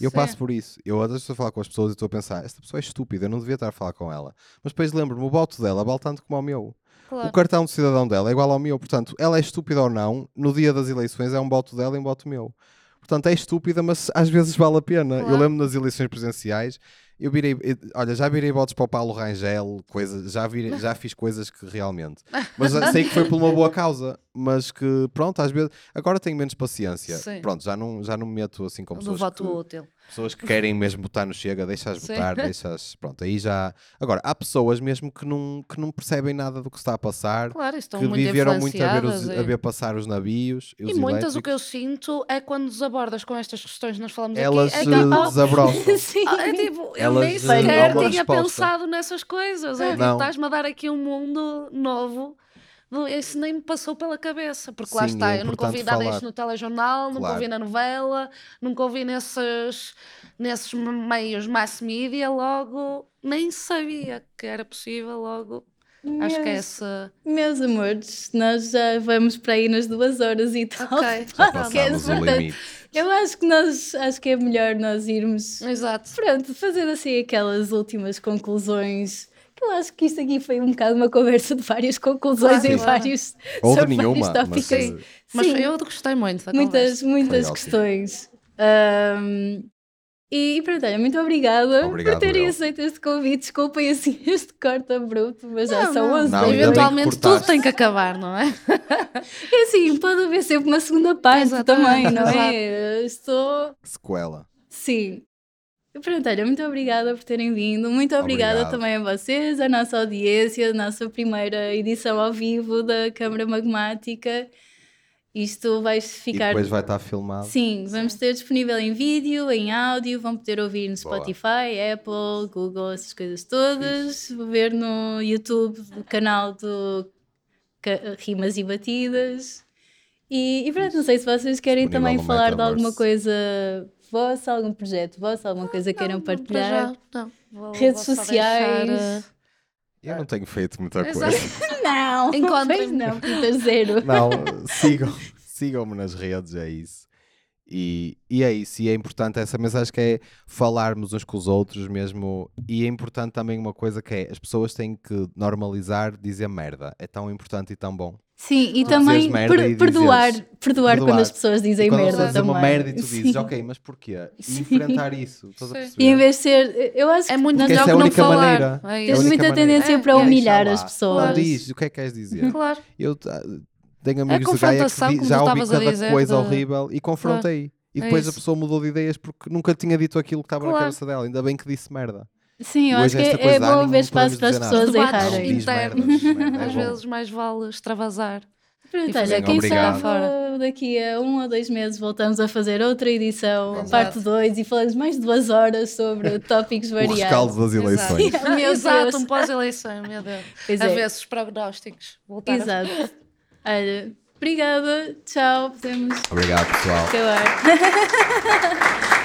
E eu passo por isso. Eu às vezes estou a falar com as pessoas e estou a pensar, esta pessoa é estúpida, eu não devia estar a falar com ela. Mas depois lembro-me, o voto dela vale tanto como ao meu. Claro. O cartão de cidadão dela é igual ao meu. Portanto, ela é estúpida ou não, no dia das eleições é um voto dela e um voto meu. Portanto, é estúpida, mas às vezes vale a pena. Eu Claro. lembro nas eleições presidenciais, eu virei, eu- olha, já virei votos para o Paulo Rangel, coisas, já, virei- já fiz coisas que realmente. Mas sei que foi por uma boa causa, mas que pronto, às vezes. Agora tenho menos paciência. Sim. Pronto, já não, já não me meto assim com Do pessoas voto que, útil. pessoas que querem mesmo votar no Chega, deixas Sim. votar, deixas. Pronto, aí já. Agora, há pessoas mesmo que não, que não percebem nada do que está a passar, Claro, estão que muito viveram muito a ver, os- a ver passar os navios e, E os muitas o que eu sinto é quando desabordas com estas questões que nós falamos Elas aqui. É se que, oh. Sim. ah, é tipo, elas nem eh, sequer uma tinha pensado nessas coisas. É tipo, Não. estás-me a dar aqui um mundo novo. Não, Isso nem me passou pela cabeça, porque lá Sim, está, é eu nunca ouvi nada disto no telejornal, nunca Claro. ouvi na novela, nunca ouvi nesses, nesses meios mass media, logo nem sabia que era possível, logo. Acho que é Meus- essa. Meus amores, nós já vamos para aí nas duas horas e tal. Ok. Já passámos o portanto, limite. Eu acho que nós acho que é melhor nós irmos Exato. pronto, fazer assim aquelas últimas conclusões. Que eu acho que isto aqui foi um bocado uma conversa de várias conclusões Claro, em claro. vários, Ou de sobre vários nenhuma, mas tópicos. eh, Mas Sim. eu gostei muito da muitas, conversa. muitas Foi questões. Ahm, e pronto, olha, muito obrigada Obrigado, por terem aceito este convite. Desculpem assim este corte bruto, mas já Não, são não. 11 Não. Eventualmente tudo tem que acabar, não é? É assim, pode haver sempre uma segunda parte Exatamente, também, não exato. é? Estou. sequela. Sim. E Pronto, olha, muito obrigada por terem vindo. Muito obrigada Obrigado. também a vocês, a nossa audiência, a nossa primeira edição ao vivo da Câmara Magmática. Isto vai E ficar. depois vai estar filmado. Sim, vamos ter disponível em vídeo, em áudio, vão poder ouvir no Boa. Spotify, Apple, Google, essas coisas todas. Ver no YouTube, no canal do Rimas e Batidas. E, e pronto, não sei se vocês querem Disponível também falar de alguma coisa vossa, algum projeto vosso, alguma coisa queiram Não, para partilhar. já, não. Vou- Redes vou sociais. deixar, uh, Eu não tenho feito muita coisa. Não, Encontrem-me. pois não, Peter Zero. Não, sigam, sigam-me nas redes, é isso. E, e é isso, e é importante essa mensagem que é falarmos uns com os outros mesmo. E é importante também uma coisa que é as pessoas têm que normalizar dizer merda. É tão importante e tão bom. Sim, e Tu também per- e perdoar, dizes- perdoar, quando perdoar. as pessoas dizem quando merda também. uma merda e tu Sim. dizes, ok, mas porquê? E Sim. enfrentar isso. Estás a Sim. perceber? E em vez de ser, eu acho É que muito nós Porque melhor é a que não única falar. maneira. É É a tens única muita maneira. tendência É, para é, humilhar as pessoas. Não diz, o que é que queres dizer? Claro. Eu ah, tenho amigos de Gaia que já ouvi a cada coisa de- horrível e confrontei. E É depois a isso. pessoa mudou de ideias porque nunca tinha dito aquilo que estava na cabeça dela. Ainda bem que disse merda. Sim, eu acho que é, é de bom haver espaço para as pessoas errarem. Internos. é Às vezes mais vale extravasar. Pronto, olha, quem sabe daqui a um ou dois meses voltamos a fazer outra edição, Vamos parte lá. 2, e falamos mais de duas horas sobre tópicos O variados. rescaldo das eleições. Exato, Meu Exato um pós-eleição, meu Deus. Pois a é. ver se os prognósticos voltaram. Exato. Olha, obrigada, tchau, podemos Obrigado, pessoal. acabar.